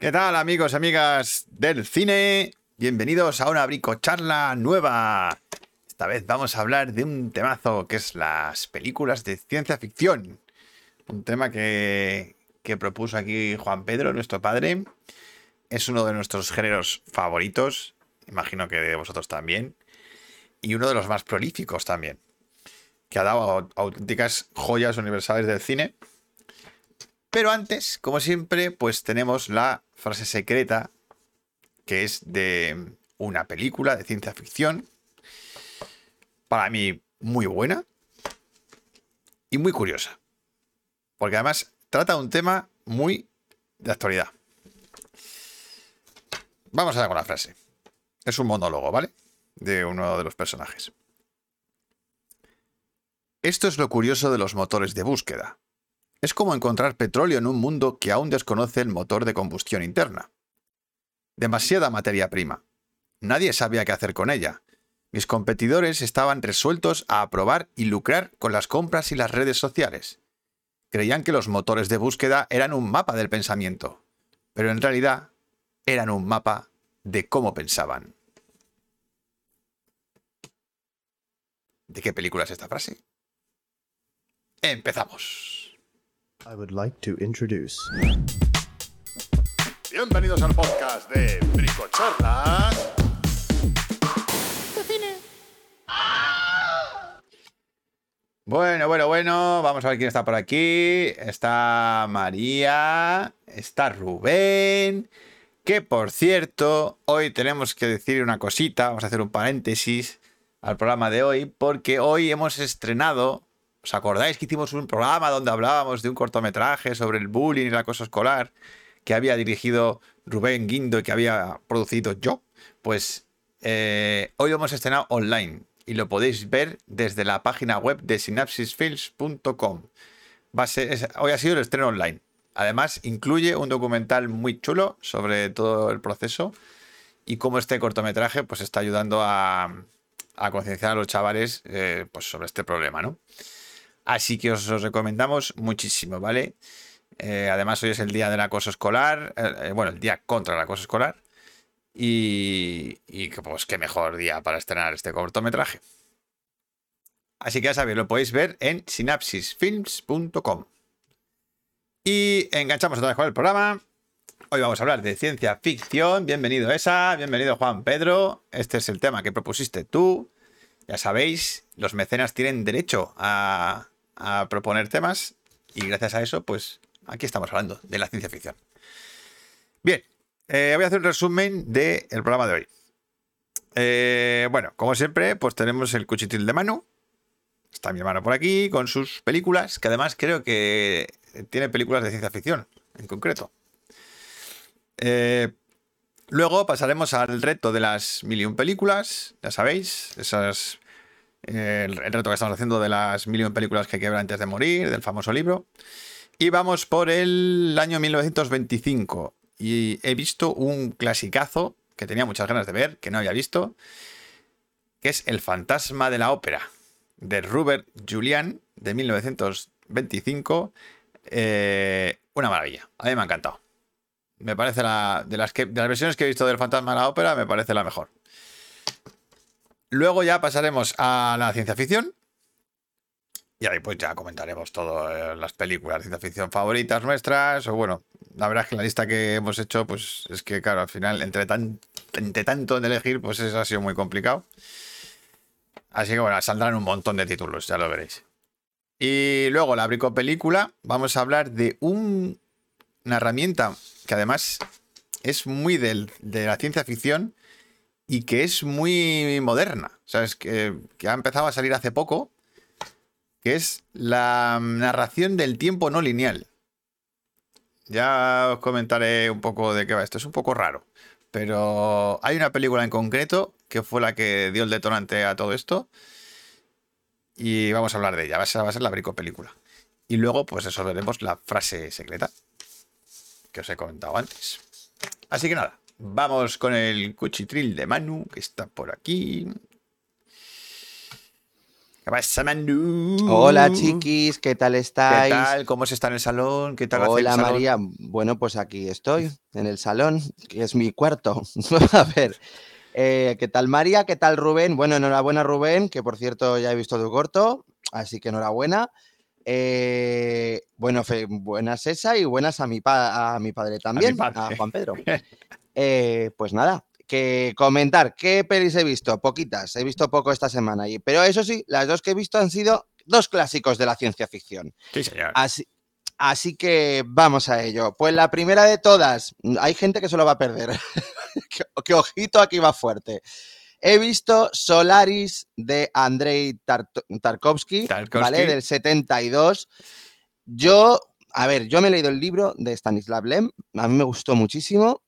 ¿Qué tal amigos amigas del cine? Bienvenidos a una bricocharla nueva. Esta vez vamos a hablar de un temazo que es las películas de ciencia ficción. Un tema que, que propuso aquí Juan Pedro, nuestro padre. Es uno de nuestros géneros favoritos, imagino que de vosotros también. Y uno de los más prolíficos también. Que ha dado auténticas joyas universales del cine. Pero antes, como siempre, pues tenemos la frase secreta, que es de una película de ciencia ficción, para mí muy buena y muy curiosa. Porque además trata un tema muy de actualidad. Vamos a ver con la frase. Es un monólogo, ¿vale? De uno de los personajes. Esto es lo curioso de los motores de búsqueda. Es como encontrar petróleo en un mundo que aún desconoce el motor de combustión interna. Demasiada materia prima. Nadie sabía qué hacer con ella. Mis competidores estaban resueltos a aprobar y lucrar con las compras y las redes sociales. Creían que los motores de búsqueda eran un mapa del pensamiento, pero en realidad eran un mapa de cómo pensaban. ¿De qué película es esta frase? Empezamos. I would like to introduce. Bienvenidos al podcast de Bricocharlas. Bueno, bueno, bueno, vamos a ver quién está por aquí. Está María, está Rubén, que por cierto, hoy tenemos que decir una cosita, vamos a hacer un paréntesis al programa de hoy, porque hoy hemos estrenado, ¿os acordáis que hicimos un programa donde hablábamos de un cortometraje sobre el bullying y el acoso escolar que había dirigido Rubén Guindo y que había producido yo? Pues eh, hoy hemos estrenado online y lo podéis ver desde la página web de synapsisfilms.com. Hoy ha sido el estreno online. Además, incluye un documental muy chulo sobre todo el proceso y cómo este cortometraje pues, está ayudando a, concienciar a los chavales eh, pues, sobre este problema, ¿no? Así que os, os recomendamos muchísimo, ¿vale? Eh, además, hoy es el día del acoso escolar, eh, bueno, el día contra el acoso escolar. Y, y pues qué mejor día para estrenar este cortometraje. Así que ya sabéis, lo podéis ver en synapsisfilms.com. Y enganchamos otra vez con el programa. Hoy vamos a hablar de ciencia ficción. Bienvenido Esa, bienvenido Juan Pedro. Este es el tema que propusiste tú. Ya sabéis, los mecenas tienen derecho a, a proponer temas y gracias a eso, pues aquí estamos hablando de la ciencia ficción. Bien, eh, voy a hacer un resumen del programa de hoy. Eh, bueno, como siempre, pues tenemos el cuchitril de Manu. Está mi hermano por aquí con sus películas, que además creo que tiene películas de ciencia ficción, en concreto. Eh, luego pasaremos al reto de las mil y un películas, ya sabéis, esas, el, reto que estamos haciendo de las mil y un películas que hay que ver antes de morir, del famoso libro. Y vamos por el año 1925 y he visto un clasicazo que tenía muchas ganas de ver, que no había visto, que es El fantasma de la ópera, de Robert Julian, de 1925. Eh, una maravilla, a mí me ha encantado. Me parece la, de, las que, de las versiones que he visto del fantasma de la ópera, me parece la mejor. Luego ya pasaremos a la ciencia ficción, y ahí pues ya comentaremos todas las películas de ciencia ficción favoritas nuestras. O bueno, la verdad es que la lista que hemos hecho, pues es que claro, al final, entre, tan, entre tanto de elegir, pues eso ha sido muy complicado. Así que bueno, saldrán un montón de títulos, ya lo veréis. Y luego la brico película, vamos a hablar de un, una herramienta que además es muy del, de la ciencia ficción y que es muy moderna. O sea, es que, ha empezado a salir hace poco que es la narración del tiempo no lineal. Ya os comentaré un poco de qué va esto. Es un poco raro, pero hay una película en concreto que fue la que dio el detonante a todo esto. Y vamos a hablar de ella. Va a ser, va a ser la brico película. Y luego, pues resolveremos la frase secreta que os he comentado antes. Así que nada, vamos con el cuchitril de Manu, que está por aquí. ¿Qué pasa, Manu? Hola chiquis, ¿qué tal ¿Qué estáis? tal? ¿Cómo se está en el salón? ¿Qué tal el Hola salón? María, bueno pues aquí estoy, en el salón, que es mi cuarto. A ver, eh, ¿qué tal María? ¿Qué tal Rubén? Bueno, enhorabuena Rubén, que por cierto ya he visto tu corto, así que enhorabuena. Eh, bueno, fe- buenas esa y buenas a mi, pa- a mi padre también, a, padre. Juan Pedro. Eh, pues nada, que comentar, ¿qué pelis he visto? Poquitas, he visto poco esta semana, y, pero eso sí, las dos que he visto han sido dos clásicos de la ciencia ficción. Sí, señor. Así, así que vamos a ello. Pues la primera de todas, hay gente que se lo va a perder. que, que ojito aquí va fuerte. He visto Solaris de Andrei Tarkovsky, Tarkovsky. ¿vale? Del 72. Yo, a ver, yo me he leído el libro de Stanislav Lem, a mí me gustó muchísimo.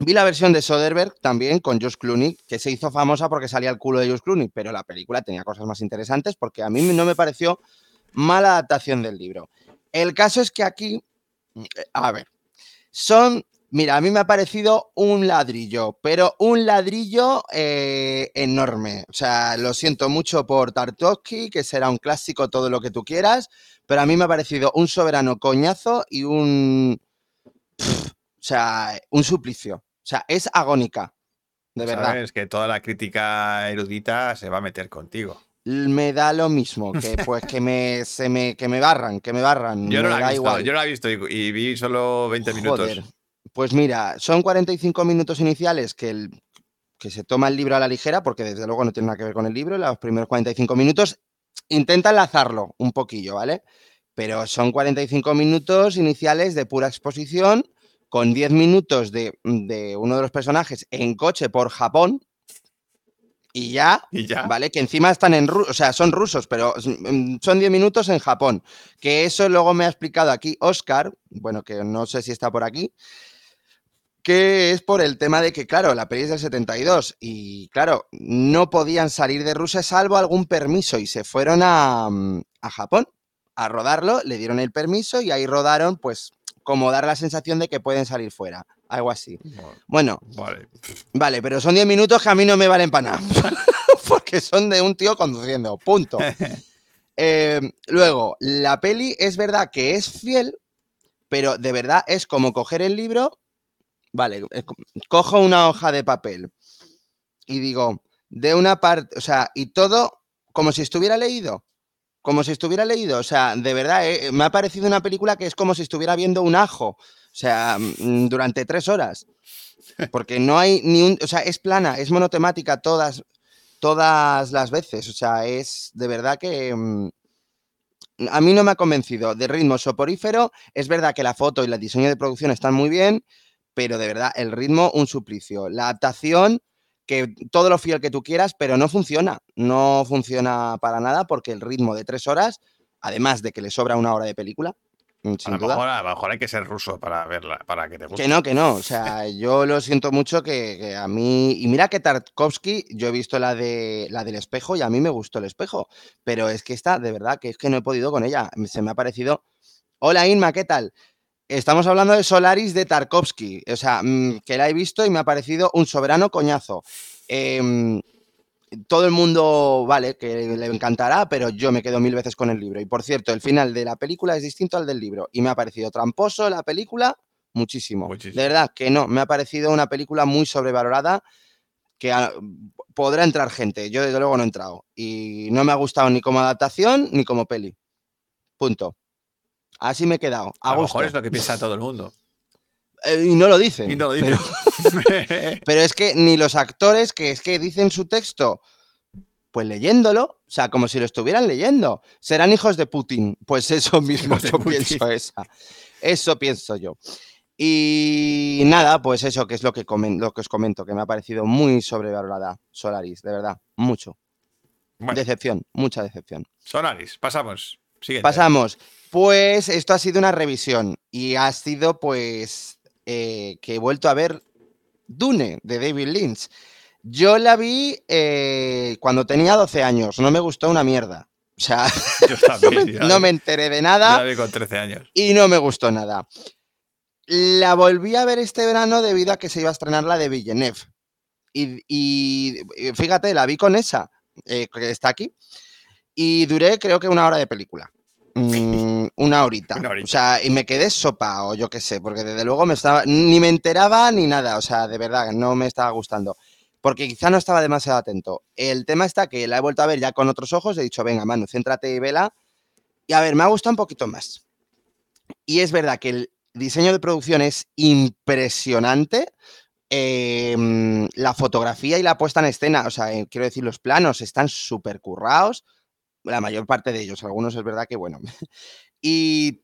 Vi la versión de Soderbergh también con Josh Clooney, que se hizo famosa porque salía el culo de Josh Clooney, pero la película tenía cosas más interesantes porque a mí no me pareció mala adaptación del libro. El caso es que aquí, eh, a ver, son, mira, a mí me ha parecido un ladrillo, pero un ladrillo eh, enorme. O sea, lo siento mucho por Tartovsky, que será un clásico, todo lo que tú quieras, pero a mí me ha parecido un soberano coñazo y un, o sea, un suplicio. O sea, es agónica, de verdad. Sabes que toda la crítica erudita se va a meter contigo. Me da lo mismo, que pues que me, se me, que me barran, que me barran. Yo no me la he visto, igual. yo no la he visto y, y vi solo 20 minutos. Pues mira, son 45 minutos iniciales que, el, que se toma el libro a la ligera, porque desde luego no tiene nada que ver con el libro. Los primeros 45 minutos intenta enlazarlo un poquillo, ¿vale? Pero son 45 minutos iniciales de pura exposición, con 10 minutos de, de uno de los personajes en coche por Japón. Y ya, Y ya. ¿vale? Que encima están en o sea, son rusos, pero mm, son 10 minutos en Japón. Que eso luego me ha explicado aquí Oscar, bueno, que no sé si está por aquí, que es por el tema de que, claro, la peli es del 72 y, claro, no podían salir de Rusia salvo algún permiso y se fueron a, mm, a Japón a rodarlo, le dieron el permiso y ahí rodaron, pues, como dar la sensación de que pueden salir fuera, algo así. Bueno, Vale. Vale, pero son 10 minutos que a mí no me valen para nada. Porque son de un tío conduciendo. Punto. Eh, luego, la peli es verdad que es fiel, pero de verdad es como coger el libro. Vale, co- cojo una hoja de papel y digo, de una parte, o sea, y todo como si estuviera leído. Como si estuviera leído. O sea, de verdad, eh, me ha parecido una película que es como si estuviera viendo un ajo. O sea, mm, durante tres horas. Porque no hay ni un. O sea, es plana, es monotemática todas, todas las veces. O sea, es de verdad que. mm, a mí no me ha convencido. De ritmo soporífero, es verdad que la foto y el diseño de producción están muy bien, pero de verdad, el ritmo, un suplicio. La adaptación, que todo lo fiel que tú quieras, pero no funciona. No funciona para nada porque el ritmo de tres horas, además de que le sobra una hora de película, mm, A lo, mejor, a lo mejor hay que ser ruso para verla, para que te guste. Que no, que no. O sea, yo lo siento mucho que, que a mí. Y mira que Tarkovsky, yo he visto la de la del espejo y a mí me gustó el espejo. Pero es que esta, de verdad, que es que no he podido con ella. Se me ha parecido. Hola Inma, ¿qué tal? Estamos hablando de Solaris de Tarkovsky. O sea, mm, que la he visto y me ha parecido un soberano coñazo. Em, todo el mundo, vale, que le encantará, pero yo me quedo mil veces con el libro. Y por cierto, el final de la película es distinto al del libro. Y me ha parecido tramposo la película muchísimo. Muchísimo. De verdad que no, me ha parecido una película muy sobrevalorada que ah, podrá entrar gente. Yo desde luego no he entrado. Y no me ha gustado ni como adaptación ni como peli. Punto. Así me he quedado. A, A lo mejor es lo que piensa todo el mundo. Eh, y no lo dicen. Y no lo pero- es que ni los actores que es que dicen su texto, pues leyéndolo, o sea, como si lo estuvieran leyendo, serán hijos de Putin. Pues eso mismo yo Putin. pienso esa. Eso pienso yo. Y nada, pues eso que es lo que, comen- lo que os comento, que me ha parecido muy sobrevalorada Solaris, de verdad, mucho. Bueno, Decepción, mucha decepción. Solaris, pasamos. Siguiente. Pasamos. Pues esto ha sido una revisión y ha sido pues eh, que he vuelto a ver Dune de David Lynch. Yo la vi eh, cuando tenía 12 años, no me gustó una mierda. O sea, Yo también. no me enteré de yo nada la vi con 13 años. y no me gustó nada. La volví a ver este verano debido a que se iba a estrenar la de Villeneuve. Y, y, eh, fíjate, la vi con esa, eh, que está aquí. Y duré creo que una hora de película. Mm, una horita. Una horita. O sea, y me quedé sopa o yo qué sé, porque desde luego me estaba, ni me enteraba ni nada. O sea, de verdad, no me estaba gustando. Porque quizá no estaba demasiado atento. El tema está que la he vuelto a ver ya con otros ojos. He dicho, venga, Manu, céntrate y vela. Y a ver, me ha gustado un poquito más. Y es verdad que el diseño de producción es impresionante. Em, la fotografía y la puesta en escena, o sea, eh, quiero decir, los planos están súper currados. La mayor parte de ellos, algunos es verdad que bueno. y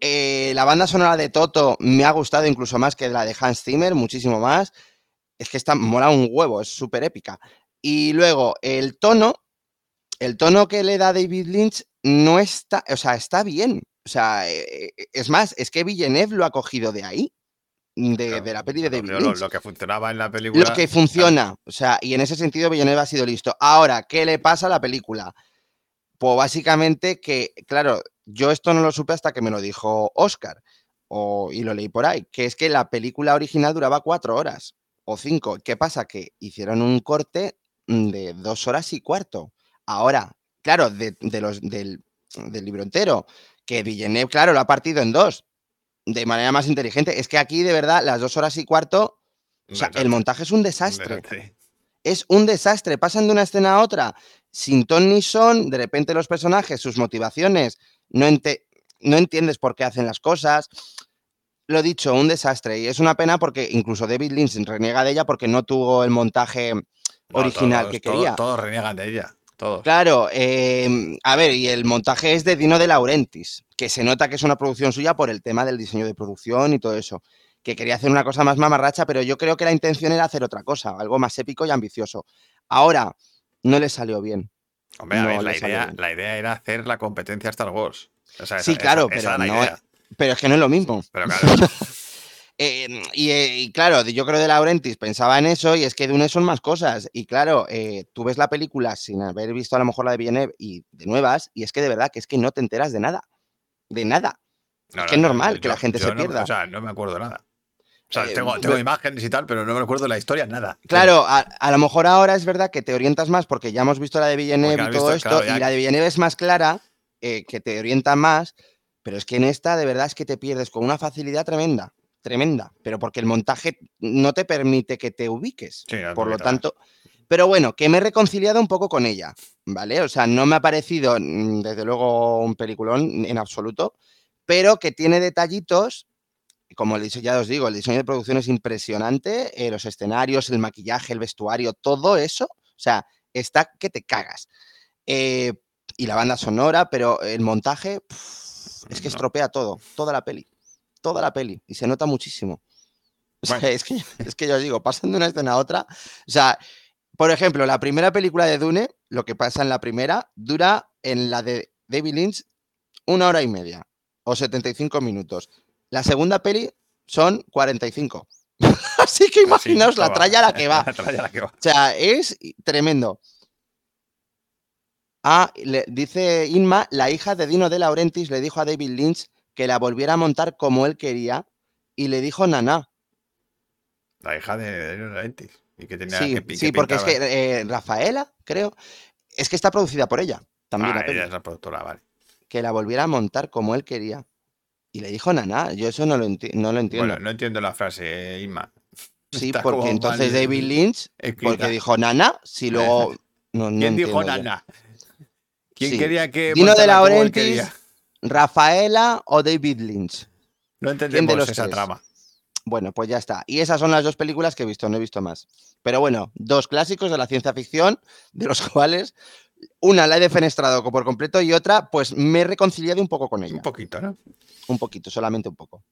eh, la banda sonora de Toto me ha gustado incluso más que la de Hans Zimmer, muchísimo más. Es que está mola un huevo, es súper épica. Y luego el tono, el tono que le da David Lynch no está, o sea, está bien. O sea, eh, eh, es más, es que Villeneuve lo ha cogido de ahí, de, Claro, de la peli de David lo- Lynch. lo que funcionaba en la película. Lo que funciona. O sea, y en ese sentido Villeneuve ha sido listo. Ahora, ¿qué le pasa a la película? Pues básicamente que, claro, yo esto no lo supe hasta que me lo dijo Oscar, o, y lo leí por ahí, que es que la película original duraba cuatro horas o cinco. ¿Qué pasa? Que hicieron un corte mm, de dos horas y cuarto. Ahora, claro, de, de los, del, del libro entero, que Villeneuve, claro, lo ha partido en dos, de manera más inteligente. Es que aquí, de verdad, las dos horas y cuarto o sea, el montaje es un desastre. Es un desastre. Pasan de una escena a otra sin ton ni son. De repente los personajes, sus motivaciones, no, ente- no entiendes por qué hacen las cosas. Lo dicho, un desastre. Y es una pena porque incluso David Lynch reniega de ella porque no tuvo el montaje original todos- que todos- quería. Todos reniegan de ella. Todos. Claro, eh, a ver, y el montaje es de Dino de Laurentiis, que se nota que es una producción suya por el tema del diseño de producción y todo eso, que quería hacer una cosa más mamarracha, pero yo creo que la intención era hacer otra cosa, algo más épico y ambicioso. Ahora, no le salió bien. Hombre, a no ver, la idea, la idea era hacer la competencia a Star Wars. O sea, Sí, claro, esa- pero no es que no es lo mismo. Pero claro, Eh, y, eh, y claro, yo creo de Laurentiis pensaba en eso y es que Dune son más cosas. Y claro, eh, tú ves la película sin haber visto a lo mejor la de Villeneuve y de nuevas y es que de verdad que es que no te enteras de nada. De nada. no, que no, es no, normal yo- que la gente se pierda. o sea, no me acuerdo nada. O sea, Eh, tengo, imágenes y tal, pero no me acuerdo de la historia, nada. Claro, a, a lo mejor ahora es verdad que te orientas más porque ya hemos visto la de Villeneuve y todo visto, esto, claro, y la de Villeneuve es más clara, eh, que te orienta más, pero es que en esta de verdad es que te pierdes con una facilidad tremenda, tremenda, pero porque el montaje no te permite que te ubiques. Sí, Por lo tanto, pero bueno, que me he reconciliado un poco con ella, ¿vale? O sea, no me ha parecido, mm, desde luego, un peliculón en absoluto, pero que tiene detallitos, como el diseño, ya os digo, el diseño de producción es impresionante, eh, los escenarios, el maquillaje, el vestuario, todo eso, o sea, está que te cagas. Eh, y la banda sonora, pero el montaje es que estropea todo, toda la peli, toda la peli, y se nota muchísimo. O sea, Bueno. es, que, es que yo os digo, pasan de una escena a otra, o sea, por ejemplo, la primera película de Dune, lo que pasa en la primera, dura en la de David Lynch una hora y media o 75 minutos. La segunda peli son 45. Así que imaginaos la tralla a la que va. La tralla a la que va. O sea, es tremendo. Ah, le, dice Inma, la hija de Dino de Laurentiis le dijo a David Lynch que la volviera a montar como él quería y le dijo naná. La hija de, de Laurentiis. Y que tenía Sí, que, pi- sí, que porque es que eh, Rafaela, creo, es que está producida por ella también Ah, la ella es la productora, vale. que la volviera a montar como él quería. Y le dijo naná, yo eso no lo, enti- no lo entiendo. Bueno, no entiendo la frase, eh, Inma. sí, está porque entonces mal David Lynch, escrita. porque dijo nana, si luego... No, no ¿Quién dijo. Nana? ¿Quién Sí. quería que Dino de Laurentiis? Rafaela o David Lynch. No entendemos los esa tres? trama. Bueno, pues ya está. Y esas son las dos películas que he visto, no he visto más. Pero bueno, dos clásicos de la ciencia ficción, de los cuales una la he defenestrado por completo y otra, pues me he reconciliado un poco con ella. Un poquito, ¿no? Un poquito, solamente un poco.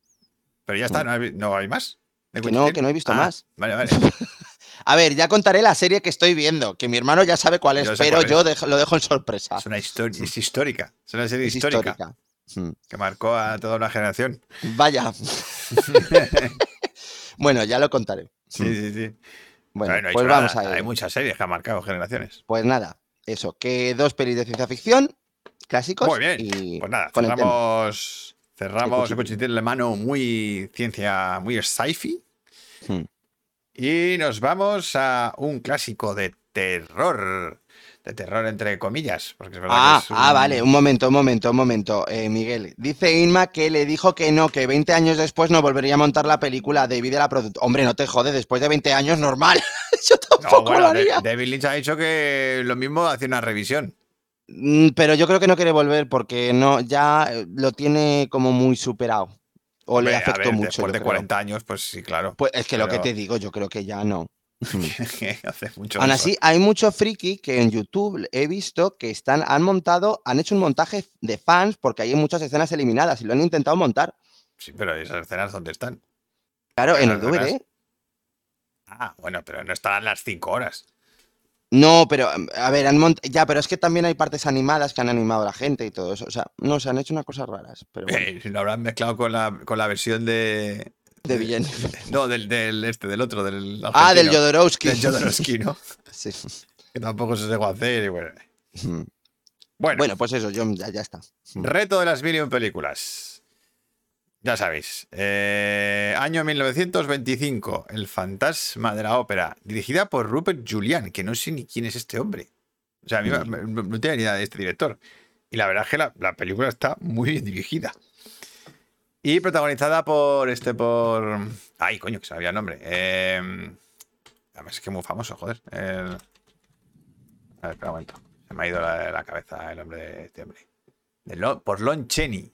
Pero ya está, no hay, no hay más. ¿De Que no, que no he visto Ah, más. Vale, vale. A ver, ya contaré la serie que estoy viendo, que mi hermano ya sabe cuál es, Yo pero cuál es. yo dejo- lo dejo en sorpresa. Es una historia, es histórica. Es una serie Es histórica, histórica. Mm. que marcó a toda una generación. Vaya. bueno, ya lo contaré. Sí, sí, sí. Bueno, pues vamos a Hay ver. muchas series que han marcado generaciones. Pues nada, eso, que dos pelis de ciencia ficción clásicos. Muy bien. Y Pues nada, cerramos, cerramos el cuchitril de mano muy ciencia, muy sci-fi. Hmm. Y nos vamos a un clásico de terror. de terror entre comillas. Porque es verdad Ah, que es ah, vale, un momento, un momento, un momento, eh, Miguel. Dice Inma que le dijo que no, que 20 años después no volvería a montar la película debido a la producción. Hombre, no te jode, después de 20 años, normal. Yo No, tampoco lo bueno, haría. David Lynch ha dicho que lo mismo hace una revisión. Mm, Pero yo creo que no quiere volver porque no, ya eh, lo tiene como muy superado. O Hombre, le a afectó ver, mucho. Después de creo. 40 años, pues sí, claro. Pues es que lo que te digo, yo creo que ya no. Hace mucho Aún así, hay muchos friki que en YouTube he visto que están, han montado, han hecho un montaje de fans porque hay muchas escenas eliminadas y lo han intentado montar. Sí, pero esas escenas, ¿dónde están? Claro, en el DVD. Ah, bueno, pero no estarán las 5 horas. No, pero em, a ver, han mont- ya, pero es que también hay partes animadas que han animado a la gente y todo eso. O sea, no, se han hecho unas cosas raras, pero bueno, Eh, lo habrán mezclado con la, con la versión de. de Villeneuve. No, del, del este, del otro, del. Ah, del argentino. Jodorowsky. Del Jodorowsky, ¿no? Sí. Que tampoco se a hacer. Y bueno. Mm. Bueno, Bueno, pues eso, yo, ya, ya está. reto de las mil y un películas. Ya sabéis. eh, año 1925. El fantasma de la ópera. Dirigida por Rupert Julian, que no sé ni quién es este hombre. O sea, a mí no tenía ni idea de este director. Y la verdad es que la, la película está muy bien dirigida. Y protagonizada por este, por... Ay, coño, que se había el nombre. Eh, además es que es muy famoso, joder. El- A ver, espera un momento. Se me ha ido la, la cabeza el nombre de este hombre. De por Lon Chaney.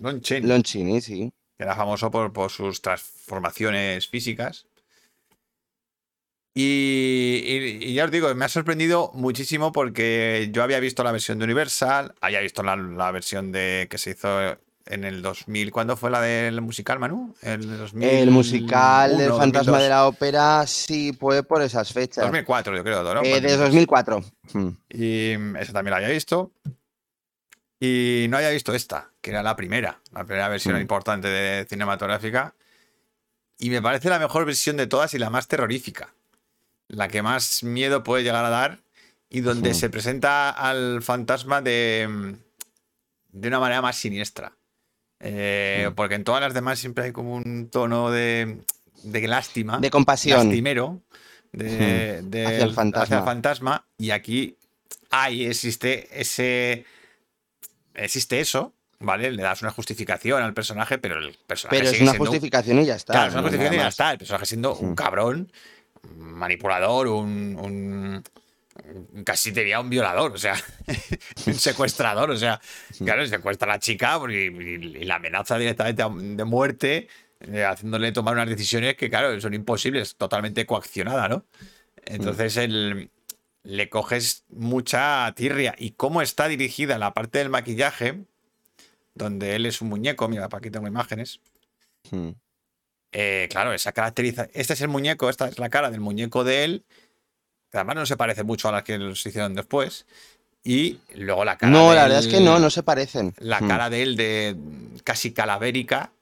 Lon Chaney Lonchini, sí. que era famoso por, por sus transformaciones físicas. Y, y- y ya os digo, me ha sorprendido muchísimo porque yo había visto la versión de Universal, había visto la, la versión de que se hizo en el 2000. ¿Cuándo fue la del musical, Manu? El, 2000, El musical del fantasma 2002. de la ópera, sí, fue por esas fechas. 2004, yo creo, ¿no? Eh, de 2004. Mm. Y esa también la había visto. Y no había visto esta, que era la primera, la primera versión Mm. importante de cinematográfica. Y me parece la mejor versión de todas y la más terrorífica. La que más miedo puede llegar a dar y donde Mm. se presenta al fantasma de, de una manera más siniestra. Eh, Mm. Porque en todas las demás siempre hay como un tono de, de lástima De compasión. lastimero de, de- Hacia el fantasma. fantasma, y aquí hay existe ese existe eso vale le das una justificación al personaje pero el personaje Pero es una siendo- justificación y ya está. claro es una no justificación y ya está el personaje siendo un Mm. cabrón un manipulador un, un- casi diría un violador o sea un secuestrador o sea claro secuestra a la chica porque, y, la amenaza directamente de muerte eh, haciéndole tomar unas decisiones que, claro, son imposibles, totalmente coaccionada, ¿no? Entonces el- le coges mucha tirria. Y cómo está dirigida la parte del maquillaje, donde él es un muñeco, mira, para aquí tengo imágenes. Mm. eh, claro, esa caracteriza. Este es el muñeco, esta es la cara del muñeco de él. que además no se parece mucho a las que los hicieron después. Y luego la cara. No, la verdad es que no, no se parecen. la Mm. cara de él de casi calavérica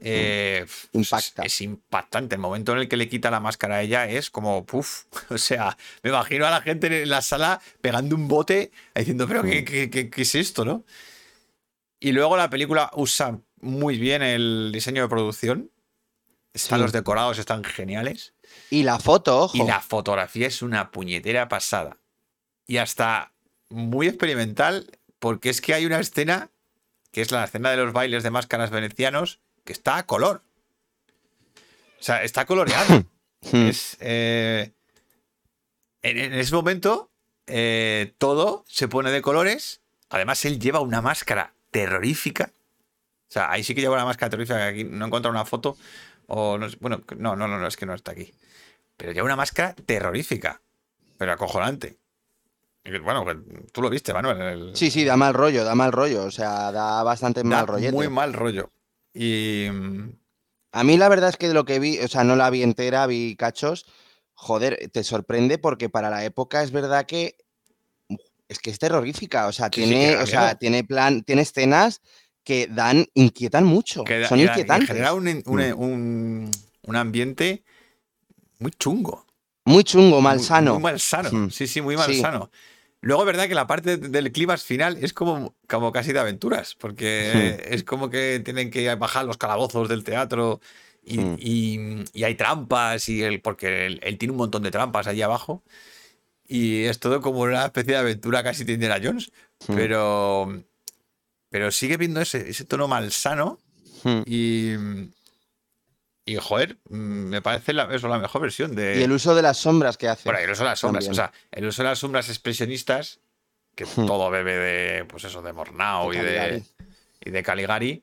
eh, pues Impacta. Es, es impactante. El momento en el que le quita la máscara a ella es como, puff. O sea, me imagino a la gente en la sala pegando un bote diciendo, pero ¿qué, qué- qué- qué es esto, no? Y luego la película usa muy bien el diseño de producción. Están Sí. los decorados, están geniales. Y la foto, ojo. Y la fotografía es una puñetera pasada. Y hasta muy experimental, porque es que hay una escena, que es la escena de los bailes de máscaras venecianos, que está a color. O sea, está coloreado. Mm. es, eh, en, en ese momento, eh, todo se pone de colores. Además, él lleva una máscara terrorífica. O sea, ahí sí que lleva una máscara terrorífica. que Aquí no he encontrado una foto. O no bueno, no, no, no, no, es que no está aquí. Pero lleva una máscara terrorífica. Pero acojonante. Bueno, que tú lo viste, Manuel. el- Sí, sí, da mal rollo, da mal rollo. O sea, da bastante da mal rollete. Muy mal rollo. Y. A mí la verdad es que de lo que vi, o sea, no la vi entera, vi cachos. Joder, te sorprende porque para la época es verdad que es que es terrorífica. O sea, Sí, sí, tiene, o sea, tiene plan, tiene escenas que dan, inquietan mucho. que da- Son da- inquietantes. genera un, un- Mm. un- un ambiente muy chungo. Muy chungo, Muy- malsano. Muy, malsano. Mm. Sí, sí, muy Sí. malsano. Luego, es verdad que la parte del clímax final es como, como casi de aventuras, porque es como que tienen que bajar los calabozos del teatro y, Mm. y- y hay trampas, y él, porque él, él tiene un montón de trampas allí abajo. Y es todo como una especie de aventura casi de Indiana Jones, Hmm. pero, pero sigue viendo ese, ese tono malsano Hmm. y, y joder, mm, me parece la, eso, la mejor versión de... Y el uso de las sombras que hace. Bueno, el uso de las sombras, También. o sea, el uso de las sombras expresionistas, que Hmm. todo bebe de, pues eso, de Mornau De y, de, Caligari. y de Caligari,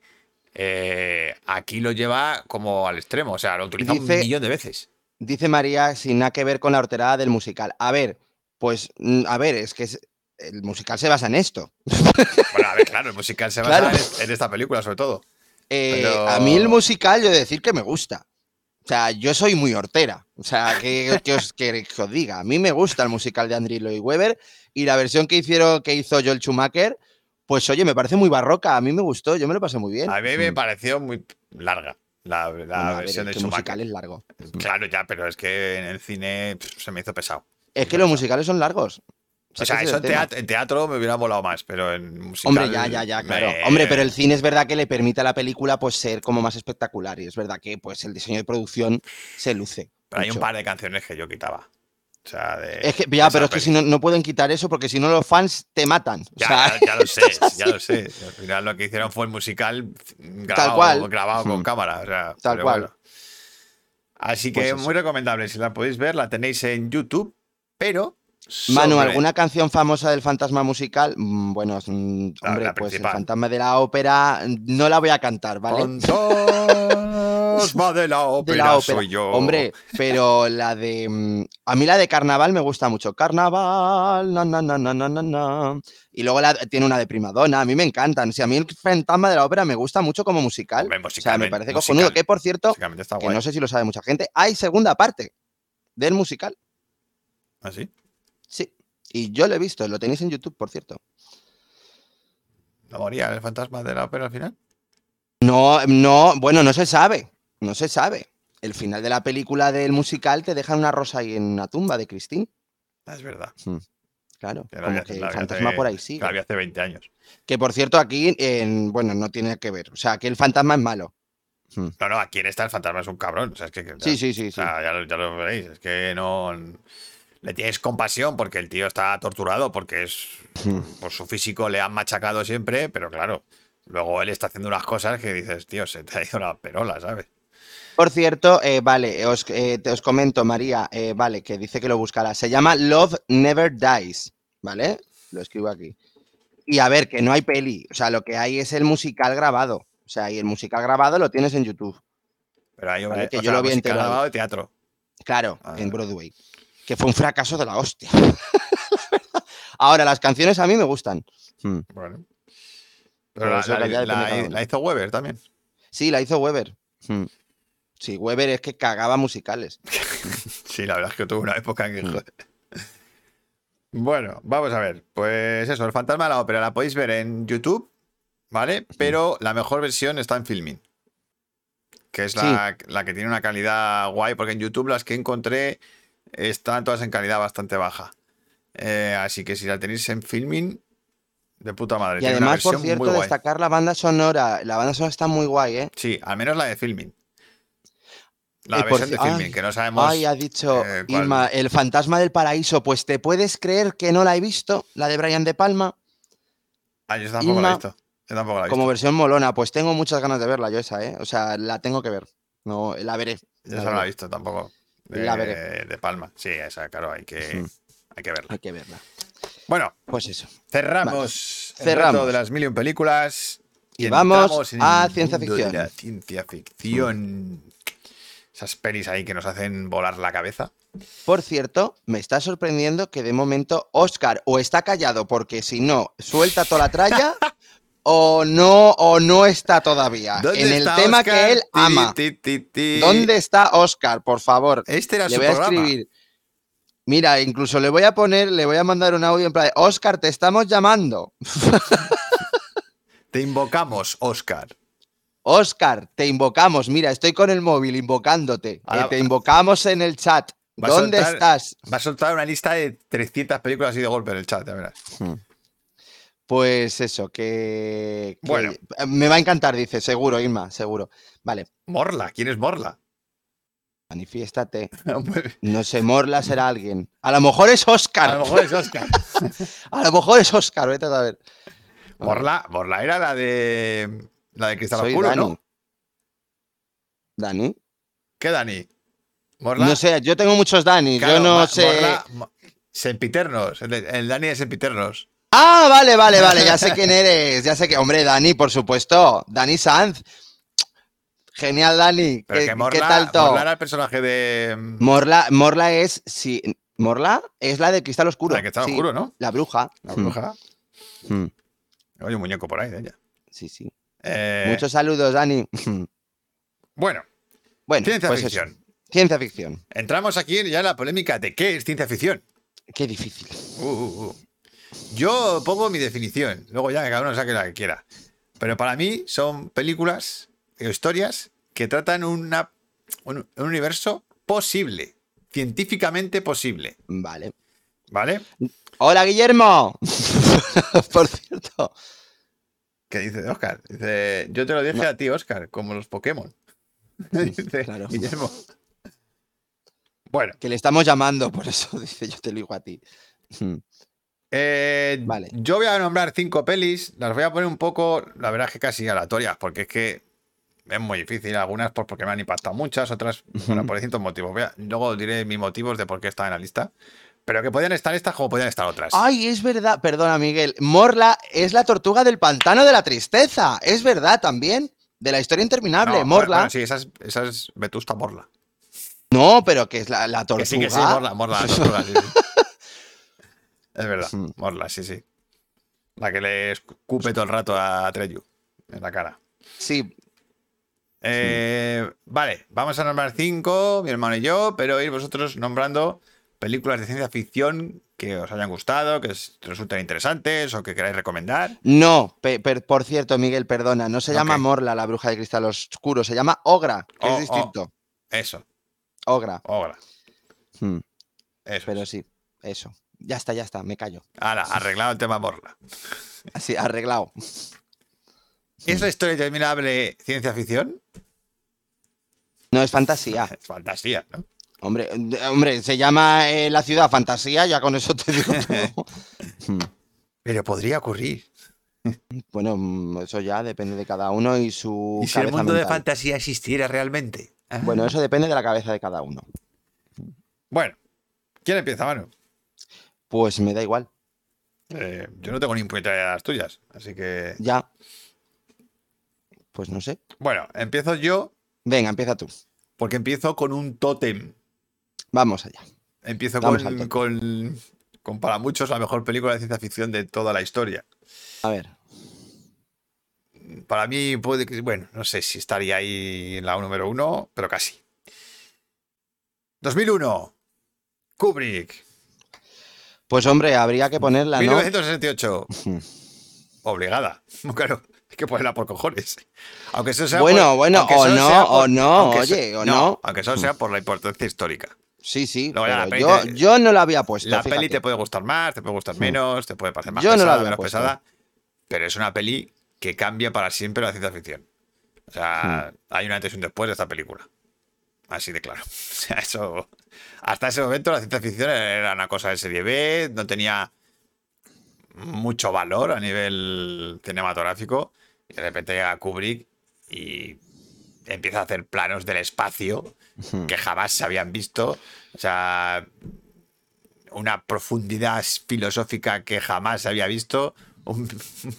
eh, aquí lo lleva como al extremo, o sea, lo utiliza Dice- un millón de veces. Dice María, sin nada que ver con la horterada del musical. A ver, pues, mm, a ver, es que es- el musical se basa en esto. Bueno, a ver, claro, el musical se basa Claro. en, en esta película, sobre todo. Eh, Pero- A mí el musical, yo he de decir que me gusta. O sea, yo soy muy hortera. O sea, que, que os, que- que os diga. A mí me gusta el musical de Andrew Lloyd Webber y la versión que hicieron, que hizo Joel Schumacher, pues oye, me parece muy barroca. A mí me gustó, yo me lo pasé muy bien. A mí me Mm. pareció muy larga la, la Bueno, a ver, versión es de el musical Schumacher. es largo. Claro, ya, pero es que en el cine pff, se me hizo pesado. Es que los musicales son largos. O sea, eso en teatro, en teatro me hubiera molado más, pero en musical. Hombre, ya, ya, ya, me- claro. Hombre, pero el cine es verdad que le permite a la película pues ser como más espectacular y es verdad que pues el diseño de producción se luce. Pero hay un par de canciones que yo quitaba. O sea, de. Es que, ya, pero es que si no, no pueden quitar eso porque si no los fans te matan. O Ya, sea, ya, ya lo sé, ya lo sé. Al final lo que hicieron fue el musical grabado, cual. grabado con Mm. cámara. o sea, Tal cual. bueno. Así Pues que eso. muy recomendable. Si la podéis ver, la tenéis en YouTube. Pero. Manu, sobre- ¿alguna canción famosa del fantasma musical? Mm, Bueno, mm, hombre, la pues el fantasma de la ópera mm, no la voy a cantar, ¿vale? Fantasma de la ópera, de la ópera. soy yo. Hombre, pero la de. A mí la de carnaval me gusta mucho. Carnaval, na, na, na, na, na, na. Y luego la, tiene una de primadona. A mí me encantan. Si a mí el fantasma de la ópera me gusta mucho como musical. Hombre, o sea, me parece cojonudo. Que por cierto, que no sé si lo sabe mucha gente, hay segunda parte del musical. ¿Ah, sí? Sí. Y yo lo he visto, lo tenéis en YouTube, por cierto. ¿No moría el fantasma de la ópera al final? No, no, bueno, no se sabe. No se sabe. El final de la película del musical te dejan una rosa ahí en una tumba de Christine. Ah, es verdad. Claro, Que la como que el fantasma hace- por ahí. La vi hace 20 años. Que por cierto, aquí, en, bueno, no tiene que ver. O sea, que el fantasma es malo. No, no, aquí en esta el fantasma es un cabrón. O sea, es que, Sí, sí, sí, o sí. ya, lo- ya lo veréis. Es que no. Le tienes compasión porque el tío está torturado, porque es. Por su físico le han machacado siempre, pero claro. Luego él está haciendo unas cosas que dices, tío, se te ha ido la perola, ¿sabes? Por cierto, eh, vale, os, eh, te os comento, María, eh, vale, que dice que lo buscará. Se llama Love Never Dies, ¿vale? Lo escribo aquí. Y a ver, que no hay peli. O sea, lo que hay es el musical grabado. O sea, y el musical grabado lo tienes en YouTube. Pero ahí, Vale, que o yo sea, lo vi ahí. grabado de teatro. Claro, Ah, en. Broadway. Que fue un fracaso de la hostia. Ahora, las canciones a mí me gustan. Hmm. Bueno. Pero Pero la, hizo Weber también. Sí, la hizo Weber. Hmm. Sí, Weber es que cagaba musicales. Sí, la verdad es que tuvo una época en que. Mm. joder. Bueno, vamos a ver. Pues eso, el fantasma de la ópera la podéis ver en YouTube, ¿vale? Pero la mejor versión está en Filmin. Que es la, la que tiene una calidad guay, porque en YouTube las que encontré están todas en calidad bastante baja. Eh, así que si la tenéis en Filmin, de puta madre. Y tiene además, por cierto, destacar la banda sonora. La banda sonora está muy guay, ¿eh? Sí, al menos la de Filmin. La Eh, versión de ci- Filmin, ay, que no sabemos. Ay, ha dicho eh, Irma, El fantasma del paraíso. Pues te puedes creer que no la he visto, la de Brian De Palma, Ah, yo tampoco la he visto. Yo tampoco la he visto. como versión molona. Pues tengo muchas ganas de verla yo esa, ¿eh? O sea, la tengo que ver. No, la veré. Yo no la he visto tampoco. De, La veré. de Palma. Sí, esa, claro, hay que, hay que verla. Hay que verla. Bueno, Pues eso. cerramos el Cerramos. reto de las mil y un películas. Y vamos a el ciencia ficción. la ciencia ficción. Esas pelis ahí que nos hacen volar la cabeza. Por cierto, me está sorprendiendo que de momento Oscar o está callado porque si no, suelta toda la tralla o no, o no está todavía ¿Dónde en el tema que él ama. ti, ti, ti. ¿Dónde está Oscar? Por favor. Este era Le su voy a programa. escribir. Mira, incluso le voy a poner, le voy a mandar un audio en plan, Oscar, te estamos llamando. Te invocamos, Oscar. Oscar, te invocamos. Mira, estoy con el móvil invocándote. Ahora- te invocamos en el chat. A ¿Dónde soltar- estás? Va a soltar una lista de 300 películas así de golpe en el chat, ya verás. Pues eso, que, que- Bueno. me va a encantar, dice, seguro, Irma, seguro. Vale. Morla, ¿quién es Morla? Manifiéstate. Hombre, No sé, Morla será alguien. A lo mejor es Oscar. A lo mejor es Oscar. A lo mejor es Oscar, vete a saber. Morla, Morla era la de. La de Cristal Soy Oscuro, Dani. ¿no? ¿Dani? ¿Qué Dani? Morla. No sé, yo tengo muchos Dani. Claro, yo no sé. Morla, Mo- Sempiternos. El Dani de Sempiternos. Ah, vale, vale, vale. Ya sé quién eres. Ya sé que. Hombre, Dani, por supuesto. Dani Sanz. Genial, Dani. Pero ¿Qué, que qué Morla, tal todo? Morla era el personaje de. Morla, Morla es. Sí, Morla es la de Cristal Oscuro. La que estaba sí, oscuro, ¿no? La bruja. La Mm, bruja. mm, Hay un muñeco por ahí de ella. Sí, sí. Eh, Muchos saludos, Dani. Bueno, Bueno, ciencia pues eso. ficción. Ciencia ficción. Entramos aquí ya en la polémica de qué es ciencia ficción. Qué difícil. Uh, uh, uh. Yo pongo mi definición, luego ya que cada uno saque la que quiera. Pero para mí son películas o historias que tratan una, un, un universo posible, científicamente posible, Vale. ¿vale? Hola, Guillermo. Por cierto. ¿Qué dice Oscar? Dice, yo te lo dije a ti, Oscar, como los Pokémon. dice claro. Guillermo. Bueno, Que le estamos llamando, por eso dice yo te lo digo a ti. Eh, Vale. yo voy a nombrar cinco pelis, las voy a poner un poco, la verdad es que casi aleatorias, porque es que es muy difícil, algunas pues porque me han impactado muchas, otras bueno, por distintos motivos. Voy a- luego diré mis motivos de por qué están en la lista, pero que podían estar estas como podían estar otras. Ay, es verdad. Perdona, Miguel. Morla es la tortuga del pantano de la tristeza. Es verdad también. De la historia interminable. No, Morla. bueno, sí, esa es, esa es Vetusta Morla. No, pero que es la, la tortuga. Que sí, que sí, Morla, Morla, la tortuga, sí, sí. Es verdad. Morla, sí, sí. La que le escupe todo el rato a Treyu en la cara. Sí, Eh, Vale, vamos a nombrar cinco, mi hermano y yo, pero ir vosotros nombrando películas de ciencia ficción que os hayan gustado, que resulten interesantes o que queráis recomendar. No, per- por cierto, Miguel, perdona, no se llama. Morla, la bruja de cristal oscuro, se llama Ogra, que Oh, es distinto. Eso, Ogra. obra. Hmm, Eso. pero sí, eso. Ya está, ya está, me callo. Ahora, arreglado el tema Morla. Así, arreglado. ¿Es la historia interminable ciencia ficción? No es fantasía. Es fantasía, ¿no? Hombre, hombre, se llama eh, la ciudad fantasía, ya con eso te digo todo. Pero podría ocurrir. Bueno, mm, eso ya depende de cada uno y su ¿Y si el mundo de fantasía existiera realmente? Bueno, eso depende de la cabeza de cada uno. Bueno, ¿quién empieza, Manu? Pues me da igual. Eh, yo no tengo ni puta idea de las tuyas, así que... Ya. Pues no sé. Bueno, empiezo yo Venga, empieza tú. porque empiezo con un tótem. Vamos allá. Empiezo Vamos con, con, para muchos, la mejor película de ciencia ficción de toda la historia. A ver. Para mí puede que, bueno, no sé si estaría ahí en la número uno, pero casi. 2001. Kubrick. Pues hombre, habría que ponerla, ¿no? 1968. Obligada. Claro, hay que ponerla por cojones. Aunque eso sea Bueno, por- bueno, o no, o no, oye, o no. Aunque solo sea por la importancia histórica. Sí, sí. Luego la yo, te- yo no la había puesto. La peli te puede gustar más, te puede gustar menos, te puede parecer más Yo no la pesada, había menos puesto. pesada. Pero es una peli que cambia para siempre la ciencia ficción. O sea, Hmm. hay un antes y un después de esta película. Así de claro. O sea, eso. Hasta ese momento la ciencia ficción era una cosa de serie B, no tenía mucho valor a nivel cinematográfico. Y de repente llega Kubrick y empieza a hacer planos del espacio que jamás se habían visto. O sea, una profundidad filosófica que jamás se había visto. Un,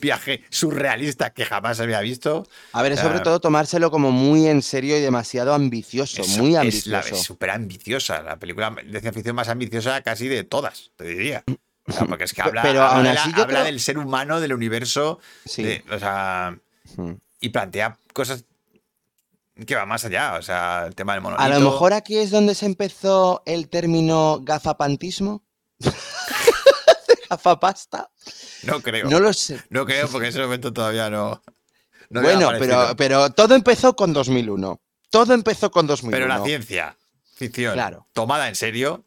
viaje surrealista que jamás había visto. A ver, es sobre Ah. todo tomárselo como muy en serio y demasiado ambicioso, muy Es la- ambicioso. es súper ambiciosa. La película de ciencia ficción más ambiciosa casi de todas, te diría. O sea, porque es que habla, pero habla aún de la- así yo habla creo- del ser humano, del universo. Sí. de- o sea, Hmm. y plantea cosas que van más allá. O sea, el tema del monolito. A lo mejor aquí es donde se empezó el término gafapantismo. Gafapasta. No creo. No No, lo sé. creo porque en ese momento todavía no. no bueno, pero, pero todo empezó con 2001. Todo empezó con 2001. Pero la ciencia ficción Claro. tomada en serio,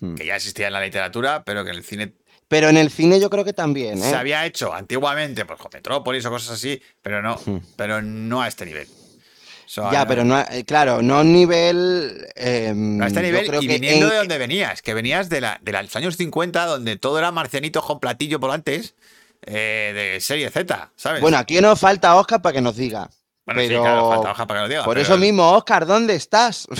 Hmm. que ya existía en la literatura, pero que en el cine Pero en el cine yo creo que también, ¿eh? se había hecho antiguamente, pues con Metrópolis o cosas así, pero no, Hmm. pero no a este nivel. So, Ya, pero no, eh, claro, no a nivel. A este yo nivel creo y que viniendo en- de donde venías, que venías de, la, de los años 50, donde todo era marcianitos con platillo por antes, eh, de serie Z, ¿sabes? Bueno, aquí nos falta Oscar para que nos diga. Bueno, sí, pero claro, falta hoja para que lo diga. por pero- eso mismo, Oscar, ¿dónde estás?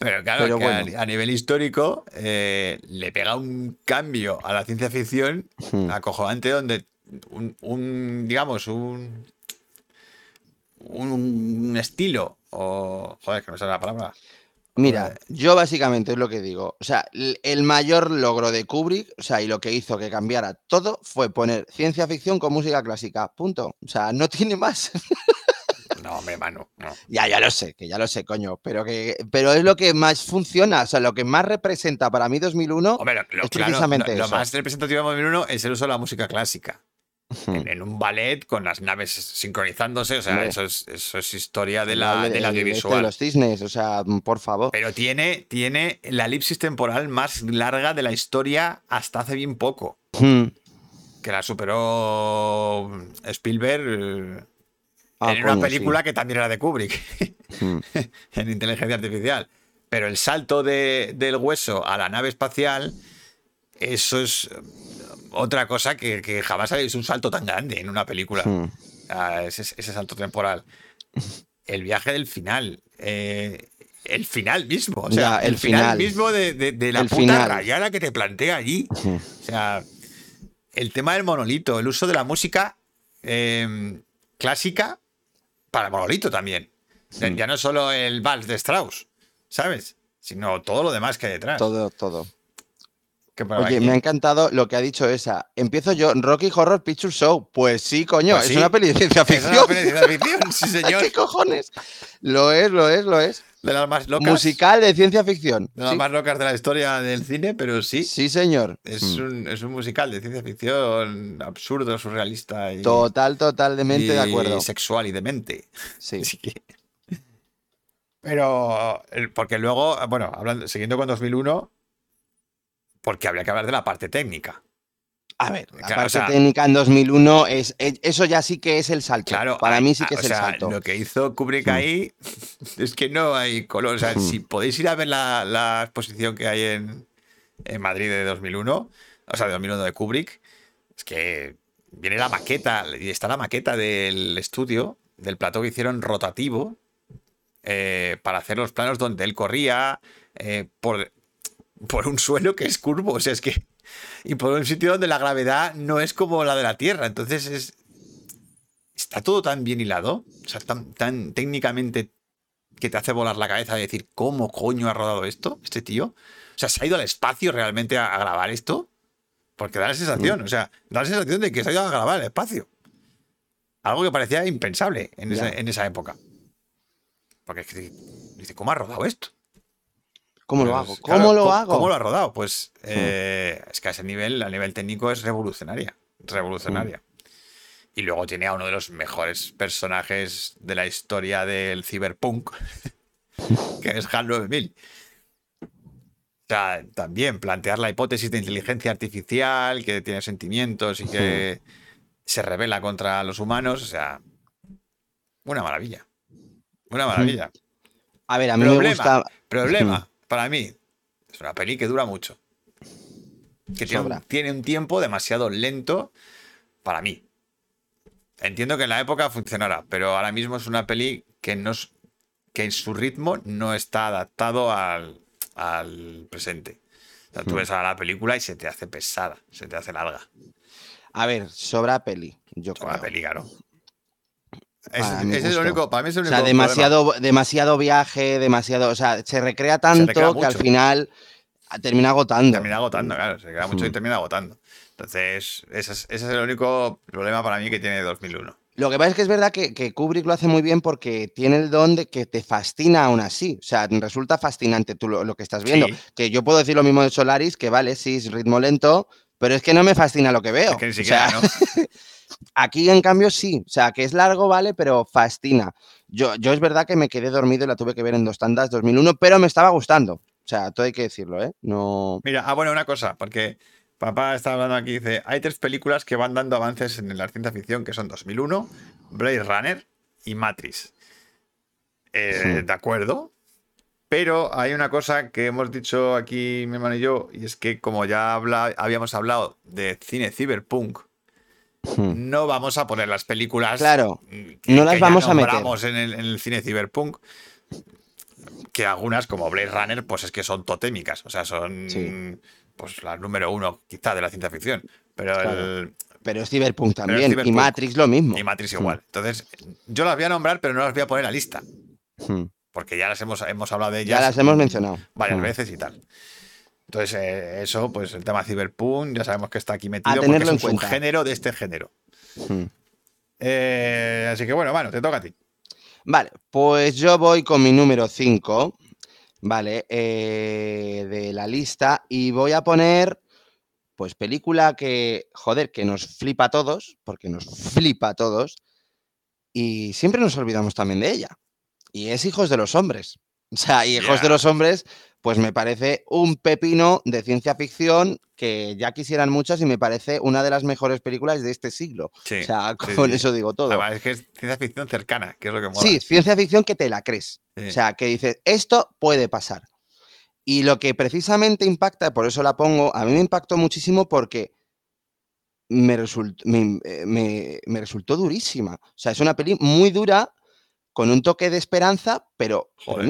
Pero claro, pero que bueno. a, a nivel histórico eh, le pega un cambio a la ciencia ficción Hmm. acojonante donde un, un, digamos, un, un, estilo o... Joder, que no sé la palabra. Mira, Joder. yo básicamente es lo que digo. O sea, el mayor logro de Kubrick, o sea, y lo que hizo que cambiara todo fue poner ciencia ficción con música clásica. Punto. O sea, no tiene más. No, hombre, Manu, no. ya, ya lo sé, que ya lo sé, coño. Pero que, pero es lo que más funciona. O sea, lo que más representa para mí 2001 Hombre, lo, lo- es claro, precisamente lo- lo eso. más representativo de 2001 es el uso de la música clásica. En, en un ballet con las naves sincronizándose, o sea, eso es, eso es historia de la, este de audiovisual. los cisnes, o sea, por favor. Pero tiene, tiene la elipsis temporal más larga de la historia hasta hace bien poco. Hmm. Que la superó Spielberg eh, Ah, en una coño, sí. película que también era de Kubrick, Hmm. en inteligencia artificial. Pero el salto de- del hueso a la nave espacial, eso es otra cosa que, que jamás ha visto un salto tan grande en una película. Hmm. Ah, ese, ese salto temporal. El viaje del final. eh, el final mismo. O sea, Ya, el, el final, final. mismo de, de- de la El puta final. rayada que te plantea allí. O sea, el tema del monolito, el uso de la música eh, clásica para monolito también. Ya- Ya no solo el vals de Strauss, ¿sabes? Sino todo lo demás que hay detrás. Todo, todo. Oye, aquí- me ha encantado lo que ha dicho esa. Empiezo yo, Rocky Horror Picture Show. Pues sí, coño, Pues es sí. una peli de ciencia Es una ficción. peli de ciencia ficción, sí señor. ¿Qué cojones? Lo es, lo es, lo es. De las más locas. Musical de ciencia ficción. De las Sí, más locas de la historia del cine, pero sí. Sí, señor. Es, Mm. un, es un musical de ciencia ficción absurdo, surrealista y, Total, totalmente de y acuerdo. sexual y demente. Sí. Así que- Pero, porque luego, bueno, hablando, siguiendo con 2001, porque habría que hablar de la parte técnica. A ver, la Claro, parte o sea- técnica en 2001 es eso ya sí que es el salto. Claro, Para hay- mí sí que o es el sea, salto. Lo que hizo Kubrick ahí es que no hay color. O sea, Mm. si podéis ir a ver la, la exposición que hay en, en Madrid de 2001, o sea, de 2001 de Kubrick, es que viene la maqueta, y está la maqueta del estudio, del plató que hicieron rotativo, eh, para hacer los planos donde él corría eh, por, por un suelo que es curvo. O sea, es que. Y por un sitio donde la gravedad no es como la de la Tierra. Entonces es. Está todo tan bien hilado. O sea, tan, tan técnicamente que te hace volar la cabeza de decir, ¿cómo coño ha rodado esto? Este tío. O sea, ¿se ha ido al espacio realmente a, a grabar esto? Porque da la sensación, o sea, da la sensación de que se ha ido a grabar al espacio. Algo que parecía impensable en, esa, en esa época. Porque es que dice, ¿cómo ha rodado esto? ¿Cómo lo hago? claro, ¿Cómo lo ¿cómo- hago? ¿Cómo lo ha rodado? Pues eh, es que a ese nivel, a nivel técnico, es revolucionaria. Revolucionaria. Y luego tiene a uno de los mejores personajes de la historia del cyberpunk, que es HAL 9000. O sea, también plantear la hipótesis de inteligencia artificial, que tiene sentimientos y que se revela contra los humanos. O sea, una maravilla. Una maravilla. A ver, a mí me Problema. gusta. Problema, para mí, es una peli que dura mucho. Que tiene un, Sobra. tiene un tiempo demasiado lento para mí. Entiendo que en la época funcionará, pero ahora mismo es una peli que, no es- que en su ritmo no está adaptado al, al presente. O sea, tú Hmm. ves a la película y se te hace pesada, se te hace larga. A ver, sobra peli. Yo la creo. peli, claro. Mi ese es gusto. único, para mí es el O único sea, problema. demasiado, demasiado viaje, demasiado. O sea, se recrea tanto recrea que al final termina agotando. Termina agotando, claro, se queda mucho y Mm. termina agotando. Entonces, ese es, ese es el único problema para mí que tiene 2001. Lo que pasa es que es verdad que, que Kubrick lo hace muy bien porque tiene el don de que te fascina aún así. O sea, resulta fascinante tú lo, lo que estás viendo. Sí. Que yo puedo decir lo mismo de Solaris, que vale, sí, es ritmo lento, pero es que no me fascina lo que veo. Es que ni O siquiera, sea, ¿no? Aquí, en cambio, sí. O sea, que es largo, vale, pero fascina. Yo, yo es verdad que me quedé dormido y la tuve que ver en dos tandas 2001, pero me estaba gustando. O sea, todo hay que decirlo, ¿eh? No. Mira, ah, bueno, una cosa, porque papá está hablando aquí, dice, hay tres películas que van dando avances en la ciencia ficción, que son 2001, Blade Runner, y Matrix. Eh, Sí. De acuerdo. Pero hay una cosa que hemos dicho aquí mi hermano y yo, y es que como ya habla- habíamos hablado de cine cyberpunk, Hmm. no vamos a poner las películas Claro, mm, no las vamos a meter. nombramos En, el, en el cine cyberpunk. Que algunas, como Blade Runner, pues es que son totémicas. O sea, son Sí. pues las número uno, quizá, de la ciencia ficción. Pero Claro. el, Pero es Cyberpunk es también. Y. Matrix lo mismo. y Matrix igual. Entonces, yo las voy a nombrar, pero no las voy a poner en la lista. Hmm. Porque ya las hemos, hemos hablado de ellas. Ya las hemos mencionado. varias Hmm. veces y tal. Entonces, eh, eso, pues el tema Cyberpunk, ya sabemos que está aquí metido porque es un subgénero de este género. Hmm. Eh, así que bueno, mano, te toca a ti. Vale, pues yo voy con mi número 5, ¿vale? eh, de la lista y voy a poner, pues, película que, joder, que nos flipa a todos, porque nos flipa a todos, y siempre nos olvidamos también de ella. Y es Hijos de los Hombres. O sea, Hijos de los Hombres, pues me parece un pepino de ciencia ficción que ya quisieran muchas y me parece una de las mejores películas de este siglo. Sí. O sea, con sí. eso digo todo. Además, es que es ciencia ficción cercana, que es lo que mola. Sí, ciencia ficción que te la crees. Sí. O sea, que dices, esto puede pasar. Y lo que precisamente impacta, por eso la pongo, a mí me impactó muchísimo porque me, eh, me- me resultó durísima. O sea, es una peli muy dura, con un toque de esperanza, pero, pero Joder.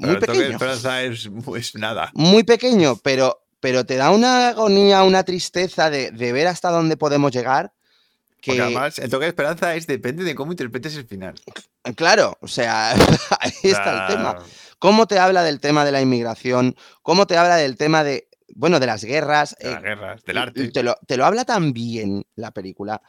Pero muy el toque de pequeño. esperanza es, es nada. Muy pequeño, pero, pero te da una agonía, una tristeza de, de ver hasta dónde podemos llegar. Que, Porque además, el toque de esperanza es depende de cómo interpretes el final. claro, o sea, ahí está el tema. cómo te habla del tema de la inmigración, cómo te habla del tema de, bueno, de las guerras. De las eh, guerras, del arte. Te lo, te lo habla tan bien la película.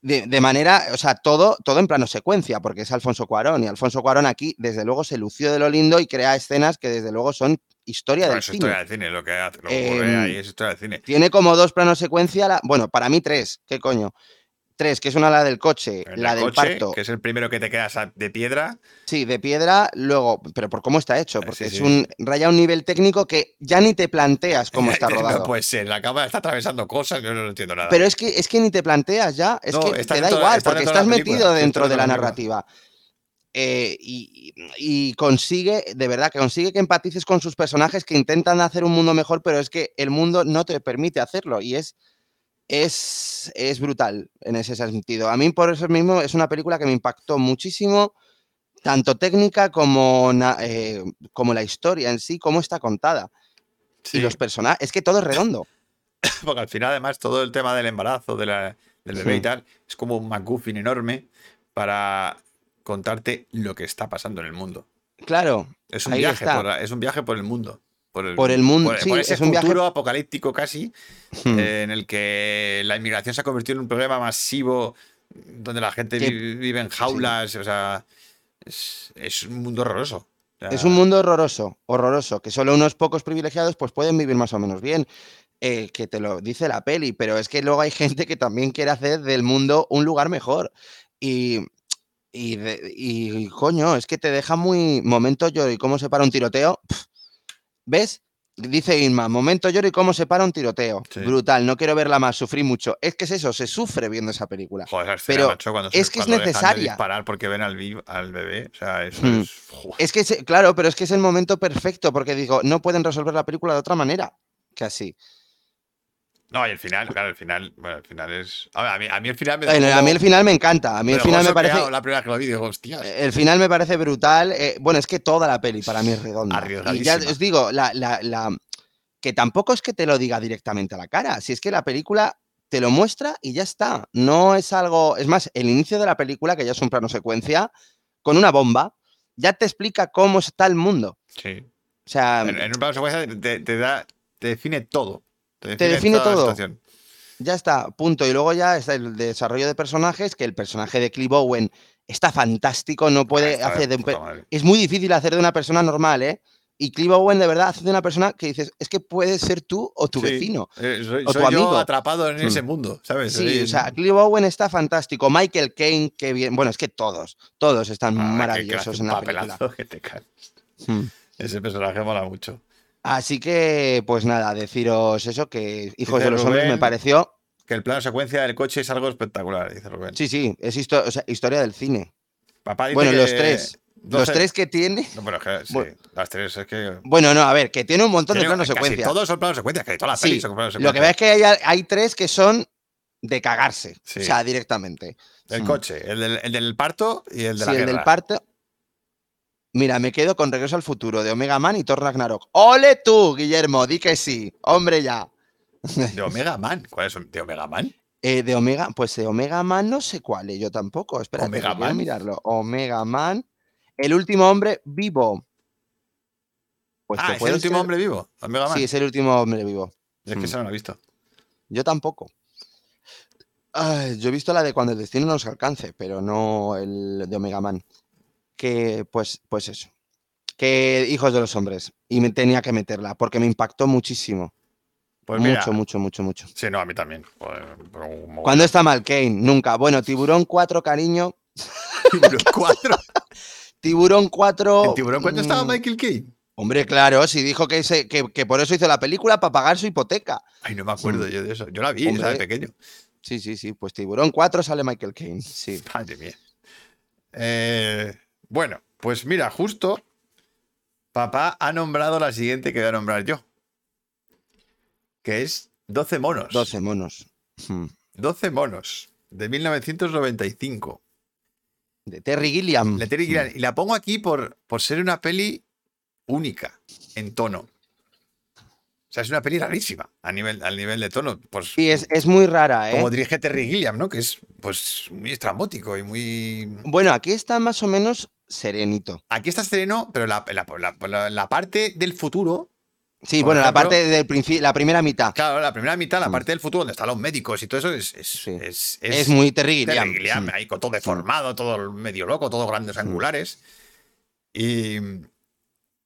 De, de manera, o sea, todo, todo en plano secuencia, porque es Alfonso Cuarón. Y Alfonso Cuarón aquí, desde luego, se lució de lo lindo y crea escenas que, desde luego, son historia Bueno, del es cine. historia del cine, lo que hace, lo que ocurre Em, ahí es historia del cine. Tiene como dos planos secuencia, la- bueno, para mí tres, ¿qué coño? Tres, que es una la del coche, la el del coche, parto, que es el primero que te quedas de piedra. sí, de piedra, luego, pero por cómo está hecho, Eh, porque sí, es sí. un raya un nivel técnico que ya ni te planteas cómo está rodado. No puede ser, la cámara está atravesando cosas, yo no entiendo nada. Pero es que, es que ni te planteas ya, es No, que te da igual, porque estás metido dentro de de la la narrativa. Eh, y, y consigue, de verdad, que consigue que empatices con sus personajes que intentan hacer un mundo mejor, pero es que el mundo no te permite hacerlo y es, es, es brutal en ese sentido. A mí por eso mismo es una película que me impactó muchísimo, tanto técnica como, eh, como la historia en sí, cómo está contada. Sí, Y los personajes, es que todo es redondo. porque al final, además, todo el tema del embarazo, de la- del bebé Sí. y tal, es como un MacGuffin enorme para contarte lo que está pasando en el mundo. Claro, Es un viaje, por, es un viaje por el mundo. Por el, Por el mundo, por- sí, por ese es un viaje- futuro apocalíptico casi, Hmm. eh, en el que la inmigración se ha convertido en un problema masivo donde la gente Que- vive en jaulas, o sea, es, es un mundo horroroso. Es un mundo horroroso, horroroso, que solo unos pocos privilegiados pues pueden vivir más o menos bien, eh, que te lo dice la peli, pero es que luego hay gente que también quiere hacer del mundo un lugar mejor. Y, y, de- y, coño, es que te deja muy... Momento lloro y cómo se para un tiroteo. pf, ¿Ves? Dice Inma, momento lloro y cómo se para un tiroteo. Sí. Brutal, no quiero verla más, sufrí mucho. Es que es eso, se sufre viendo esa película. Joder, pero macho, cuando se- es que es cuando de necesaria. disparar porque ven al, bebé, o sea, eso Hmm. es... joder. Es que, se- claro, pero es que es el momento perfecto, porque digo, no pueden resolver la película de otra manera que así. No, y el final, claro, el final, bueno, el final es... A, ver, a mí, a mí el final me Bueno, a mí el final me encanta, a mí el final me parece... La primera que lo vi, digo, hostias. El final me parece brutal. eh, bueno, es que toda la peli para mí es redonda. Y ya os digo, la, la- la- que tampoco es que te lo diga directamente a la cara. Si es que la película te lo muestra y ya está. No es algo. Es más, el inicio de la película, que ya es un plano secuencia, con una bomba, ya te explica cómo está el mundo. Sí. O sea, En, en un plano secuencia te, te da, te define todo. Te define toda todo. situación. Ya está, punto. Y luego ya está el desarrollo de personajes, que el personaje de Clive Owen está fantástico, no puede Ah, está hacer de un madre. Es muy difícil hacer de una persona normal, ¿eh? Y Clive Owen de verdad hace de una persona que dices, es que puedes ser tú o tu Sí. vecino. Eh, soy o soy tu yo amigo. atrapado en ese mundo, ¿sabes? Sí, Soy- o sea, Clive Owen está fantástico. Michael Caine, que bien. Bueno, es que todos, todos están Ah, maravillosos en la película. que te. Hmm. Ese personaje mola mucho. Así que, pues nada, deciros eso, que Hijos Dice de los Hombres me pareció. Que el plano secuencia del coche es algo espectacular, dice Rubén. Sí, sí, es histo- o sea, historia del cine. Papá dice Bueno, que los tres. Los 12 tres que tiene. No, pero es que sí, Bueno. las tres es que. Bueno, no, a ver, que tiene un montón de Tiene- planos casi secuencia. Todos son planos secuencias, que todas las Sí, pelis son planos Lo que ves secuencias. es que hay, hay tres que son de cagarse. Sí. O sea, directamente. El Mm. coche, el del, el del parto y el de Sí, la el del guerra. parto. Mira, me quedo con Regreso al Futuro de Omega Man y Thor Ragnarok. ¡Ole tú, Guillermo! Di que sí. Hombre, ya. De Omega Man. ¿Cuál es de Omega Man? Eh, de Omega, pues de Omega Man no sé cuál, eh, yo tampoco. Espera, ¿Omega Man? mirarlo. Omega Man. El último hombre vivo. Pues ah, es el último ser- hombre vivo. Omega Man. Sí, es el último hombre vivo. Es que Mm. eso no lo he visto. Yo tampoco. Ay, yo he visto la de cuando el destino nos alcance, pero no el de Omega Man. Que, pues, pues eso. Que hijos de los hombres. Y me tenía que meterla, porque me impactó muchísimo. Pues mira. mucho, mucho, mucho, mucho. Sí, no, a mí también. Joder, pero. ¿Cuándo está mal, Kane? Nunca. Bueno, Tiburón 4, cariño. Tiburón 4. Tiburón 4. ¿En Tiburón estaba mm, Michael Caine? Hombre, claro, si dijo que, se- que, que por eso hizo la película, para pagar su hipoteca. Ay, no me acuerdo Mm. yo de eso. Yo la vi, esa de pequeño. Sí, sí, sí. Pues Tiburón 4 sale Michael Kane. Sí. Madre mía. Eh, bueno, pues mira, justo papá ha nombrado la siguiente que voy a nombrar yo. Que es 12 monos. 12 monos. Hmm. 12 monos. De 1995. De Terry Gilliam. La Terry Gilliam. Y la pongo aquí por, por ser una peli única en tono. O sea, es una peli rarísima a nivel, al nivel de tono. Pues, Sí, es, es muy rara, ¿eh? como dirige Terry Gilliam, ¿no? Que es pues muy estrambótico y muy. Bueno, aquí está más o menos serenito. Aquí está sereno, pero la, la- la- la- la parte del futuro, Sí, bueno, ejemplo- la parte del principio, la primera mitad. claro, la primera mitad, la Mm. parte del futuro donde están los médicos y todo eso, es, es, Sí. es, Es, muy Terry Gilliam. Gilliam, Hmm. ahí con todo deformado, todo medio loco, todo grandes Mm. angulares. Y.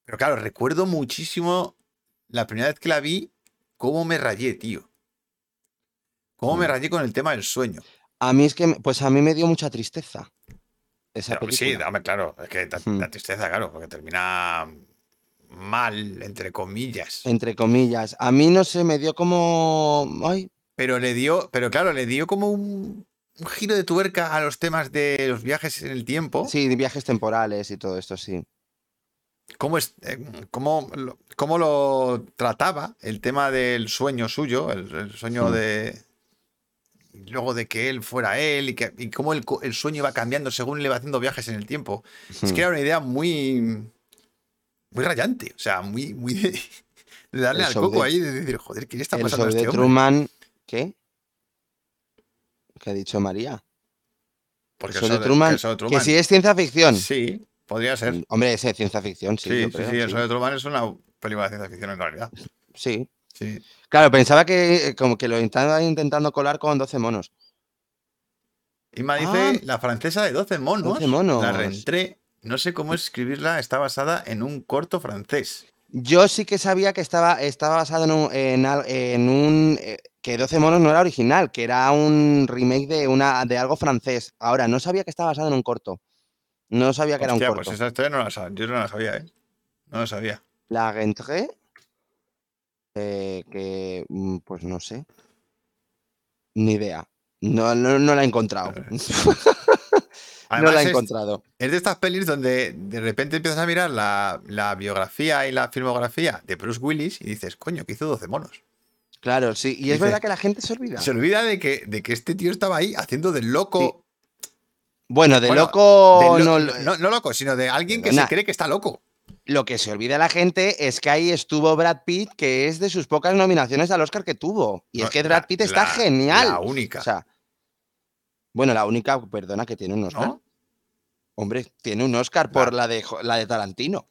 Pero claro, recuerdo muchísimo la primera vez que la vi, cómo me rayé, tío. Cómo me Mm. rayé con el tema del sueño. A mí es que, pues a mí me dio mucha tristeza. Esa Pero sí, dame, claro, es que da, Mm. da tristeza, claro, porque termina mal, entre comillas. Entre comillas. A mí no sé, me dio como. Ay, Pero le dio, pero claro, le dio como un, un giro de tuerca a los temas de los viajes en el tiempo. sí, de viajes temporales y todo esto, sí. Cómo, es, eh, cómo, lo, cómo lo trataba el tema del sueño suyo, el, el sueño Hmm. de. Luego de que él fuera él y, que, y cómo el, el sueño iba cambiando según le iba haciendo viajes en el tiempo. Es que era una idea muy. Muy rayante. O sea, muy. muy de, de darle El al coco de- ahí, de decir, joder, ¿qué está El pasando de este hombre? Truman. ¿Qué? ¿Qué ha dicho María? Porque show de de- Truman. que de Truman- si es ciencia ficción. Sí, podría ser. Hombre, es ciencia ficción, sí. Sí, sí, creo, sí, el sí. show de Truman es una película de ciencia ficción en realidad. Sí. Sí. Claro, pensaba que eh, como que lo estaba intentando colar con 12 monos. Inma dice Ah. la francesa de 12 monos. 12 monos. La reentré. No sé cómo escribirla. Está basada en un corto francés. Yo sí que sabía que estaba, estaba basado en un, en, al- en un, eh, que 12 monos no era original, que era un remake de una de algo francés. Ahora, no sabía que estaba basado en un corto. No sabía que era un Hostia, corto. pues esa historia no la sabía. Yo no la sabía, ¿eh? No la sabía. La rentré, eh, que mm, pues no sé. Ni idea. No, no, no la he encontrado. Eh, no la he encontrado. es de estas pelis donde de repente empiezas a mirar la, la biografía y la filmografía de Bruce Willis y dices, coño, que hizo 12 monos. Claro, sí. Y es Dice- verdad que la gente se olvida. Se olvida de que, de que este tío estaba ahí haciendo del loco. Bueno, de Bueno, loco lo- no, no, no loco, sino de alguien que se cree que está loco. Lo que se olvida la gente es que ahí estuvo Brad Pitt, que es de sus pocas nominaciones al Oscar que tuvo. Y No, es que Brad Pitt está la- genial. La única. O sea, bueno, la única, perdona, que tiene un Oscar. ¿no? Hombre, tiene un Oscar La- por la de, la de Tarantino.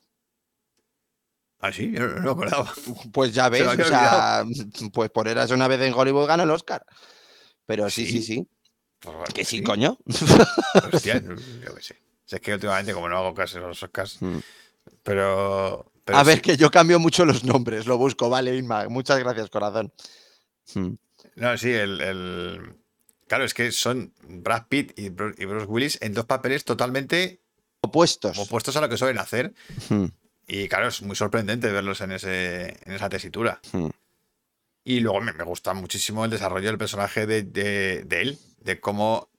Ah, sí, yo no, me acordaba. Pues ya ves, o sea, pues por Eras una vez en Hollywood ganó el Oscar. Pero sí, sí, ¿Sí? sí. Pues, Que sí, sí. coño. Hostia, yo qué sé. Es que últimamente, como no hago caso a los Oscars, Mm. Pero. pero A ver, sí. que yo cambio mucho los nombres, lo busco, vale, Inma. Muchas gracias, corazón. Mm. No, sí, el, el- Claro, es que son Brad Pitt y Bru- y Bruce Willis en dos papeles totalmente Opuestos. opuestos a lo que suelen hacer. Mm, Y claro, es muy sorprendente verlos en, ese, en esa tesitura. mm. Y luego me, me gusta muchísimo el desarrollo del personaje de, de- de él, de cómo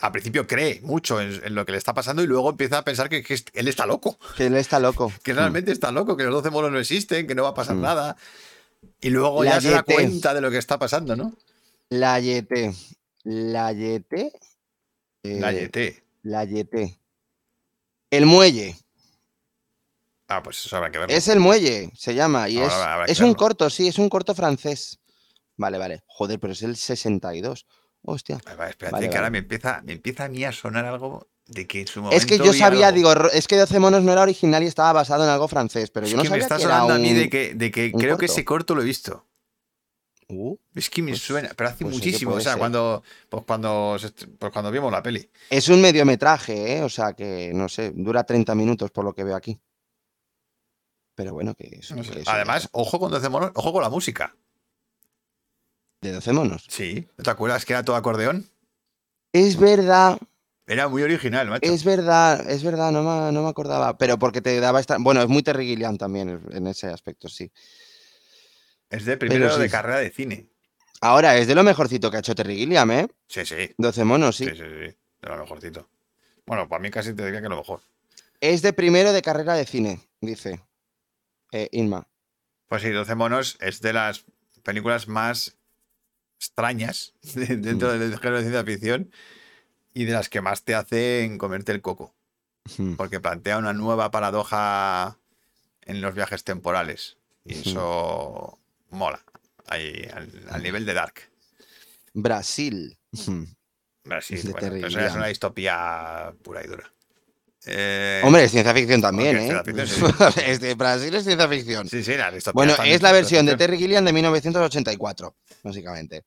al principio cree mucho en, en lo que le está pasando y luego empieza a pensar que, él está loco, Que él está loco. que realmente está loco, que los 12 monos no existen, que no va a pasar Mm. nada. Y luego La ya se da cuenta de lo que está pasando, ¿no? La Yete. La Yete. La eh, YT. La Yete. El muelle. Ah, pues eso habrá que verlo. Es el muelle, se llama. Y Ahora es, es un corto, sí, es un corto francés. Vale, vale. Joder, pero es el 62. Hostia. Vale, vale, espérate, Vale, que ahora me empieza, me empieza a mí a sonar algo de que en su momento. Es que yo sabía, algo. digo, es que 12 monos no era original y estaba basado en algo francés, pero Es yo no que me sabía está que era sonando a mí de que, de que creo que ese corto lo he visto. Uh, Es que me Pues- suena, pero hace pues que muchísimo. O sea, ser. cuando, pues cuando, pues cuando vimos la peli. Es un mediometraje, ¿eh? O sea que, no sé, dura 30 minutos por lo que veo aquí. Pero bueno, que eso. No sé. que Además, ojo con 12 monos, ojo con la música. De 12 monos. Sí. ¿No te acuerdas que era todo acordeón? Es verdad, Era muy original, macho. es verdad, es verdad, no me, no me acordaba. Pero porque te daba esta. Bueno, es muy Terry Gilliam también en- en ese aspecto, sí. Es de primero sí. de carrera de cine. Ahora, es de lo mejorcito que ha hecho Terry Gilliam, ¿eh? Sí, sí. 12 monos, sí. Sí, sí, sí. De lo mejorcito. Bueno, para mí casi te diría que lo mejor. Es de primero de carrera de cine, dice eh, Inma. Pues sí, 12 monos es de las películas más extrañas de- dentro Mm. del género de ciencia ficción y de las que más te hacen comerte el coco, porque plantea una nueva paradoja en los viajes temporales y Mm. eso mola, ahí al, al nivel de Dark. Brasil. Bueno, eso ya es Gilliam. una distopía pura y dura. Eh, Hombre, es ciencia ficción también, ¿eh? ciencia ficción, es de Brasil es ciencia ficción. sí, sí, distopías bueno, es la versión de. Terry Gilliam de 1984, básicamente.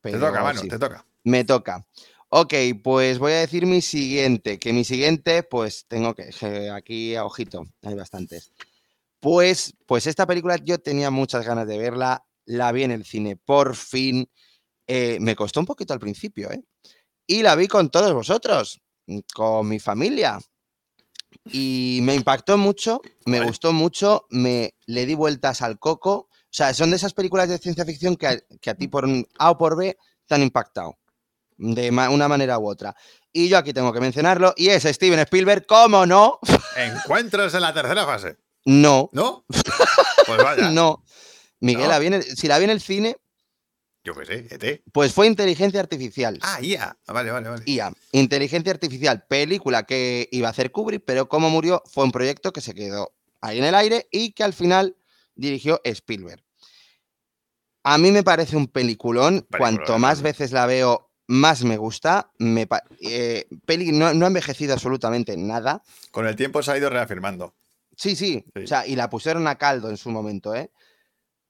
Te toca, mano, sí, te toca. Me toca. Ok, pues voy a decir mi siguiente, que mi siguiente, pues tengo que, que aquí a ojito, hay bastantes. Pues, pues esta película yo tenía muchas ganas de verla, la vi en el cine, por fin. eh, me costó un poquito al principio, ¿eh? Y la vi con todos vosotros, con mi familia. Y me impactó mucho, me gustó mucho, me le di vueltas al coco. O sea, son de esas películas de ciencia ficción que a, que a ti por A o por B te han impactado. De una manera u otra. Y yo aquí tengo que mencionarlo, y es Steven Spielberg, ¿cómo no? Encuentros en la tercera fase. No, ¿No? Pues vaya. no. Miguel, ¿No? la vi en el- si la vi en el cine, Yo qué sé, ET. pues fue inteligencia artificial. Ah, IA. Ah, Vale, vale, vale. IA, Inteligencia Artificial, película que iba a hacer Kubrick, pero como murió, fue un proyecto que se quedó ahí en el aire y que al final dirigió Spielberg. A mí me parece un peliculón, cuanto más ¿no? veces la veo, más me gusta. Me eh, peli no, no ha envejecido absolutamente nada. Con el tiempo se ha ido reafirmando. Sí, sí, Sí. o sea, y la pusieron a caldo en su momento, ¿eh?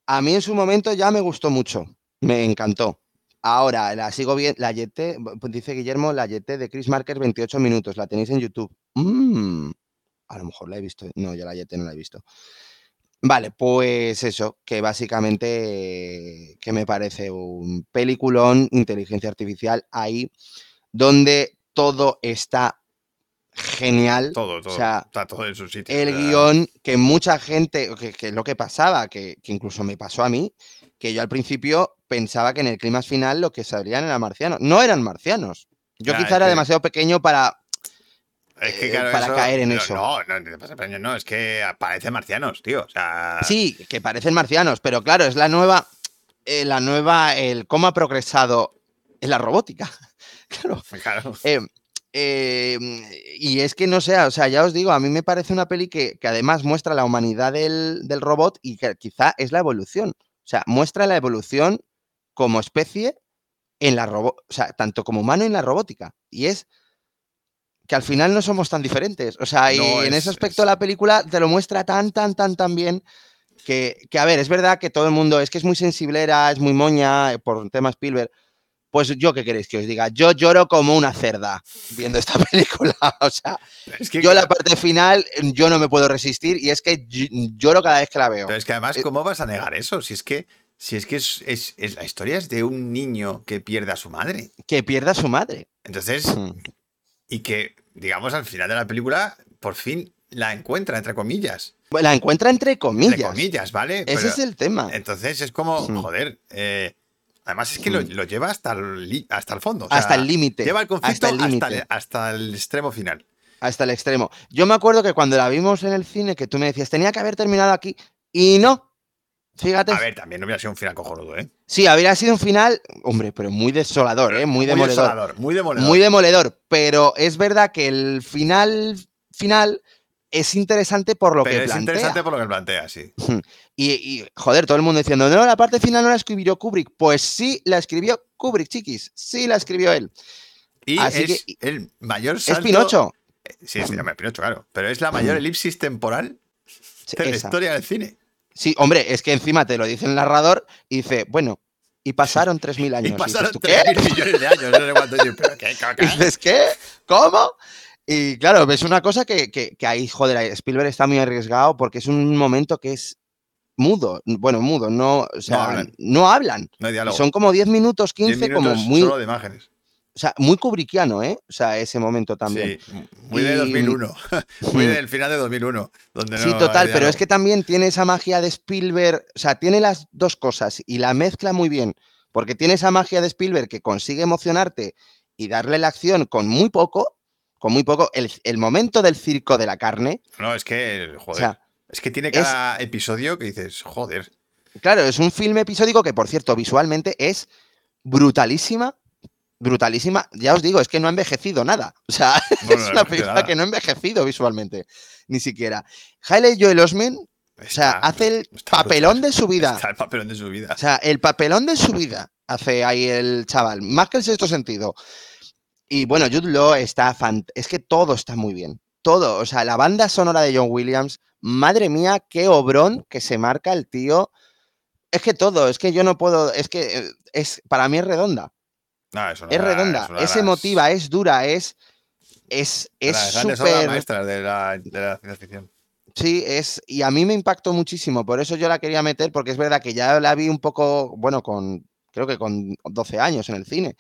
A mí en su momento ya me gustó mucho, me encantó. Ahora, la sigo bien, la Yete, pues dice Guillermo, la Yete de Chris Marker, 28 minutos, la tenéis en YouTube. Mm, a lo mejor la he visto, no, yo la Yete no la he visto. Vale, pues eso, que básicamente, que me parece un peliculón, inteligencia artificial, ahí, donde todo está genial. Todo, todo. sea, está todo en su sitio. el guion que mucha gente, que, que es lo que pasaba, que, que incluso me pasó a mí, que yo al principio pensaba que en el clima final lo que sabrían eran marcianos. No eran marcianos. Yo Ya, quizá era que- demasiado pequeño para... Es que, eh, claro, para eso- caer en no, eso. No, no, te pasa, pero no, es que parecen marcianos, tío. O sea. Sí, que parecen marcianos, pero claro, es la nueva, eh, la nueva, el cómo ha progresado en la robótica. claro. Claro. Eh, eh, y es que no sé, o sea, ya os digo, a mí me parece una peli que, que además muestra la humanidad del, del robot y que quizá es la evolución. O sea, muestra la evolución como especie en la o sea, tanto como humano en la robótica. Y es que al final no somos tan diferentes. O sea, y No, en es- ese aspecto es- la película te lo muestra tan, tan, tan, tan bien. Que, que, a ver, es verdad que todo el mundo es que es muy sensiblera, es muy moña eh, por tema Spielberg. Pues yo, ¿qué queréis que os diga? Yo lloro como una cerda viendo esta película. O sea, Es que, yo la parte final, eh, yo no me puedo resistir y es que ll- lloro cada vez que la veo. pero es que además, eh, ¿cómo vas a negar eso? Si es que, si es, que es, es- es- la historia es de un niño que pierde a su madre. Que pierda a su madre. Entonces, Mm. y que, digamos, al final de la película, por fin la encuentra, entre comillas. La encuentra entre comillas. Entre comillas, ¿vale? Ese Pero- es el tema. Entonces es como, Mm. joder, eh, Además es que lo, Mm. lo lleva hasta el, hasta el fondo. o sea, hasta el límite. Lleva el conflicto hasta el hasta el, límite. hasta el extremo final. hasta el extremo. Yo me acuerdo que cuando la vimos en el cine, que tú me decías, tenía que haber terminado aquí, y no. Fíjate. A ver, también no hubiera sido un final cojonudo, ¿eh? Sí, habría sido un final, hombre, pero muy desolador, ¿eh? Muy demoledor. desolador, muy demoledor. Muy demoledor. Pero es verdad que el final, final es interesante por lo Pero que es plantea. interesante por lo que plantea, sí. Y, y, joder, todo el mundo diciendo, no, la parte final no la escribió Kubrick. Pues sí, la escribió Kubrick, chiquis. Sí, la escribió él. Y Así es que- el mayor Es salto... Pinocho. Sí, es Pinocho, claro. Pero es la mayor elipsis temporal de la historia del cine. Sí, hombre, es que encima te lo dice el narrador y dice, bueno, y pasaron 3.000 años. Y pasaron dices, ¿tú qué? 3.000 millones de años. No sé cuánto pero ¿qué, dices, ¿qué? ¿Cómo? Y claro, ves una cosa que, que, que ahí, joder, Spielberg está muy arriesgado porque es un momento que es mudo. Bueno, mudo, no, o sea, no hablan. hablan. No hay Y diálogo. son como 10 minutos, 10 15, como minutos muy, solo de imágenes. o sea, muy kubrickiano, ¿eh? O sea, ese momento también. Sí, muy de Y- 2001. muy del final de 2001. Donde Sí, no total, pero es que también tiene esa magia de Spielberg, o sea, tiene las dos cosas y la mezcla muy bien, porque tiene esa magia de Spielberg que consigue emocionarte y darle la acción con muy poco, con muy poco, el, el momento del circo de la carne, No, es que, o joder. sea, es que tiene cada episodio que dices, joder. claro, es un filme episódico que, por cierto, visualmente es brutalísima, brutalísima, ya os digo, es que no ha envejecido nada, o sea, No, no, es una película nada. que no ha envejecido visualmente, ni siquiera. Hailey Joel Osment, o sea, Está- hace el está papelón brutal. de su vida. Está el papelón de su vida. O sea, el papelón de su vida hace ahí el chaval, más que el sexto sentido. Y bueno, Jude Law está fant es que todo está muy bien. Todo, o sea, la banda sonora de John Williams, madre mía, qué obrón que se marca el tío. Es que todo, es que yo no puedo, es que eh, es para mí es redonda, No, es, una- es redonda, una es las- emotiva, es dura, es es es súper maestras de la, de la ciencia ficción. Sí, es, y a mí me impactó muchísimo, por eso yo la quería meter, porque es verdad que ya la vi un poco, bueno, con, creo que con 12 años en el cine,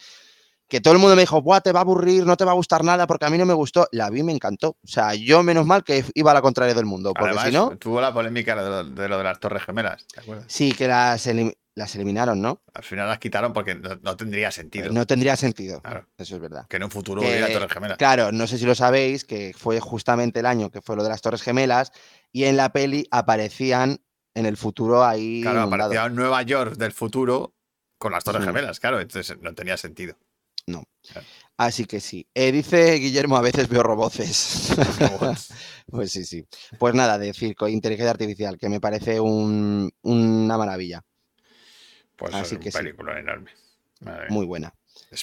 que todo el mundo me dijo, Buah, te va a aburrir, no te va a gustar nada, porque a mí no me gustó, la vi y me encantó. O sea, yo menos mal que iba a la contraria del mundo, porque Además, si no, tuvo la polémica de lo, de lo de las Torres Gemelas, ¿te acuerdas? sí que las, elim- las eliminaron, ¿no? Al final las quitaron porque no, no tendría sentido. No tendría sentido, Claro, eso es verdad. que en un futuro Que- hubiera Torres Gemelas. Claro, no sé si lo sabéis, que fue justamente el año que fue lo de las Torres Gemelas, y en la peli aparecían en el futuro ahí Claro, aparecía Nueva York del futuro con las Torres. Gemelas, claro, entonces no tenía sentido. Así que sí. Eh, dice Guillermo, a veces veo roboces. pues sí, sí. Pues nada, de circo, inteligencia artificial, que me parece un- una maravilla, Pues Así es que sí. película enorme. Madre muy buena.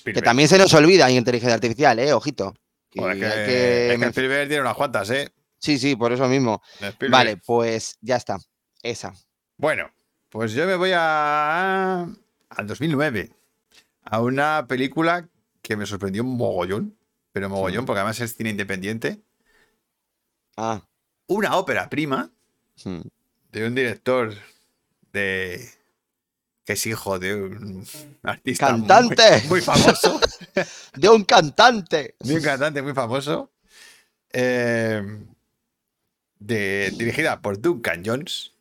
Que también se nos olvida en inteligencia artificial, eh, ojito. Que Joder, es que, que es que Spielberg tiene unas cuantas, ¿eh? Sí, sí, por eso mismo. Vale, pues ya está. Esa. Bueno, pues yo me voy a al 2009 a una película que me sorprendió un mogollón, pero mogollón, Sí. porque además es cine independiente. Ah. Una ópera prima de un director de que es hijo de un artista muy- ¡Cantante! muy, famoso, De un cantante. de un cantante muy famoso, eh, de, dirigida por Duncan Jones.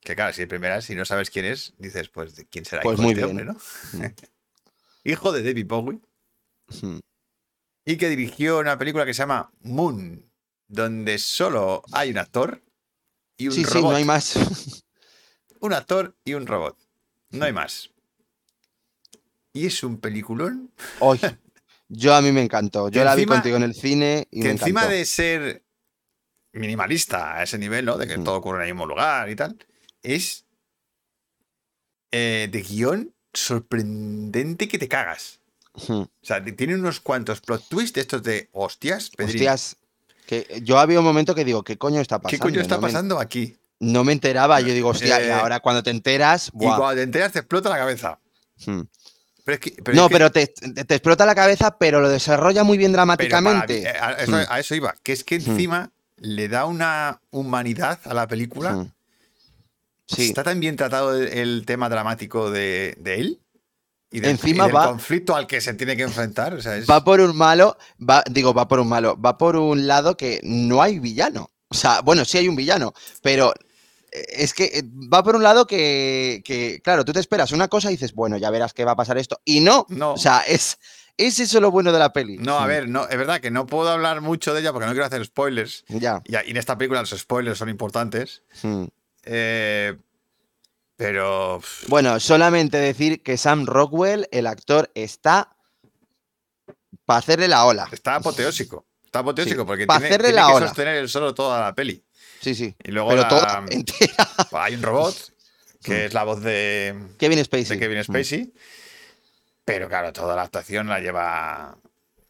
Que claro, si primera, si no sabes quién es, dices, pues, ¿de ¿quién será Pues hijo muy este bien. hombre, no? hijo de David Bowie. Hmm. Y que dirigió una película que se llama Moon, donde solo hay un actor y un Sí, sí, robot. no hay más. Un actor y un robot. No hay más. Y es un peliculón Hoy. Yo a mí me encantó. Yo Que la vi contigo en el cine y que me encima encantó. de ser minimalista a ese nivel, ¿no? De que Mm. todo ocurre en el mismo lugar y tal, es eh, de guion sorprendente que te cagas. Hmm. O sea, tiene unos cuantos plot twists estos de hostias, Pedrín, Hostias, que yo había un momento que digo, ¿qué coño está ¿qué pasando? coño está no, me, pasando aquí? no me enteraba, yo digo, hostia, y Eh, ahora cuando te enteras, Y cuando te enteras te explota la cabeza. Hmm. Pero es que, pero no, es que- pero te, explota la cabeza, pero lo desarrolla muy bien dramáticamente. eh, a, eso, Hmm. a eso iba, que es que encima le da una humanidad a la película. Hmm. Sí, Está tan bien tratado el, el tema dramático de, de él y del, Encima y del va- conflicto al que se tiene que enfrentar. O sea, es- va por un malo, va, digo, va por un malo, va por un lado que no hay villano. O sea, bueno, sí hay un villano, pero es que eh, va por un lado que, que, claro, tú te esperas una cosa y dices, bueno, ya verás que va a pasar esto. Y no, No. o sea, es, es eso lo bueno de la peli. No, a ver, no, es verdad que no puedo hablar mucho de ella porque no quiero hacer spoilers. Ya. Y, en esta película los spoilers son importantes. Mm. Eh, pero. Bueno, solamente decir que Sam Rockwell, el actor, está para hacerle la ola. Está apoteósico. Está apoteósico Sí, porque tiene, hacerle tiene la que ola. sostener él solo toda la peli. Sí, sí. Y luego Pero la- toda entera. hay un robot que es la voz de, Kevin Spacey. de Kevin Spacey. Pero claro, toda la actuación la lleva.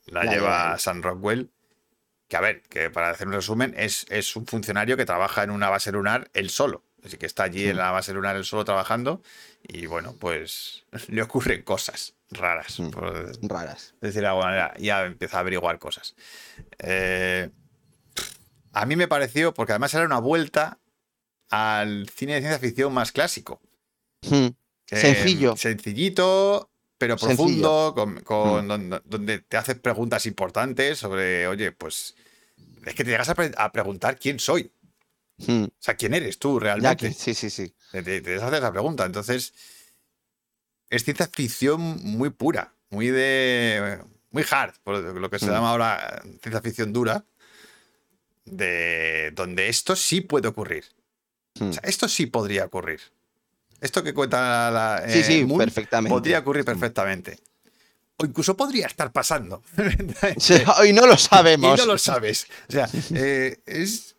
La, La lleva. Sam Rockwell. Que a ver, que para hacer un resumen, es, es un funcionario que trabaja en una base lunar él solo. Así que está allí en la base lunar él solo trabajando. Y bueno, pues le ocurren cosas raras. Mm. por Raras. decir de alguna manera. Ya empieza a averiguar cosas. Eh, a mí me pareció, porque además era una vuelta al cine de ciencia ficción más clásico. Mm. que- Sencillo. Sencillito, pero Sencillo. profundo, con, con- donde, donde te haces preguntas importantes sobre, oye, pues es que te llegas a, pre- a preguntar quién soy. Mm. O sea, quién eres tú realmente. sí, sí, sí. Te, te, te haces esa pregunta. Entonces, es ciencia ficción muy pura, muy de. muy hard, por lo que se Mm. llama ahora ciencia ficción dura. De donde esto sí puede ocurrir. Mm. O sea, esto sí podría ocurrir. Esto que cuenta la. Sí, eh, sí, Moon perfectamente. Podría ocurrir perfectamente. O incluso podría estar pasando. Hoy no lo y sabemos. no lo sabes. O sea, eh, es,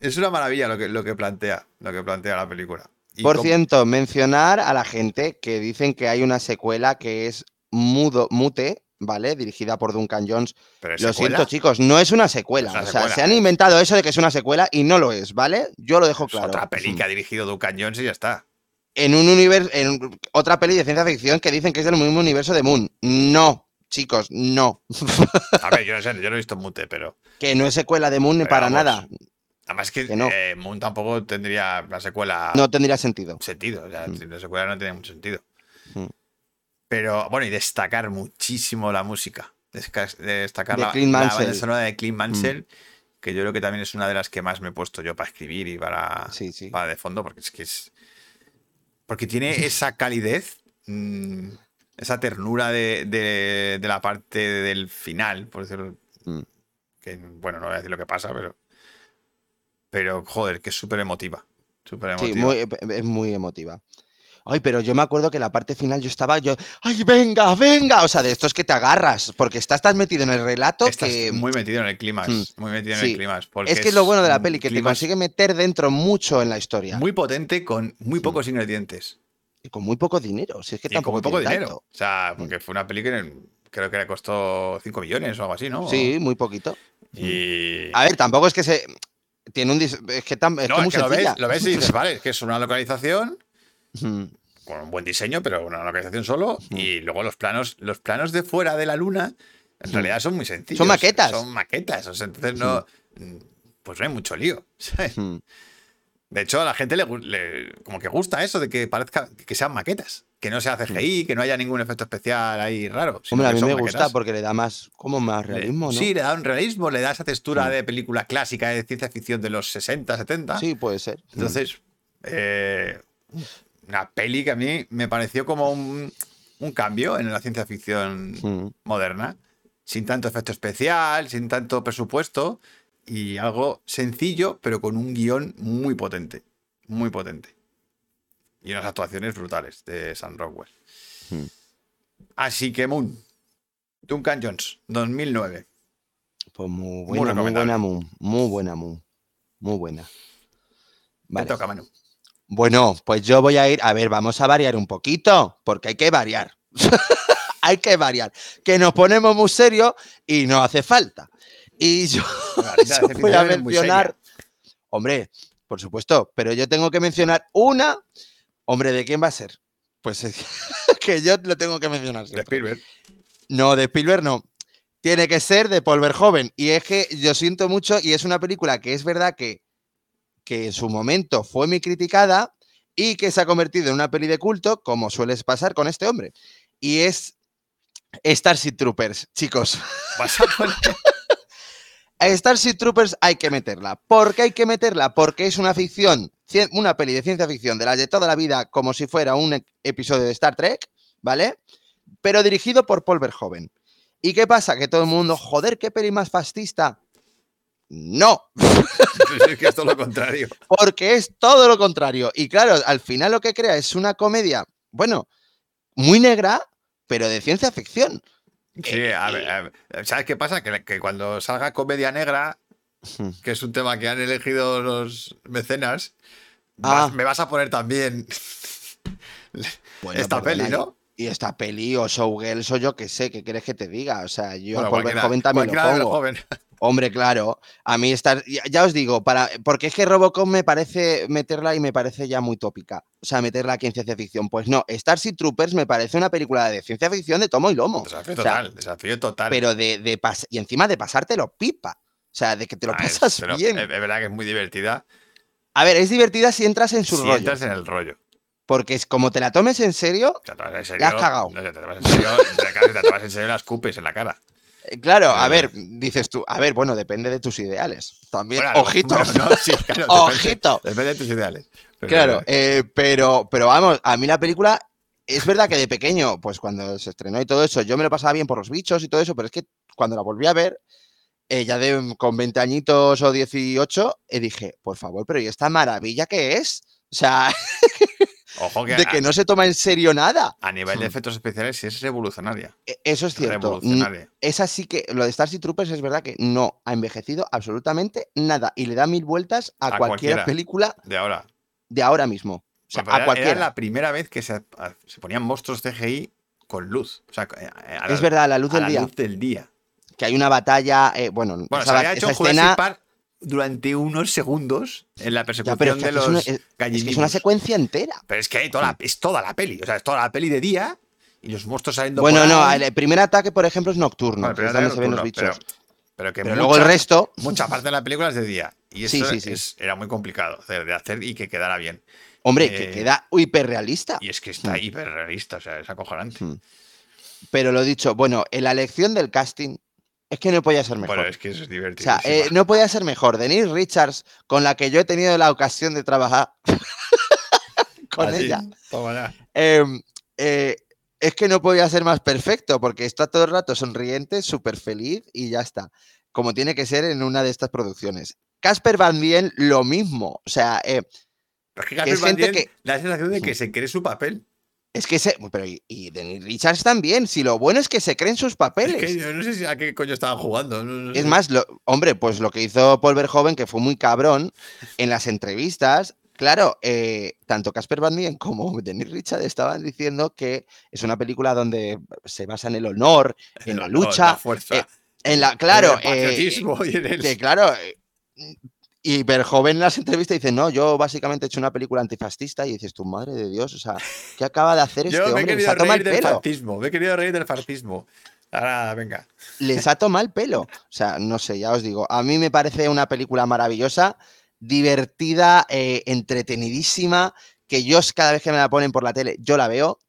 es una maravilla lo que, lo que plantea, lo que plantea la película. Y Por cierto, mencionar a la gente que dicen que hay una secuela que es mudo, mute, ¿vale? Dirigida por Duncan Jones. pero es Lo secuela. siento, chicos, no es una secuela. Es una o sea, se han inventado eso de que es una secuela y no lo es, ¿vale? Yo lo dejo Es claro. otra peli que ha dirigido Duncan Jones y ya está. En un universo, en otra peli de ciencia ficción que dicen que es del mismo universo de Moon. No, chicos, no. A ver, yo no sé, yo no he visto Mute, pero. Que no es secuela de Moon Pero para vamos, nada. Además que, Que no. eh, Moon tampoco tendría la secuela No tendría sentido. sentido. O sea, Mm. la secuela no tiene mucho sentido. Mm. Pero bueno, y destacar muchísimo la música. Destacar De la, la. Mm. banda sonora de Clint Mansell, que yo creo que también es una de las que más me he puesto yo para escribir y para, Sí, sí. para de fondo, porque es que es. Porque tiene esa calidez, mm, esa ternura de, de- de la parte del final, por decirlo. Mm. Que, bueno, no voy a decir lo que pasa, pero. Pero, joder, que es súper emotiva. Súper emotiva. Sí, muy- es muy emotiva. Ay, pero yo me acuerdo que la parte final yo estaba, yo, ay, venga, venga. O sea, de estos que te agarras, porque estás tan metido en el relato Estás que. muy metido en el clímax. Mm. Muy metido en Sí. el porque Es que es lo bueno de la peli, que te consigue meter dentro mucho en la historia. Muy potente con muy pocos ingredientes. Y con muy poco dinero. Si es que Y con tampoco muy poco dinero. tanto. O sea, porque fue una peli que creo que le costó 5 millones o algo así, ¿no? Sí, muy poquito. Y. A ver, tampoco es que se. Tiene un. Es que, tam- es no, que es muy que lo ves, lo ves y dices, vale, es que es una localización Mm, con un buen diseño, pero una localización solo. Mm. Y luego los planos, los planos de fuera de la luna, en realidad son muy sencillos. Son maquetas. Son maquetas. O sea, entonces no. Pues no hay mucho lío. ¿sabes? De hecho, a la gente le, le- como que gusta eso de que parezca que sean maquetas, que no sea CGI, que no haya ningún efecto especial ahí raro. Mm. Hombre, a mí me maquetas. gusta porque le da más. Como más realismo, ¿no? Sí, le da un realismo, le da esa textura Mm. de película clásica de ciencia ficción de los 60, 70. Sí, puede ser. Entonces, eh, una peli que a mí me pareció como un, un cambio en la ciencia ficción Mm. moderna, sin tanto efecto especial, sin tanto presupuesto y algo sencillo, pero con un guion muy potente, muy potente. Y unas actuaciones brutales de Sam Rockwell. Hmm. Así que Moon, Duncan Jones, 2009. Pues muy buena, muy, buena Moon. Muy buena Moon. Muy buena. Me Vale. toca, Manu. Bueno, pues yo voy a ir. A ver, vamos a variar un poquito, porque hay que variar. hay que variar. Que nos ponemos muy serios y no hace falta. Y yo, voy a mencionar. Hombre, por supuesto, pero yo tengo que mencionar una. Hombre, ¿de quién va a ser? Pues es que yo lo tengo que mencionar. De. Spielberg. No, de Spielberg no. Tiene que ser de Paul Verhoeven. Y es que yo siento mucho, y es una película que es verdad que, que en su momento fue muy criticada y que se ha convertido en una peli de culto, como suele pasar con este hombre. Y es Starship Troopers, chicos. Vas a poner- A Starship Troopers hay que meterla. ¿Por qué hay que meterla? Porque es una ficción una peli de ciencia ficción de las de toda la vida como si fuera un e- episodio de Star Trek, ¿vale? Pero dirigido por Paul Verhoeven. ¿Y qué pasa? Que todo el mundo, joder, qué peli más fascista. No, es que es todo lo contrario. porque es todo lo contrario. Y claro, al final lo que crea es una comedia, bueno, muy negra, pero de ciencia ficción. Sí, a ver, a ver, ¿sabes qué pasa? Que, que cuando salga comedia negra, que es un tema que han elegido los mecenas, vas- Ah. me vas a poner también Bueno, esta perdona, peli, ¿no? Y esta peli o Showgirls o yo qué sé, ¿qué quieres que te diga? O sea, yo Bueno, cualquiera- Verhoeven también lo pongo. joven. Hombre, claro. A mí estar, ya, ya os digo, para, porque es que Robocop me parece meterla y me parece ya muy tópica. O sea, meterla aquí en ciencia ficción. Pues no, Starship Troopers me parece una película de ciencia ficción de tomo y lomo. Desafío O sea, total, desafío total. pero de, de pas- y encima de pasártelo pipa. O sea, de que te lo Ah, es- pasas pero bien. Es, es verdad que es muy divertida A ver, es divertida si entras en su si rollo. entras en el rollo. Porque es como te la tomes en serio, te vas en serio, La has cagado. no te vas en serio, te te vas en serio las cupes en la cara. eh, claro, a Eh. ver, dices tú, a ver, bueno, depende de tus ideales. También, Bueno, ojito. no, sí, claro, depende- Ojito. Depende de tus ideales. Pero- Claro, eh, pero, pero vamos, a mí la película, es verdad que de pequeño, pues cuando se estrenó y todo eso, yo me lo pasaba bien por los bichos y todo eso, pero es que cuando la volví a ver, eh, ya de, con 20 añitos o 18, eh, dije, por favor, pero ¿y esta maravilla qué es? O sea, Ojo que, de a, que no se toma en serio nada. a nivel de Hmm. efectos especiales sí es revolucionaria. E- Eso es cierto. Mm, Revolucionaria. Es así que lo de Starship Troopers es verdad que no ha envejecido absolutamente nada y le da mil vueltas a, A cualquier cualquiera. película De ahora. de ahora mismo. O sea, Bueno, pero a era- cualquiera. Era la primera vez que se, ponían monstruos CGI con luz. O sea, a la- Es verdad, a la luz a del la día. luz del día. Que hay una batalla, eh, bueno, Bueno, esa, se había esa hecho Jurassic escena, Park durante unos segundos en la ya, persecución pero es que de los es, una, es- que una secuencia entera. Pero es que hay toda la, es toda la peli. O sea, es toda la peli de día y los monstruos saliendo Bueno, por no, el primer ataque, por ejemplo, es nocturno, Bueno, pero es donde era se ven los nocturno, bichos. Pero, pero que Pero mucha, luego el resto, mucha parte de la película es de día. Y eso sí, sí. es- era muy complicado de, hacer y que quedara bien. hombre, eh, que queda hiperrealista. Y es que está Hmm. hiperrealista, o sea, es acojonante. Hmm. Pero lo dicho, bueno, en la elección del casting es que no podía ser mejor. Bueno, es que eso es o divertido. sea, eh, no podía ser mejor. Denise Richards, con la que yo he tenido la ocasión de trabajar con ella. Eh, eh, es que no podía ser más perfecto porque está todo el rato sonriente, súper feliz y ya está. Como tiene que ser en una de estas producciones. Casper Van Dien, lo mismo. O sea, eh, Es que Van Dien da la sensación de que se cree su papel. Es que se. Pero y, y Richards también. Si lo bueno es que se creen sus Es papeles. que yo no sé si a qué coño estaban jugando. no- no Es más, lo- hombre, pues lo que hizo Paul Verhoeven, que fue muy cabrón, en las entrevistas, claro, eh, tanto Casper Van Dien como Denis Richard estaban diciendo que es una película donde se basa en el honor, en la No, no, lucha, la fuerza. eh, en la, claro, en el eh, patriotismo y en el- que claro, y Verhoeven en las entrevistas dice, no, yo básicamente he hecho una película antifascista y dices, tu madre de Dios, o sea, ¿qué acaba de hacer este Yo me he hombre? Les querido ha reír el del pelo. fascismo. Me he querido reír del fascismo. Ahora, venga. les ha tomado el pelo. O sea, no sé, ya os digo. A mí me parece una película maravillosa, divertida, eh, entretenidísima, que yo cada vez que me la ponen por la tele, yo la veo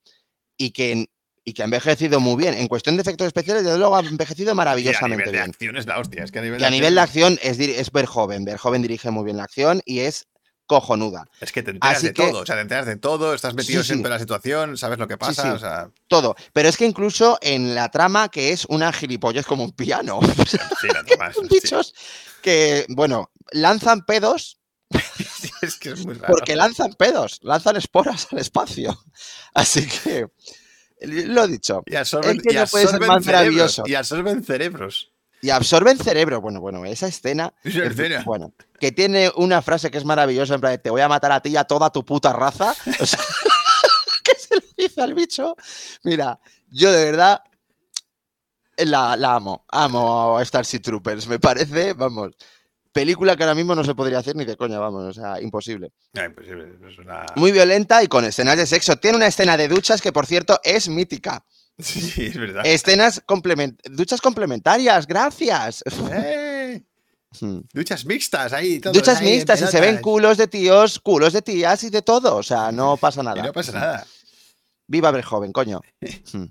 y que, y que ha envejecido muy bien. En cuestión de efectos especiales, desde luego ha envejecido Y a maravillosamente nivel de bien. acción es la hostia. Es que a nivel Y a nivel de acción es, es Verhoeven. Verhoeven dirige muy bien la acción y es cojonuda. Es que te enteras Así de que- todo. O sea, te enteras de todo. Estás metido Sí, sí. siempre en la situación. Sabes lo que pasa. sí. O sea, Todo. Pero es que incluso en la trama, que es una gilipollas como un piano. Sí, bichos que, bueno, lanzan pedos es que es muy raro. Porque lanzan pedos, lanzan esporas al espacio. Así que, lo dicho. Y absorben, es que y no puede ser absorben más cerebros, maravilloso. Y absorben cerebros. Y absorben cerebro. Bueno, bueno, esa escena. Esa es- escena. Bueno, que tiene una frase que es maravillosa, en plan, te voy a matar a ti y a toda tu puta raza. O sea, que se lo dice al bicho. Mira, yo de verdad la, la amo. Amo a Starship Troopers. Me parece, vamos, película que ahora mismo no se podría hacer ni de coña, vamos, o sea, imposible. Imposible, es una- Muy violenta y con escenas de sexo. Tiene una escena de duchas que, por cierto, es mítica. Sí, es verdad. Escenas complement duchas complementarias, gracias. ¡Eh! Hmm. Duchas mixtas ahí. Duchas ahí mixtas y se ven culos de tíos, culos de tías y de todo. O sea, no pasa Y nada. no pasa nada. Viva Verjoven, coño. Hmm.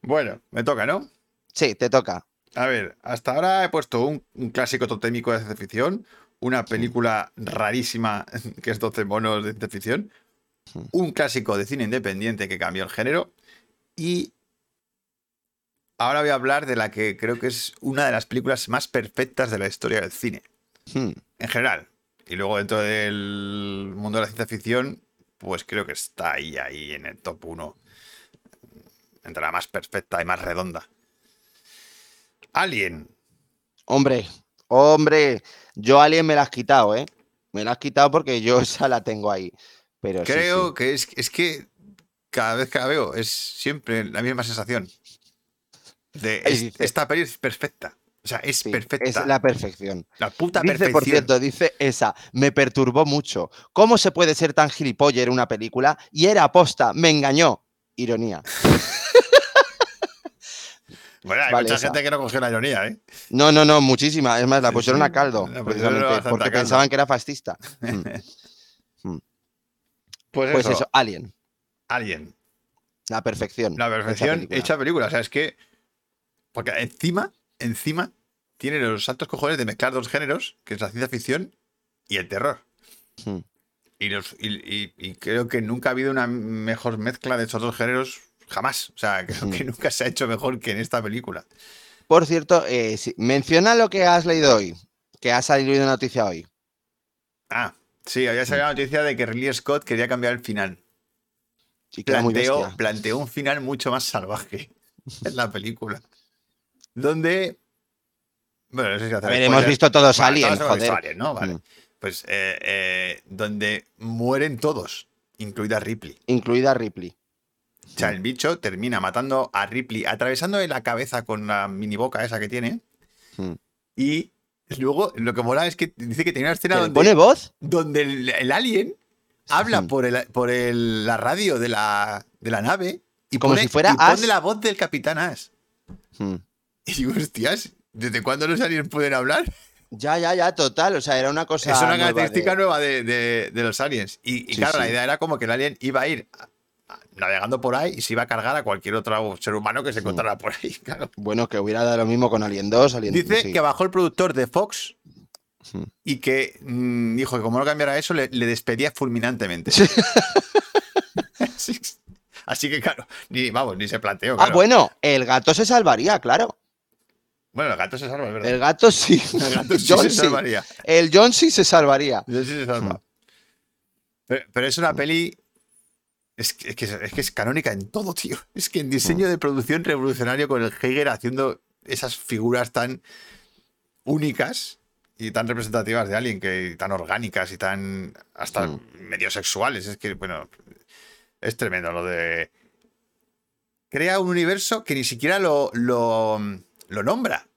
Bueno, me toca, ¿no? Sí, te toca. A ver, hasta ahora he puesto un, un clásico totémico de ciencia ficción, una película rarísima que es 12 monos de ciencia ficción, un clásico de cine independiente que cambió el género y ahora voy a hablar de la que creo que es una de las películas más perfectas de la historia del cine, en general. Y luego dentro del mundo de la ciencia ficción, pues creo que está ahí, ahí en el top 1. Entre la más perfecta y más redonda. Alien. Hombre, hombre, yo Alien me la has quitado, ¿eh? Me la has quitado porque yo esa la tengo ahí. Pero Creo sí. que es, es que cada vez que la veo es siempre la misma sensación. De es- esta peli es perfecta. O sea, es Sí, perfecta. Es la... la perfección. puta Dice, perfección. por cierto, dice esa, me perturbó mucho. ¿Cómo se puede ser tan gilipollas en una película? Y era aposta, me engañó. Ironía. Bueno, hay Vale, mucha esa. gente que no cogió la ironía, ¿eh? No, no, no, muchísima. Es más, la pusieron a caldo, la precisamente, porque caldo. pensaban que era fascista. Mm. Pues, Pues eso, eso, Alien, Alien. la perfección. La hecha perfección película. hecha película. O sea, es que. Porque encima, encima, tiene los santos cojones de mezclar dos géneros, que es la ciencia ficción y el terror. Mm. Y, los, y, y- y creo que nunca ha habido una mejor mezcla de estos dos géneros jamás. O sea, creo Mm. que nunca se ha hecho mejor que en esta película. Por cierto, eh, sí, menciona lo que has leído hoy, que ha salido una noticia hoy. Ah, sí, había salido la noticia de que Ridley Scott quería cambiar el final. Sí, Planteó, planteó un final mucho más salvaje en la película. Donde. Bueno, no sé si hacer A ver, hemos visto todos Bueno, Alien, todos joder. Alien, ¿no? Vale. Mm. Pues eh, eh, donde mueren todos, incluida Ripley. Incluida Ripley. O sea, el bicho termina matando a Ripley, atravesándole la cabeza con la mini boca esa que tiene. Mm. Y luego lo que mola es que dice que tiene una escena ¿Que le donde, pone voz? donde el, el alien habla Mm. por, el, por el- la radio de la, de la nave y Como pone, si fuera y pone la voz del capitán Ash. Mm. Y digo, hostias, ¿desde cuándo los aliens pueden hablar? Ya, ya, ya, total. O sea, era una cosa. es una nueva característica de- nueva de, de- de los aliens. Y, y Sí, claro, la idea era como que el alien iba a ir navegando por ahí y se iba a cargar a cualquier otro ser humano que se encontrara por ahí. Claro. Bueno, que hubiera dado lo mismo con Alien 2, Alien Dice sí. que bajó el productor de Fox Hmm. y que mm, dijo que como no cambiara eso, le, le despedía fulminantemente. Sí. Así, que, claro, ni, vamos, ni se planteó. Ah, bueno, el gato se salvaría, claro. Bueno, el gato se salva, es verdad. El gato sí. El gato sí John se sí. salvaría. El John sí se salvaría. Yo sí se salva. Hmm. Pero, pero es una peli. Es que, es, que, es que es canónica en todo, tío. Es que en diseño Hmm. de producción revolucionario con el Heiger haciendo esas figuras tan únicas y tan representativas de alguien que tan orgánicas y tan hasta Hmm. medio sexuales. Es que, bueno, es tremendo lo de. Crea un universo que ni siquiera lo, lo, lo nombra.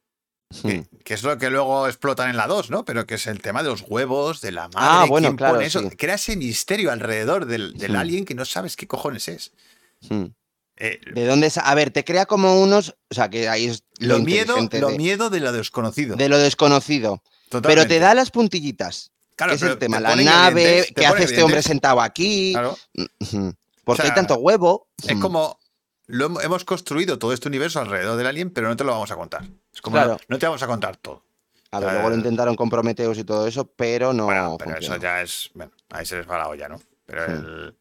Que, que es lo que luego explotan en la 2, ¿no? Pero que es el tema de los huevos, de la madre. Ah, bueno, quién claro, pone eso. sí. Crea ese misterio alrededor del, del alien que no sabes qué cojones es. Eh, ¿De dónde? sa- A ver, te crea como unos. O sea, que ahí es lo, lo, miedo, lo de, miedo de lo desconocido. de lo desconocido. Pero te da las puntillitas. Claro, que es el tema. te La nave, ¿qué hace este hombre sentado aquí? Claro. Ujú. ¿Por qué O sea, hay tanto huevo? Es Mm. como. Lo hem- hemos construido todo este universo alrededor del alien, pero no te lo vamos a contar. Es como Claro. no, no te vamos a contar todo. A ver, luego lo intentaron con Prometheus y todo eso, pero no. bueno, pero eso ya es. Bueno, ahí se les va la olla, ¿no? Pero, el-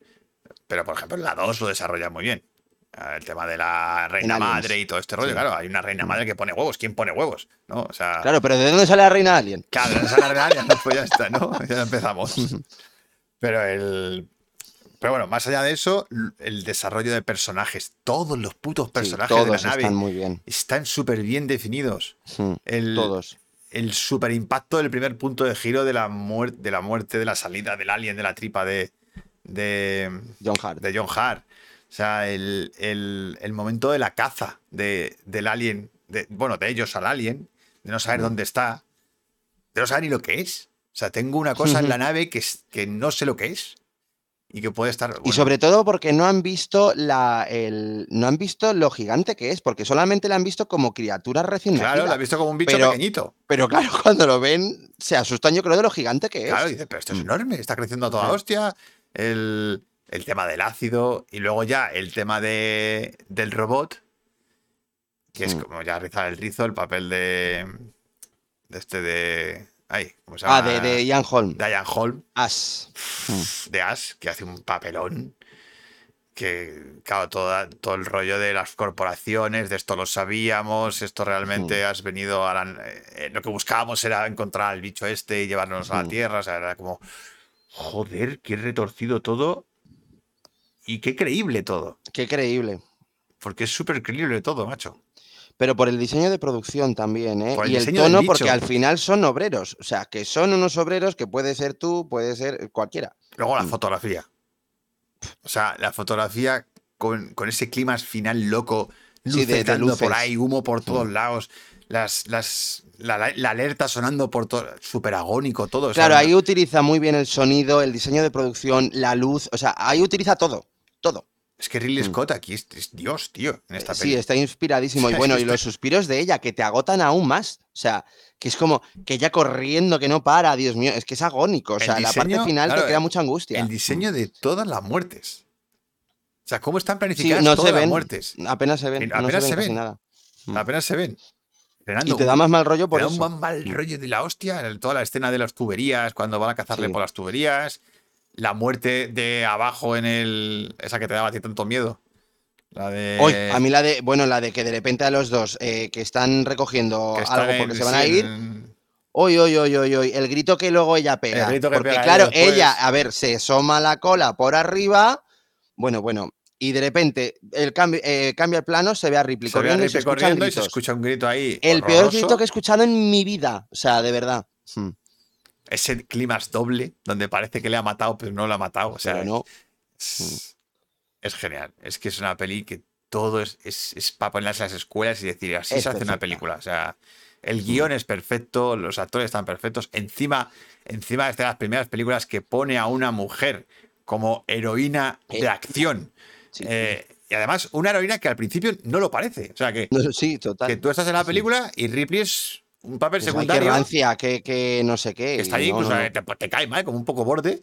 pero por ejemplo, en la 2 lo desarrolla muy bien. Eh, El tema de la reina madre y todo este rollo, Sí. claro, hay una reina madre que pone huevos. ¿Quién pone huevos? ¿No? O sea, Claro, pero ¿de dónde sale la reina alien? Claro, esa es la realidad, pues ya está, ¿no? Ya empezamos. Pero el. Pero bueno, más allá de eso, el desarrollo de personajes, todos los putos Sí, personajes de la nave están muy bien. están súper bien definidos. El, Todos. el super impacto del primer punto de giro de la, muerte, de la muerte, de la salida del alien, de la tripa de, de, John Hart. de John Hart. O sea, el, el- el momento de la caza de, del alien, de, bueno, de ellos al alien, de no saber Mm. dónde está, de no saber ni lo que es. O sea, tengo una cosa en la nave que, es, que no sé lo que es y que puede estar. Y sobre todo porque no han visto la, el, no han visto lo gigante que es, porque solamente la han visto como criatura recién Claro, nacida. lo ha visto como un bicho Pero- pequeñito. Pero claro, cuando lo ven, se asustan yo creo de lo gigante que es. Claro, dice, pero esto es Mm. enorme, está creciendo a toda Claro. hostia. El, el tema del ácido y luego ya el tema de, del robot, que es Mm. como ya rizar el rizo, el papel de, de este de... Ay, ¿cómo se llama? Ah, de, de Ian Holm. Diane Holm, As. de Ash, que hace un papelón. Que, claro, toda- todo el rollo de las corporaciones, de esto lo sabíamos, esto realmente has venido a la- eh, lo que buscábamos era encontrar al bicho este y llevarnos a la Ujú. Tierra, o sea, era como, joder, qué retorcido todo y qué creíble todo, Qué creíble. porque es súper creíble todo, macho. Pero por el diseño de producción también, ¿eh? El y el tono, porque al final son obreros. O sea, que son unos obreros que puede ser tú, puede ser cualquiera. Luego la Mm. fotografía. O sea, la fotografía con, con ese clima final loco, Sí, de- de por ahí, humo por todos Mm. lados, las, las, la, la- la alerta sonando por todo, súper agónico todo. o sea, Claro, ahí utiliza muy bien el sonido, el diseño de producción, la luz. O sea, ahí utiliza todo. Todo. Es que Ridley Mm. Scott aquí es, es Dios, tío, en esta Sí, peli. está inspiradísimo. Y bueno, y los suspiros de ella, que te agotan aún más. O sea, que es como que ella corriendo, que no para, Dios mío, es que es agónico. O sea, la parte final claro, te crea mucha angustia. El diseño de todas las muertes. O sea, cómo están Sí, planificadas no todas se las ven. muertes. Apenas se ven. Sí, no apenas se se ven nada. Mm. Apenas se ven. Y te da más mal rollo por Te da un mal rollo de la hostia, el- toda la escena de las tuberías, cuando van a cazarle Sí. por las tuberías, la muerte de abajo en el... esa que te daba a ti tanto miedo. La de... Hoy, a mí la de, bueno, la de que de repente a los dos eh, que están recogiendo que están algo en- porque se van sí, a ir, en- hoy, hoy, hoy, hoy, hoy, el grito que luego ella pega. grito que porque pega claro, ella después. ella, a ver, se asoma la cola por arriba, bueno, bueno, y de repente el cambio, eh, cambia el plano, se ve a Ripley se ve a corriendo y se escuchan corriendo y se gritos. escucha un grito ahí. El peor grito que he escuchado en mi vida, o sea, de verdad. Hmm, Ese clímax doble, donde parece que le ha matado, pero no lo ha matado. O sea, no. es, es genial. Es que es una peli que todo es, es, es para ponerlas en las escuelas y decir, así Es se hace una película. O sea, el guion es perfecto, los actores están perfectos. Encima, encima es de las primeras películas que pone a una mujer como heroína de acción. Sí. Eh, y además, una heroína que al principio no lo parece. O sea, que, No, sí, total. que tú estás en la película y Ripley es un papel Pues, secundario. rancia, que, que no sé qué. que está ahí, incluso no, eh, no. Te, te cae mal, como un poco borde.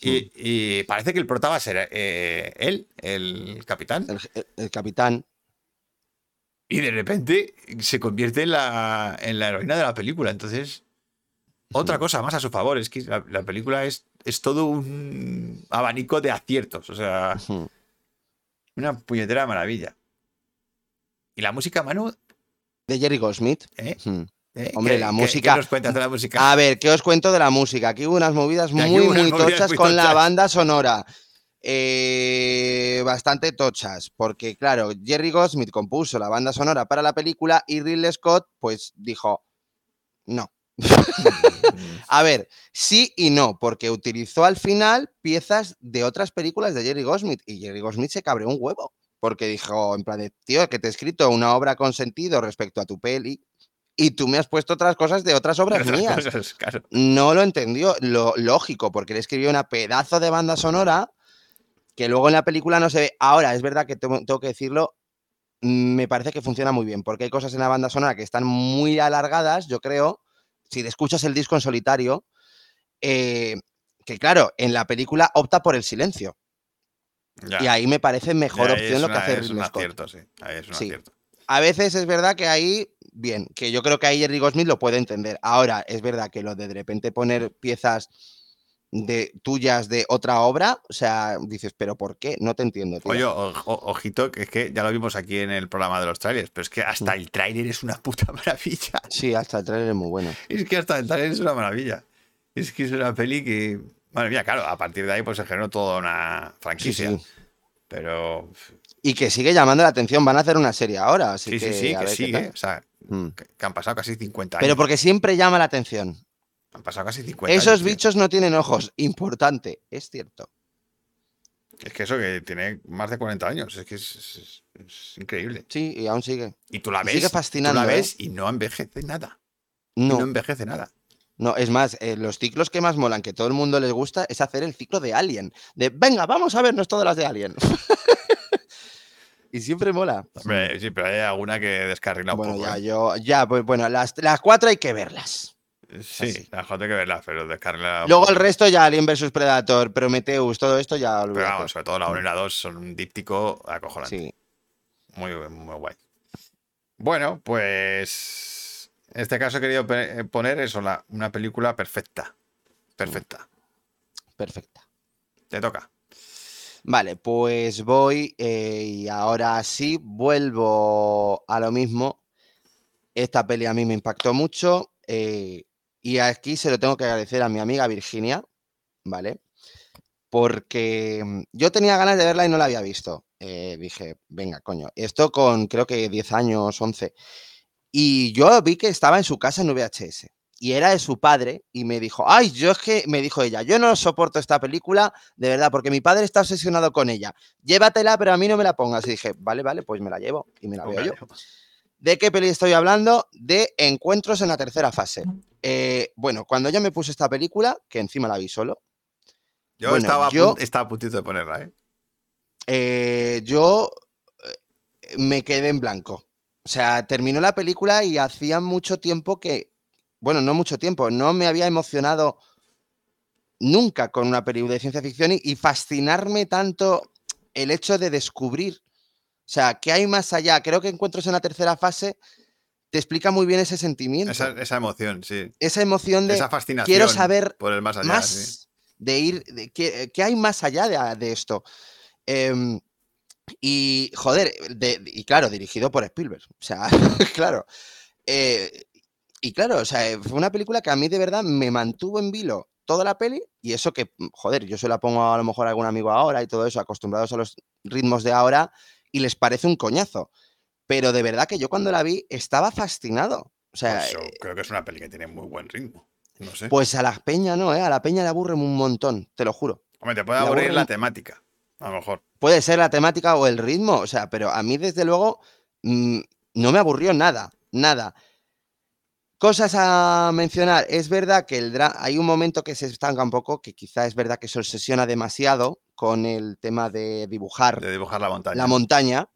Y, y parece que el prota va a ser eh, él, el capitán. El, el- el capitán. Y de repente se convierte en la, en la heroína de la película. Entonces, otra cosa más a su favor. Es que la, la película es, es todo un abanico de aciertos. O sea, Hmm. una puñetera maravilla. Y la música, Manu, De Jerry Goldsmith. ¿eh? Hmm. ¿Eh? Hombre, ¿Qué- la música- ¿Qué nos cuentas de la música? A ver, ¿qué os cuento de la música? Aquí hubo unas movidas muy, unas muy movidas tochas muy con la banda sonora. Eh, bastante tochas, porque claro, Jerry Goldsmith compuso la banda sonora para la película y Ridley Scott pues dijo, no. A ver, sí y no, porque utilizó al final piezas de otras películas de Jerry Goldsmith y Jerry Goldsmith se cabreó un huevo, porque dijo en plan de, tío, que te he escrito una obra con sentido respecto a tu peli y tú me has puesto otras cosas de otras obras Otras mías cosas, claro. no lo entendió, lo lógico, porque le escribió una pedazo de banda sonora que luego en la película no se ve. Ahora, es verdad que tengo, tengo que decirlo, me parece que funciona muy bien, porque hay cosas en la banda sonora que están muy alargadas, yo creo, si te escuchas el disco en solitario, eh, que claro, en la película opta por el silencio. Ya. Y ahí me parece mejor Ya, opción lo que una- hace Es un acierto, sí. Ahí es un Sí. acierto. A veces es verdad que ahí, bien, que yo creo que ahí Jerry Goldsmith lo puede entender. Ahora, es verdad que lo de de repente poner piezas de tuyas de otra obra, o sea, dices, pero ¿por qué? No te entiendo, tío. Oye, o- o- ojito, que es que ya lo vimos aquí en el programa de los trailers, pero es que hasta Mm. el tráiler es una puta maravilla. Sí, hasta el trailer es muy bueno. Es que hasta el tráiler es una maravilla. Es que es una peli que... Madre mía, claro, a partir de ahí pues se generó toda una franquicia. sí. Pero Y que sigue llamando la atención, van a hacer una serie ahora, así sí, que, sí, sí, que sigue. O sea, Mm. que, que han pasado casi 50 años. Pero porque siempre llama la atención. Han pasado casi 50 Esos años. tío. bichos no tienen ojos, importante, es cierto. Es que eso que tiene más de 40 años. Es que es, es- es increíble. Sí, y aún sigue. Y tú la Y ves. sigue tú fascinando, la ¿eh? ves y no envejece nada. Y no No, envejece nada. no, es más, eh, los ciclos que más molan, que todo el mundo les gusta, es hacer el ciclo de Alien. De, venga, vamos a vernos todas las de Alien. y siempre mola. Hombre, sí, pero hay alguna que descarrila un Bueno, poco. ya, ¿eh? yo, ya, pues bueno, las, las cuatro hay que verlas. Sí, así. la joder que verla, pero descarga. Luego el resto ya Alien vs Predator, Prometheus, todo esto ya Pero olvídate. vamos, sobre todo la 1 y la 2 son un díptico acojonante. Sí. Muy, muy guay. Bueno, pues. En este caso he querido pe- poner eso, la- una película perfecta. Perfecta. Perfecta. Te toca. Vale, pues voy eh, y ahora sí vuelvo a lo mismo. Esta peli a mí me impactó mucho eh, y aquí se lo tengo que agradecer a mi amiga Virginia, ¿vale? Porque mm, yo tenía ganas de verla y no la había visto. Eh, dije, venga, coño, esto con creo que 10 años, 11. Y yo vi que estaba en su casa en VHS y era de su padre y me dijo, ay, yo es que, me dijo ella, yo no soporto esta película de verdad, porque mi padre está obsesionado con ella. Llévatela, pero a mí no me la pongas. Y dije, vale, vale, pues me la llevo y me la veo yo. ¿De qué peli estoy hablando? De Encuentros en la tercera fase. Eh, bueno, cuando yo me puse esta película, que encima la vi solo, Yo, Bueno, estaba, a yo- estaba a puntito de ponerla, ¿eh? eh, yo eh, me quedé en blanco. O sea, terminó la película y hacía mucho tiempo que, bueno, no mucho tiempo, no me había emocionado nunca con una película de ciencia ficción y, y fascinarme tanto el hecho de descubrir, o sea, qué hay más allá. Creo que Encuentros en la tercera fase te explica muy bien ese sentimiento, Esa, esa, esa emoción, sí. emoción de Esa fascinación. quiero saber por el más allá. más sí. de ir, de qué, qué hay más allá de, de esto. Em, y, joder, de- y claro, dirigido por Spielberg. O sea, claro. Eh, y claro, o sea, eh, fue una película que a mí de verdad me mantuvo en vilo toda la peli. Y eso que, mm, joder, yo se la pongo a lo mejor a algún amigo ahora y todo eso, acostumbrados a los ritmos de ahora, y les parece un coñazo. Pero de verdad que yo cuando la vi estaba fascinado. O sea, Pues yo eh, creo que es una peli que tiene muy buen ritmo. No sé. pues a la peña no, ¿eh? A la peña le aburre un montón, te lo juro. Hombre, te puede aburrir la temática. A lo mejor. Puede ser la temática o el ritmo, o sea, pero a mí desde luego mm, no me aburrió nada, nada. Cosas a mencionar, es verdad que el hay un momento que se estanca un poco, que quizá es verdad que se obsesiona demasiado con el tema de dibujar De dibujar la montaña. la montaña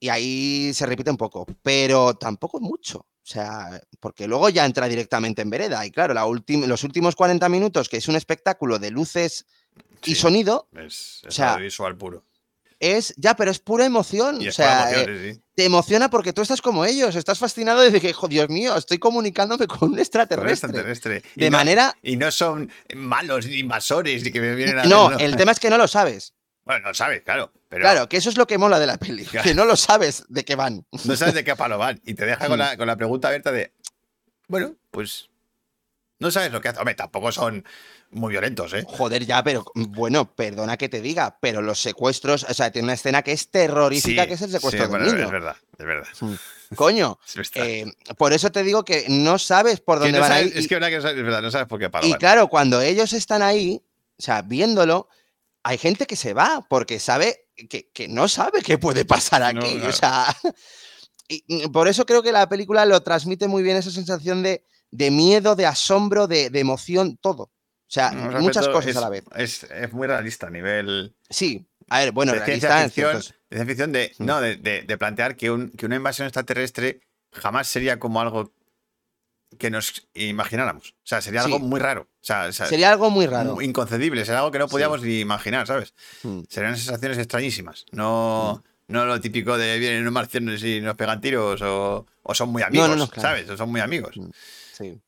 y ahí se repite un poco, pero tampoco mucho. O sea, porque luego ya entra directamente en vereda. Y claro, la los últimos 40 minutos, que es un espectáculo de luces y sonido, Es, o es sea, audiovisual puro. Es ya, pero es pura emoción. Y o sea, eh, sí. te emociona porque tú estás como ellos, estás fascinado de que, "Jo, Dios mío, estoy comunicándome con un Con extraterrestre. extraterrestre. Y De no- manera. Y no son malos ni invasores ni que me vienen a No, ver, el tema es que no lo sabes. Bueno, no sabes, claro. Pero Claro, que eso es lo que mola de la peli, Claro. que no lo sabes de qué van. no sabes de qué palo van. Y te deja con la, con la pregunta abierta de. Bueno, pues. No sabes lo que hace. Hombre, tampoco son muy violentos, ¿eh? Joder, ya, pero bueno, perdona que te diga, pero los secuestros, o sea, tiene una escena que es terrorífica, Sí, que es el sí, secuestro del bueno, niño. Es verdad, es verdad. Coño, Es verdad. eh, por eso te digo que no sabes por dónde no van a ir. es que verdad que no sabes- es verdad, no sabes por qué palo Y claro, cuando ellos están ahí, o sea, viéndolo, hay gente que se va porque sabe que, que no sabe qué puede pasar No, aquí. claro. O sea, y mm, por eso creo que la película lo transmite muy bien esa sensación de, de miedo, de asombro, de, de emoción, todo. O sea, muchas cosas es, a la vez. Es, es muy realista a nivel Sí, a ver, bueno, de realista ficción, de, ficción de, Mm. no, de, de- plantear que, un- que una invasión extraterrestre jamás sería como algo que nos imagináramos. O sea, sería algo Sí. muy raro. O sea, Sería algo muy raro. inconcebible. Sería algo que no Sí. podíamos ni imaginar, ¿sabes? Mm. Serían sensaciones extrañísimas. No, no lo típico de vienen unos marcianos y nos pegan tiros o, o son muy amigos, no, claro. ¿sabes? O son muy amigos. Mm. Sí.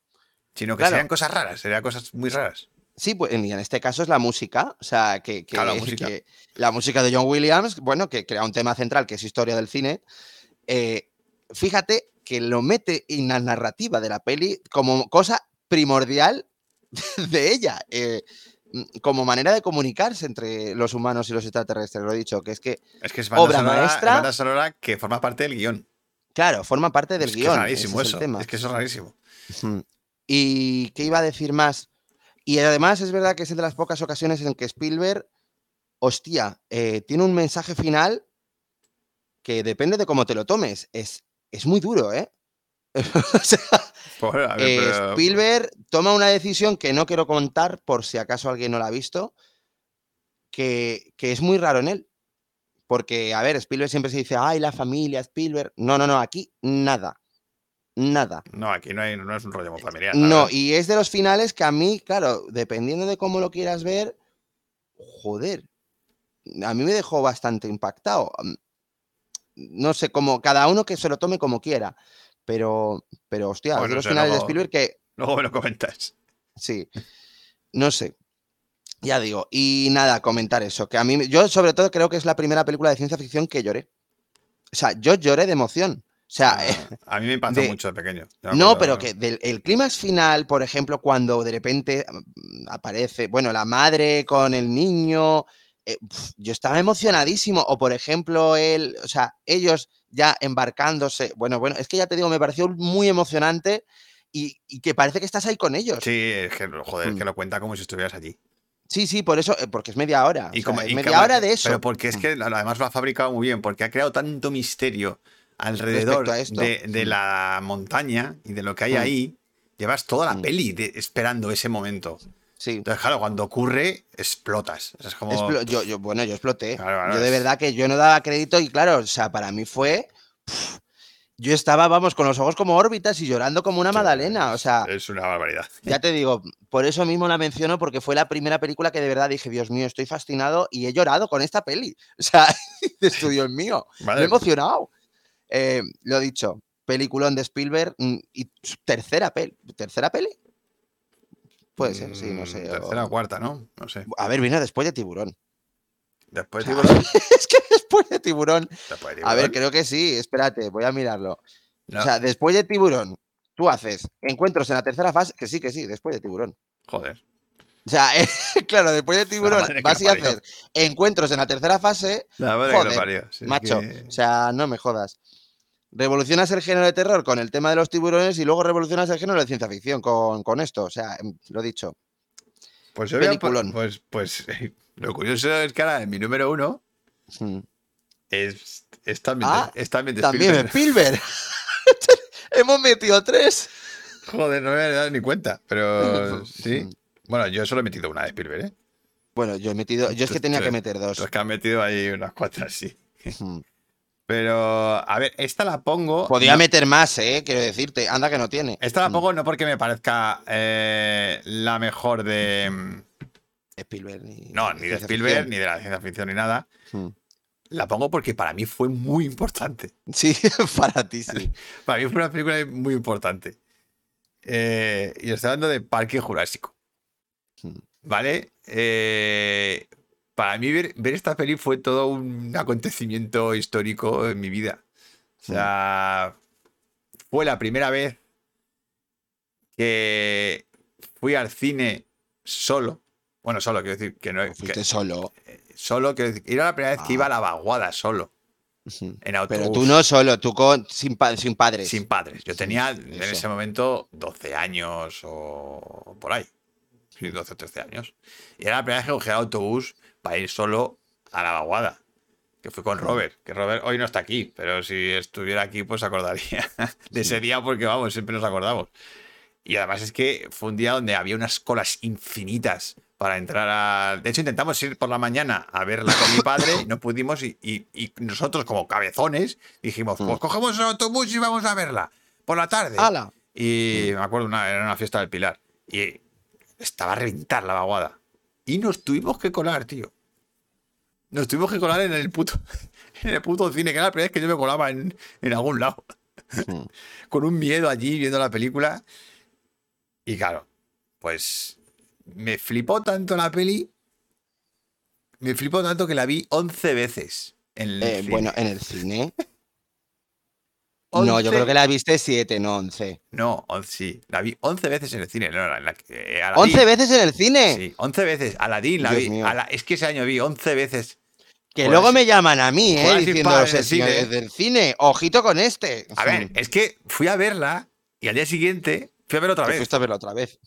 Sino que Claro. serían cosas raras, serían cosas muy raras. Sí, pues y en este caso es la música, o sea, que, que- Claro, la música. que la música de John Williams, bueno, que crea un tema central que es historia del cine. eh, fíjate que lo mete en la narrativa de la peli como cosa primordial de ella, eh, mm, como manera de comunicarse entre los humanos y los extraterrestres, lo he dicho, que es que, Es que es banda, Obra sonora, es maestra. banda sonora que forma parte del guion. claro, forma parte del es que guion. es rarísimo ese es eso. el tema. Es que eso es rarísimo. ¿Y qué iba a decir más? Y además es verdad que es de las pocas ocasiones en que Spielberg, hostia, eh, tiene un mensaje final que depende de cómo te lo tomes. Es, es muy duro, ¿eh? O sea, ver, eh, pero- Spielberg toma una decisión que no quiero contar por si acaso alguien no la ha visto, que, que es muy raro en él. Porque, a ver, Spielberg siempre se dice, ay, la familia, Spielberg. No, no, no, aquí nada. Nada. No, aquí no, hay, no es un rollo muy familiar. No, y es de los finales que a mí, claro, dependiendo de cómo lo quieras ver, joder, a mí me dejó bastante impactado. Mm, No sé, como cada uno que se lo tome como quiera, pero, pero hostia, es de los sé, finales de Spielberg que Luego me lo comentas. Sí. No sé. Ya digo. Y nada, comentar eso. Que a mí, yo sobre todo creo que es la primera película de ciencia ficción que lloré. O sea, yo lloré de emoción. O sea, eh, Ah, a mí me pasó de- mucho de pequeño. No, acuerdo- pero que del el clímax final, por ejemplo, cuando de repente mm, aparece, bueno, la madre con el niño, eh, yo estaba emocionadísimo. O por ejemplo, él, o sea, ellos ya embarcándose. Bueno, bueno, es que ya te digo, me pareció muy emocionante y, y que parece que estás ahí con ellos. Sí, es que, joder, es Mm. que lo cuenta como si estuvieras allí. Sí, sí, por eso, eh, porque es media hora. Y o sea, como, es y media como- hora de eso. Pero porque es Mm. que además lo ha fabricado muy bien, porque ha creado tanto misterio alrededor a esto. de, de Mm. la montaña y de lo que hay Mm. ahí. Llevas toda la Mm. peli de- esperando ese momento. Sí. Entonces, claro, cuando ocurre, explotas. Es como. Explo- yo, yo, bueno, yo exploté. Claro, claro, yo de es- verdad que yo no daba crédito y claro, o sea, para mí fue... pf, yo estaba, vamos, con los ojos como órbitas y llorando como una Sí, magdalena. O sea, Es una barbaridad. ya te digo, por eso mismo la menciono porque fue la primera película que de verdad dije, Dios mío, estoy fascinado y he llorado con esta peli. O sea, esto, Dios mío, me he emocionado. Eh, lo dicho, peliculón de Spielberg mm, y tercera peli. ¿Tercera peli? Puede ser, sí, no mm, sé. Tercera o- o cuarta, ¿no? No sé. A ver, vino después de Tiburón. Después sea, tiburón. es que después de Tiburón. después de A ver, creo que sí, espérate, voy a mirarlo. No, O sea, después de Tiburón, tú haces encuentros en la tercera fase, que sí, que sí, después de Tiburón. joder. O sea, claro, después de Tiburón vas parió. haces encuentros en la tercera fase, La madre que lo Joder, parió. Macho. que- O sea, no me jodas. Revolucionas el género de terror con el tema de los tiburones y luego revolucionas el género de ciencia ficción con, con esto. O sea, lo dicho. Pues a Peliculón. Pues, pues lo curioso es que ahora mi número uno Mm. es, es también, Ah, es también También Spielberg. Spielberg. Hemos metido tres. Joder, no me había dado ni cuenta, pero sí. Bueno, yo solo he metido una de Spielberg, ¿eh? Bueno, yo he metido. Yo es que tenía que meter dos. Los que han metido ahí unas cuantas, sí. Pero, a ver, esta la pongo. Podía no- meter más, ¿eh? Quiero decirte. Anda que no tiene. Esta la Mm. pongo no porque me parezca eh, la mejor de. mm, Spielberg. Ni, No, ni de Spielberg, ficción. ni de la ciencia ficción, ni nada. Mm. La pongo porque para mí fue muy importante. Sí, para ti sí. Para mí fue una película muy importante. Eh, y estoy hablando de Parque Jurásico. ¿Vale? Eh, para mí ver, ver esta peli fue todo un acontecimiento histórico en mi vida. O sea, fue la primera vez que fui al cine solo. Bueno, solo, quiero decir que no que- Fuiste solo. solo, quiero decir, era la primera vez que Ah. iba a la vaguada solo, en autobús. Pero tú no solo, tú con, sin, pa- sin padres. Sin padres. Yo tenía sí, en ese momento 12 años o por ahí. Sí, 12 o 13 años. Y era la primera vez que cogía el autobús para ir solo a la vaguada. Que fui con Robert. Que Robert hoy no está aquí, pero si estuviera aquí, pues se acordaría de ese día porque, vamos, siempre nos acordamos. Y además es que fue un día donde había unas colas infinitas para entrar a... De hecho, intentamos ir por la mañana a verla con mi padre, no pudimos y, y- y nosotros como cabezones dijimos, pues Mm. cogemos el autobús y vamos a verla por la tarde. ¡Hala! Y me acuerdo, una, era una fiesta del Pilar. Y estaba a reventar la vaguada. Y nos tuvimos que colar, tío. Nos tuvimos que colar en el puto, en el puto cine, que era la primera vez que yo me colaba en, en algún lado. Mm. Con un miedo allí viendo la película. Y claro, pues me flipó tanto la peli. Me flipó tanto que la vi 11 veces. En el Eh, cine. bueno, en el cine. No, yo creo que la viste siete, no once. No, on- sí. La vi 11 veces en el cine. No, la, la- eh, Aladdin. ¿Once veces en el cine? Sí, 11 veces. Aladdin la Dios vi. es que ese año vi 11 veces. Que Joder, luego sí. me llaman a mí, ¿eh? Diciendo los el cine. del cine. Ojito con este. A ver, es que fui a verla y al día siguiente fui a ver otra vez. fuiste a verla otra vez.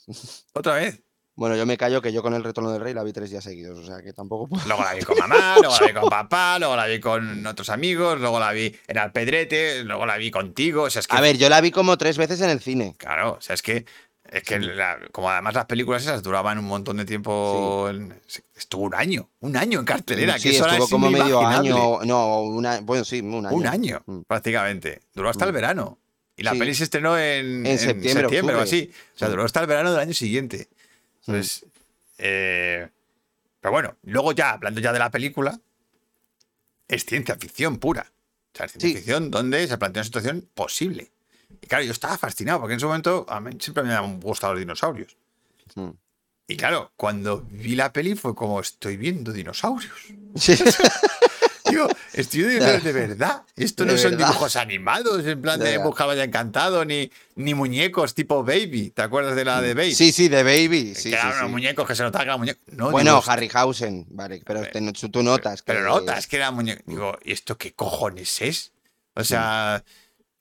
Otra vez. Bueno, yo me callo que yo con el retorno del rey la vi tres días seguidos, o sea que tampoco puedo. Luego la vi con mamá, luego la vi con papá, luego la vi con otros amigos, luego la vi en Alpedrete, luego la vi contigo. O sea, es que. A ver, yo la vi como tres veces en el cine. Claro, o sea, es que. Es que la- como además las películas esas duraban un montón de tiempo. en- estuvo un año. Un año en cartelera. sí, que eso estuvo es como medio año. No, una, bueno, sí, un año. Un año, Mm. prácticamente. Duró hasta el Mm. verano. Y la Sí. peli se estrenó en, En septiembre, o octubre. así. O sea, duró hasta el verano del año siguiente. Entonces, eh, pero bueno, luego ya, hablando ya de la película, es ciencia ficción pura. O sea, es ciencia Sí. ficción donde se plantea una situación posible. Y claro, yo estaba fascinado, porque en ese momento a mí siempre me han gustado los dinosaurios. Mm. Y claro, cuando vi la peli fue como, estoy viendo dinosaurios. Sí. Digo, estoy dinosaurios de verdad. Esto no son verdad. dibujos animados, en plan De de ya encantado, ni, ni muñecos tipo Baby. ¿Te acuerdas de la de Baby? Sí, sí, de Baby. Sí, que sí, eran unos sí. muñecos que se notaba que eran muñecos. No, Bueno, digo, Harryhausen, vale, pero te- tú notas. que- Pero notas que era muñeco. Digo, ¿y esto qué cojones es? O sea,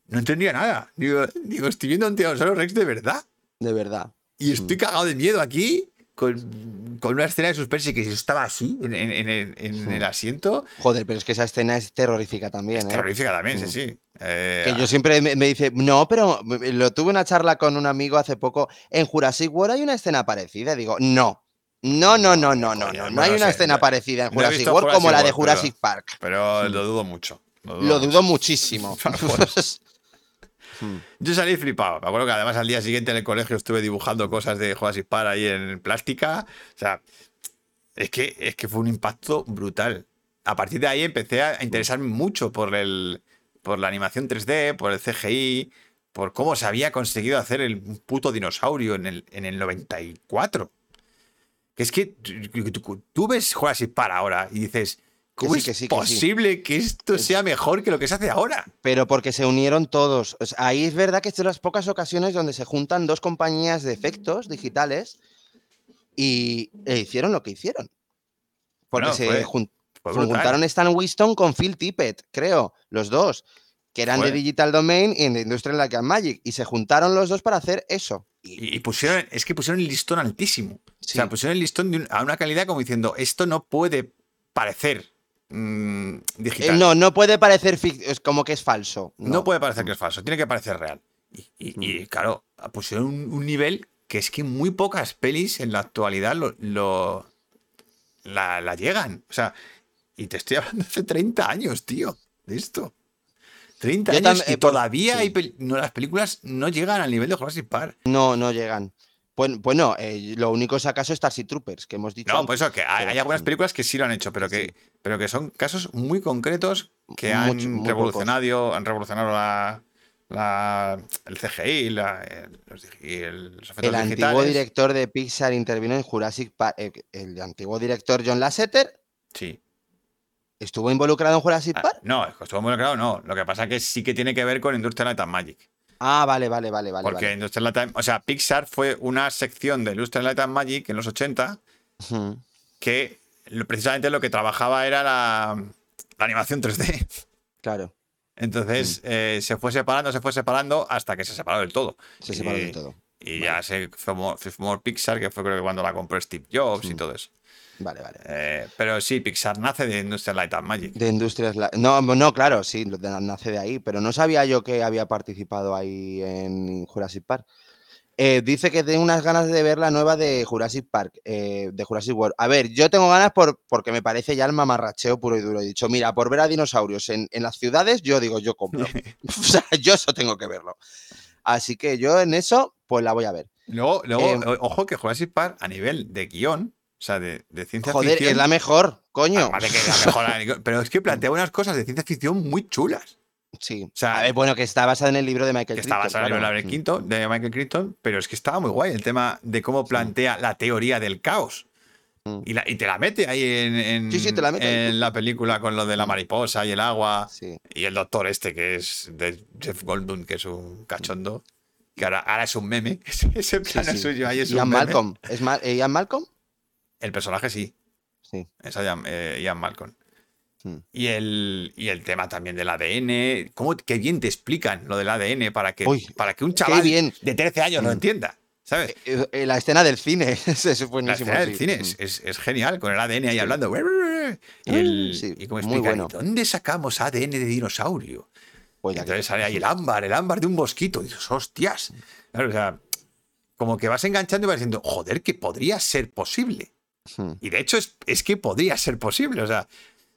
no entendía nada. Digo, digo estoy viendo un Tiranosaurio Rex de verdad. De verdad. Y estoy cagado de miedo aquí con, con una escena de suspense que estaba así en, en- en el, en el asiento. Joder, pero es que esa escena es terrorífica también, ¿eh? Terrorífica también, sí, sí. Eh, Que yo siempre me, me dice, no, pero lo tuve una charla con un amigo hace poco. En Jurassic World hay una escena parecida. Digo, no. No, no, no, no, no, no. No hay una escena parecida en Jurassic World como la de Jurassic Park. Pero lo dudo mucho. Lo dudo, Lo mucho. dudo muchísimo. Yo salí flipado. Me acuerdo que además al día siguiente en el colegio estuve dibujando cosas de Jurassic Park ahí en plástica. O sea, es que, es que fue un impacto brutal. A partir de ahí empecé a interesarme mucho por, el, por la animación 3D, por el CGI, por cómo se había conseguido hacer el puto dinosaurio en el, en el 94. Que es que tú, ves Jurassic Park ahora y dices, ¿cómo sí, es que sí, que sí. posible que esto sea mejor que lo que se hace ahora? Pero porque se unieron todos. O sea, ahí es verdad que es de las pocas ocasiones donde se juntan dos compañías de efectos digitales y e hicieron lo que hicieron. Porque se fue- jun- Fue se brutal. juntaron Stan Winston con Phil Tippett, creo, los dos, que eran de Digital Domain y de Industrial Light and Magic. Y se juntaron los dos para hacer eso. Y- pusieron, es que pusieron el listón altísimo. O sea, pusieron el listón de un- a una calidad como diciendo, esto no puede parecer mm, Eh, no, no puede parecer es como que es falso. No puede parecer que es falso, tiene que parecer real. Y, y- Mm. y, claro, pusieron un, un nivel que es que muy pocas pelis en la actualidad lo, lo- la, la llegan. O sea, y te estoy hablando hace 30 años, tío, de esto. 30 Yo años y eh, todavía sí. hay pel- no, las películas no llegan al nivel de Jurassic Park. No, no llegan. Eh, lo único es acaso Starship Troopers, que hemos dicho. No, por eso que hay, algunas películas que sí lo han hecho, pero que, pero que son casos muy concretos que han Mucho- muy revolucionado, han revolucionado la, la- el CGI, la- el- los, el- los El antiguo director de Pixar intervino en Jurassic Park. eh, El antiguo director John Lasseter Sí. estuvo involucrado en Jurassic Ah, Park. no, estuvo claro, no. Lo que pasa es que sí que tiene que ver con Industrial Light and Magic. Ah, vale, vale, vale, vale. porque vale. Industrial Light and- o sea, Pixar fue una sección de Industrial Light and Magic en los 80 Ujú, que lo- precisamente lo que trabajaba era la, la animación 3D. Claro, Entonces eh, se fue separando, se fue separando hasta que se separó del todo. se separó Y- de todo. Y ya se formó, se formó Pixar, que fue creo que cuando la compró Steve Jobs y Mm. todo eso. Vale, vale. Eh, pero sí, Pixar nace de Industrial Light and Magic. De Industrias. La- No, no, claro, sí, nace de ahí, pero no sabía yo que había participado ahí en Jurassic Park. Eh, dice que tiene unas ganas de ver la nueva de Jurassic Park, eh, de Jurassic World. A ver, yo tengo ganas por, porque me parece ya el mamarracheo puro y duro. He dicho, mira, por ver a dinosaurios en, en las ciudades, yo digo, yo compro. o sea, yo eso tengo que verlo. Así que yo en eso, pues la voy a ver. Luego, luego Eh, ojo que Jurassic Park a nivel de guion, o sea, de, de ciencia Joder, ficción. es la mejor, coño. de que es la mejor, pero es que plantea unas cosas de ciencia ficción muy chulas. Sí. sea, a ver, bueno, que está basada en el libro de Michael Que está Crichton, basada en el libro de. Crichton, de Michael Crichton, pero es que estaba muy guay el tema de cómo plantea la teoría del caos. Mm. Y, la- y te la mete ahí en, en- Sí, sí, te la mete en la película con lo de la mariposa y el agua. Y el doctor este, que es de Jeff Goldblum, que es un cachondo, que ahora, ahora es un meme. Ese, plano suyo ahí es Ian un meme. Malcolm. ¿Es Ma- eh, Ian Malcolm? El personaje sí, Sí. es Ian, eh, Ian Malcolm. Hmm. Y el, y el tema también del ADN. ¿Cómo, qué bien te explican lo del ADN para que, Uy, para que un chaval bien. de 13 años lo Mm. entienda. ¿Sabes? Eh, eh, la escena del cine. Es La escena del cine Mm. es, es- es genial, con el ADN ahí hablando. Y, el, y cómo muy explican, bueno. ¿y ¿dónde sacamos ADN de dinosaurio? Pues entonces sale ahí el ámbar, el ámbar de un mosquito. Y dices, hostias. Claro, o sea, como que vas enganchando y vas diciendo, joder, que podría ser posible. Mm. Y de hecho es, es que podría ser posible. O sea,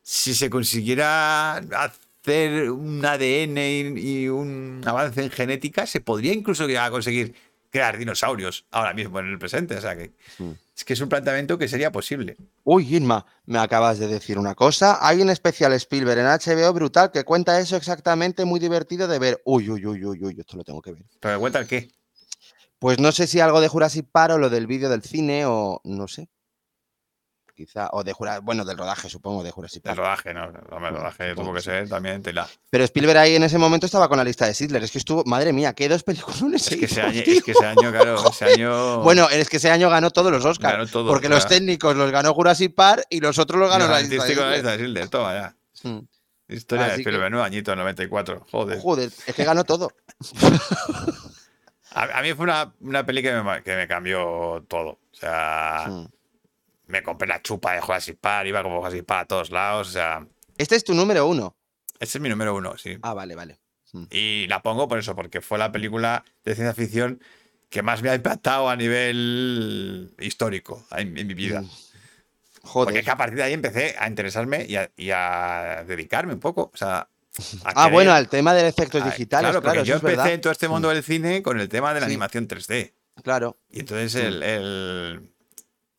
si se consiguiera hacer un ADN y, y un avance en genética, se podría incluso llegar a conseguir crear dinosaurios ahora mismo en el presente. O sea que Mm. es que es un planteamiento que sería posible. Uy, Irma, me acabas de decir una cosa. Hay un especial Spielberg en HBO brutal que cuenta eso exactamente, muy divertido de ver. Uy, uy, uy, uy, uy, esto lo tengo que ver. Pero cuenta el qué. Pues no sé si algo de Jurassic Park o lo del vídeo del cine o no sé. Quizá, o de Jurassic, bueno, del rodaje, supongo, de Jurassic El Park. rodaje, ¿no? Hombre, el rodaje supongo tuvo que sí. ser también tela. Pero Spielberg ahí en ese momento estaba con la lista de Sidler. Es que estuvo, madre mía, qué dos películas. Es que, ese año, es que ese año, claro, ese año. Bueno, es que ese año ganó todos los Oscars. Ganó todo, porque los técnicos los ganó Jurassic Park y los otros los ganó la lista de la lista de Schindler, toma ya. Mm. Historia de Así que- Spielberg, nuevo añito, 94. Joder. Joder, es que ganó todo. A, a mí fue una, una peli que me, que me cambió todo. O sea, Mm. Me compré la chupa de Jurassic Park, iba como Jurassic Park a todos lados. O sea, Este es tu número uno. ese es mi número uno, sí. Ah, vale, vale. Y la pongo por eso, porque fue la película de ciencia ficción que más me ha impactado a nivel histórico en, en mi vida. Mm. Porque Joder. es que a partir de ahí empecé a interesarme y a, y a dedicarme un poco. O sea, Ah, querer- bueno, al tema de efectos a- digitales, Claro, claro, porque yo empecé en todo este mundo del cine con el tema de la Sí. animación 3D. Claro, Y entonces el, el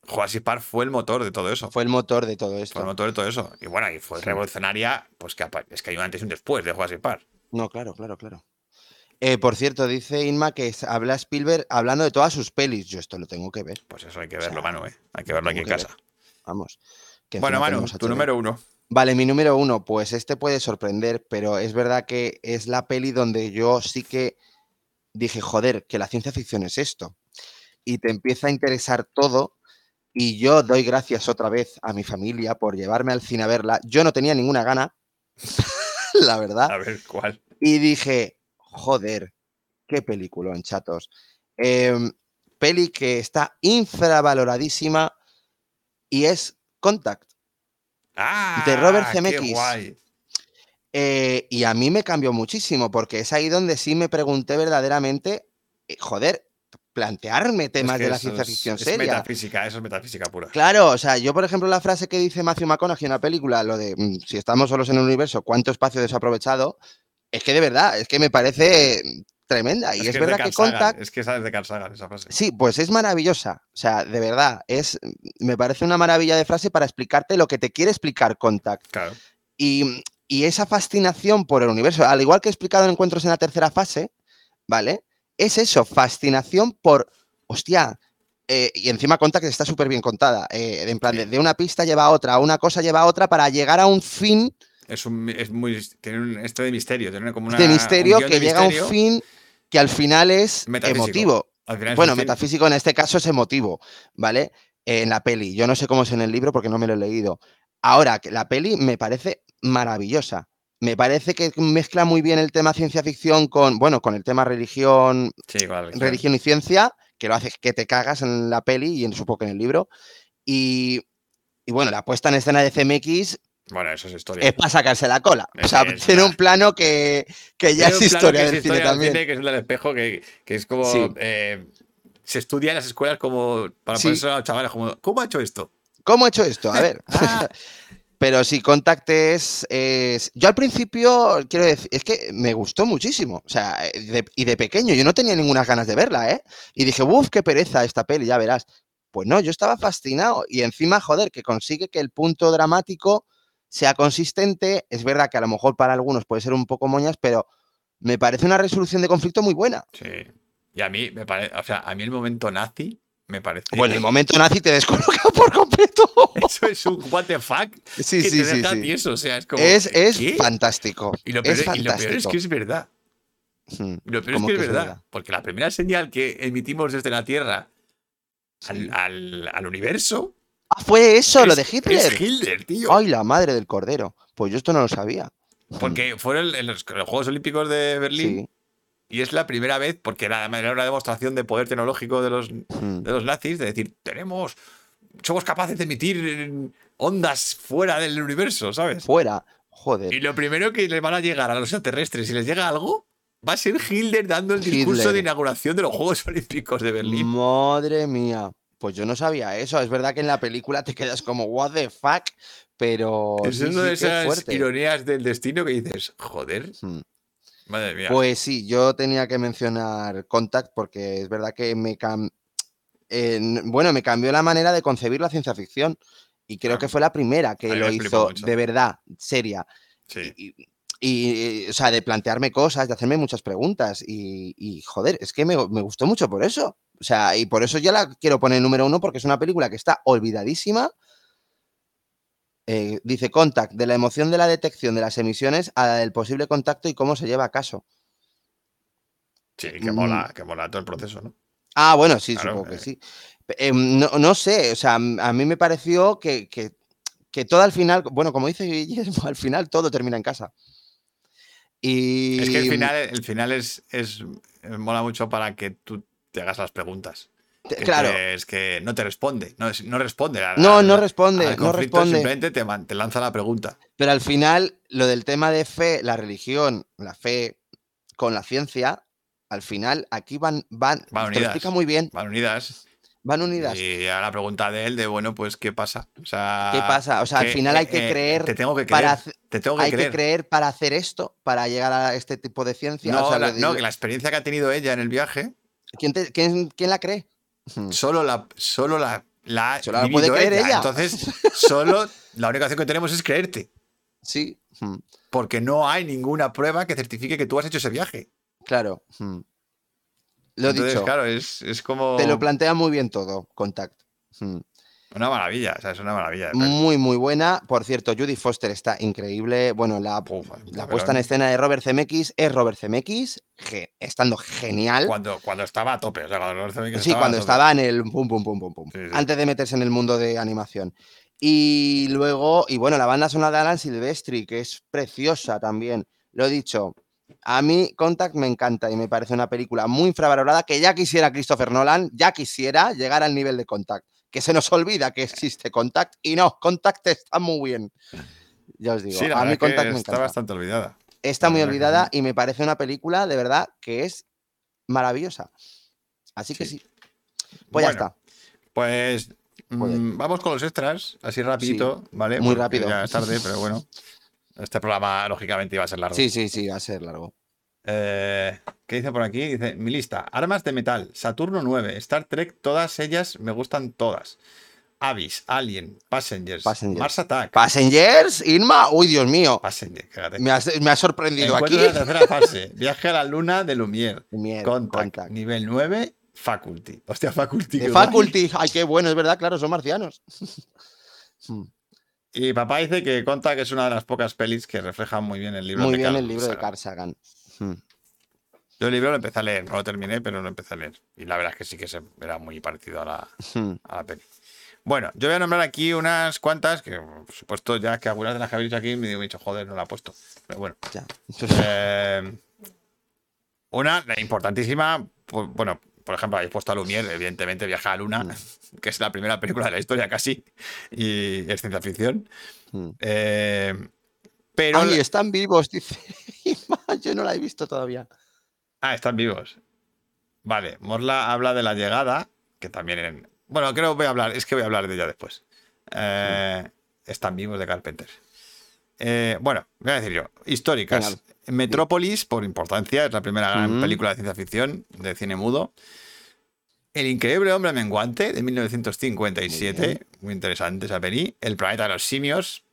Jurassic Park fue el motor de todo eso. fue el motor de todo Fue el esto. motor de todo eso. Y bueno, y fue Sí. revolucionaria, pues que es que hay un antes y un después de Jurassic Park. No, claro, claro, claro. Eh, por cierto, dice Inma que habla Spielberg hablando de todas sus pelis. Yo esto lo tengo que ver, Pues eso hay que O sea, verlo, Manu, ¿eh? Hay que verlo aquí en casa. vamos. que Bueno, Manu, tu número uno. Vale, mi número uno, pues este puede sorprender, pero es verdad que es la peli donde yo sí que dije, joder, que la ciencia ficción es esto. Y te empieza a interesar todo. Y yo doy gracias otra vez a mi familia por llevarme al cine a verla. Yo no tenía ninguna gana, la verdad. A ver, ¿cuál? Y dije, joder, qué película, chatos. Em, peli que está infravaloradísima y es Contact. ¡Ah! De Robert qué Zemeckis. guay! Eh, y a mí me cambió muchísimo, porque es ahí donde sí me pregunté verdaderamente, eh, joder, plantearme temas Es que de la ciencia es- ficción es seria. metafísica, eso es metafísica pura. Claro, o sea, yo por ejemplo la frase que dice Matthew McConaughey en una película, lo de mm, si estamos solos en el universo, ¿cuánto espacio desaprovechado? Es que de verdad, es que me parece mm, tremenda. Y es, que de verdad que Contact, Es que sabes de Carl Sagan esa frase. sí, pues es maravillosa. O sea, de verdad, es, me parece una maravilla de frase para explicarte lo que te quiere explicar Contact. Claro. Y, y esa fascinación por el universo, al igual que he explicado en Encuentros en la tercera fase, ¿vale? Es eso, fascinación por, hostia, eh, y encima cuenta que está súper bien contada. eh, en plan, de, de una pista lleva a otra, una cosa lleva a otra para llegar a un fin Es, un, es muy. Tiene un esto de misterio. Tiene como una, de misterio que de llega a un fin que al final es Metafísico. emotivo. Al final es Bueno, metafísico en este caso es emotivo, ¿vale? Eh, en la peli. Yo no sé cómo es en el libro porque no me lo he leído. Ahora, que la peli me parece maravillosa. Me parece que mezcla muy bien el tema ciencia ficción con, bueno, con el tema religión, Sí, religión. y ciencia, que lo hace que te cagas en la peli y en, supongo que en el libro. Y, y bueno, la puesta en escena de CMX Bueno, eso es historia. es para sacarse la cola. O sea, Es tiene un plano que, que ya es historia que es del cine historia también. que es el del espejo, que, que es como. Sí. eh, se estudia en las escuelas como. Para Sí. ponerse a los chavales, como. ¿Cómo ha hecho esto? ¿Cómo he hecho esto? A ver. Ah. Pero sí, Contact es, Yo al principio, quiero decir, es que me gustó muchísimo. O sea, eh, y de pequeño, yo no tenía ninguna ganas de verla, ¿eh? Y dije, uff, qué pereza esta peli, ya verás. Pues no, yo estaba fascinado. Y encima, joder, que consigue que el punto dramático sea consistente. Es verdad que a lo mejor para algunos puede ser un poco moñas, pero me parece una resolución de conflicto muy buena. Sí. Y a mí me parece. O sea, a mí el momento nazi me parece. Bueno, el momento nazi te descoloca por completo. Eso es un what the fuck. Sí, que sí, te sí. deja sí. tieso, O sea, es como. Es, fantástico. Y lo, peor, es y lo peor es fantástico. que es verdad. Mm, Lo peor es ¿cómo que es verdad, Porque la primera señal que emitimos desde la Tierra al, al- al universo. Ah, fue eso, lo de Hitler. Es Hitler, tío. Ay, la madre del cordero. Pues yo esto no lo sabía. Porque fueron en los, en los Juegos Olímpicos de Berlín Sí. Y es la primera vez, porque era, era una demostración de poder tecnológico de los, mm, de los nazis, de decir, tenemos, somos capaces de emitir eh, ondas fuera del universo, ¿sabes? Fuera. Joder. Y lo primero que les van a llegar a los extraterrestres, si les llega algo, va a ser Hitler dando el discurso Hitler. de inauguración de los Juegos Olímpicos de Berlín. Madre mía. Pues yo no sabía eso. Es verdad que en la película te quedas como, what the fuck. Pero. es sí, una de sí, esas ironías del destino que dices, joder, Mm. Madre mía. Pues sí, yo tenía que mencionar Contact porque es verdad que me cam- en- bueno, me cambió la manera de concebir la ciencia ficción y creo Ah. que fue la primera que lo hizo mucho. de verdad, seria. sí. Y, y, o sea, de plantearme cosas, de hacerme muchas preguntas y, y, joder, es que me, me gustó mucho por eso. O sea, y por eso ya la quiero poner número uno porque es una película que está olvidadísima. Eh, dice Contact, de la emoción de la detección de las emisiones a la del posible contacto y cómo se lleva a caso. Sí, que Mm. mola, que mola todo el proceso, ¿no? Ah, bueno, sí, Claro, supongo que eh. sí. Em, no, no sé, o sea, a mí me pareció que, que, que todo al final, bueno, como dice Guillermo, al final todo termina en casa. Y Es que el final, el final es, es eh, mola mucho para que tú te hagas las preguntas. Claro, es que no te responde, no, no responde. a- no, no responde, al no responde. Simplemente te, lanza la pregunta. Pero al final, lo del tema de fe, la religión, la fe con la ciencia, al final aquí van, van, Van te lo unidas. explica muy bien, Van unidas. van unidas. Y a la pregunta de él de, bueno, pues, ¿qué pasa? O sea, ¿Qué pasa? O sea, al final hay eh, que eh, creer Te tengo que creer. para te tengo que Hay creer. que creer para hacer esto, para llegar a este tipo de ciencia. No, o sea, la, no, que la experiencia que ha tenido ella en el viaje, ¿quién, te- quién- quién la cree? Hmm. solo la, solo la, la ha Solo la puede vivido creer ella. Entonces, solo la única opción que tenemos es creerte. Sí, hmm, Porque no hay ninguna prueba que certifique que tú has hecho ese viaje. claro. hmm. Lo Entonces, dicho, claro, es, es como te lo plantea muy bien todo, Contact. Una maravilla. O sea, es una maravilla. Muy, muy buena. Por cierto, Judy Foster está increíble. Bueno, la, Uf, la puesta en escena de Robert Zemeckis es Robert Zemeckis, ge- estando genial. Cuando, cuando estaba a tope. O sea, cuando Lord Zemeckis Sí, estaba a cuando tope. estaba en el pum, pum, pum, pum, pum. Sí, sí. Antes de meterse en el mundo de animación. Y luego, y bueno, la banda sonora de Alan Silvestri, que es preciosa también. Lo he dicho, a mí Contact me encanta y me parece una película muy infravalorada que ya quisiera Christopher Nolan, ya quisiera llegar al nivel de Contact. Que se nos olvida que existe Contact y no, Contact está muy bien. Ya os digo, Sí, la a mí Contact me está bastante olvidada. Está muy olvidada y me parece una película de verdad que es maravillosa. Así que Sí. sí. Pues ya está. Pues mm, vamos con los extras, así rapidito, ¿vale? muy rápido. Ya es tarde, pero bueno. Este programa, lógicamente, iba a ser largo. Sí, sí, sí, va a ser largo. Eh, ¿Qué dice por aquí? Dice, mi lista, armas de metal, Saturno 9, Star Trek, todas ellas me gustan todas. Avis, Alien, Passengers, Passengers. Mars Attack, Passengers, Irma, uy, Dios mío. Passenger. Me ha, me sorprendido aquí. Encuentro de la tercera fase, viaje a la luna de Lumière, Contact, Contact. nivel 9, Faculty. Hostia, Faculty. De. Faculty, ay, qué bueno, es verdad, claro, son marcianos. Hmm, Y papá dice que Contact es una de las pocas pelis que reflejan muy bien el libro Muy de bien Carl el libro de. Carl Sagan. Hmm, Yo el libro lo empecé a leer, no lo terminé, pero lo empecé a leer. Y la verdad es que sí que se, era muy parecido a la, hmm. a la peli. Bueno, yo voy a nombrar aquí unas cuantas que, por supuesto, ya que algunas de las que habéis dicho aquí me he dicho, joder, no la he puesto. Pero bueno. Ya. Eh, una, la importantísima, bueno, por ejemplo, habéis puesto a Lumière, evidentemente Viaja a la Luna, Mm. que es la primera película de la historia casi, y es ciencia ficción. Hmm. Eh, pero. Ay, están vivos, dice. Yo no la he visto todavía. Ah, están vivos. Vale, Morla habla de la llegada, que también en... Bueno, creo que voy a hablar, es que voy a hablar de ella después. Eh, Están vivos de Carpenter. Eh, bueno, voy a decir yo, históricas. Venga. Metrópolis, por importancia, es la primera gran película de ciencia ficción de cine mudo. El increíble hombre menguante de 1957, muy, interesante esa peli. El planeta de los simios,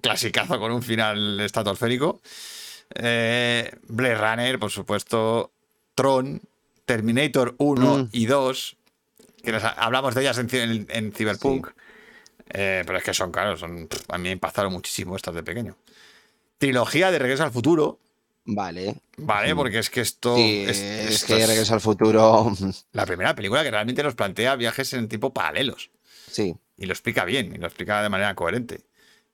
clasicazo con un final estratosférico. Eh, Blade Runner, por supuesto. Tron, Terminator 1 Mm. y 2, que nos- hablamos de ellas en, en- en Cyberpunk. Eh, pero es que son, claro, son, a mí me impactaron muchísimo estas de pequeño. Trilogía de Regreso al Futuro, Vale. ¿vale? Porque es que esto, Sí, es, es, esto que es Regreso al Futuro. la primera película que realmente nos plantea viajes en tipo paralelos. Sí. Y lo explica bien, y lo explica de manera coherente.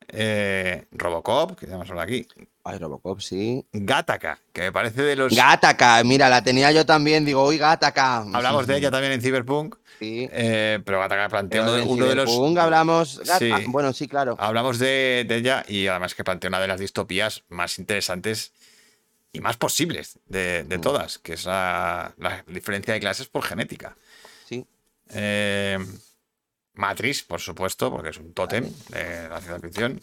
Eh, Robocop, que hemos hablado aquí. Ay, Robocop, sí. Gattaca, que me parece de los... Gataca, mira, la tenía yo también. Digo, uy, Gataca. Hablamos de ella también en Cyberpunk, Sí. eh, pero Gattaca plantea Pero uno, de- en uno de los... Cyberpunk hablamos. Sí. ah, bueno, sí, claro. Hablamos de, de ella y además que plantea una de las distopías más interesantes y más posibles de, de Mm. todas, que es la, la diferencia de clases por genética. Sí. Eh, Matrix, por supuesto, porque es un tótem de la ciencia ficción.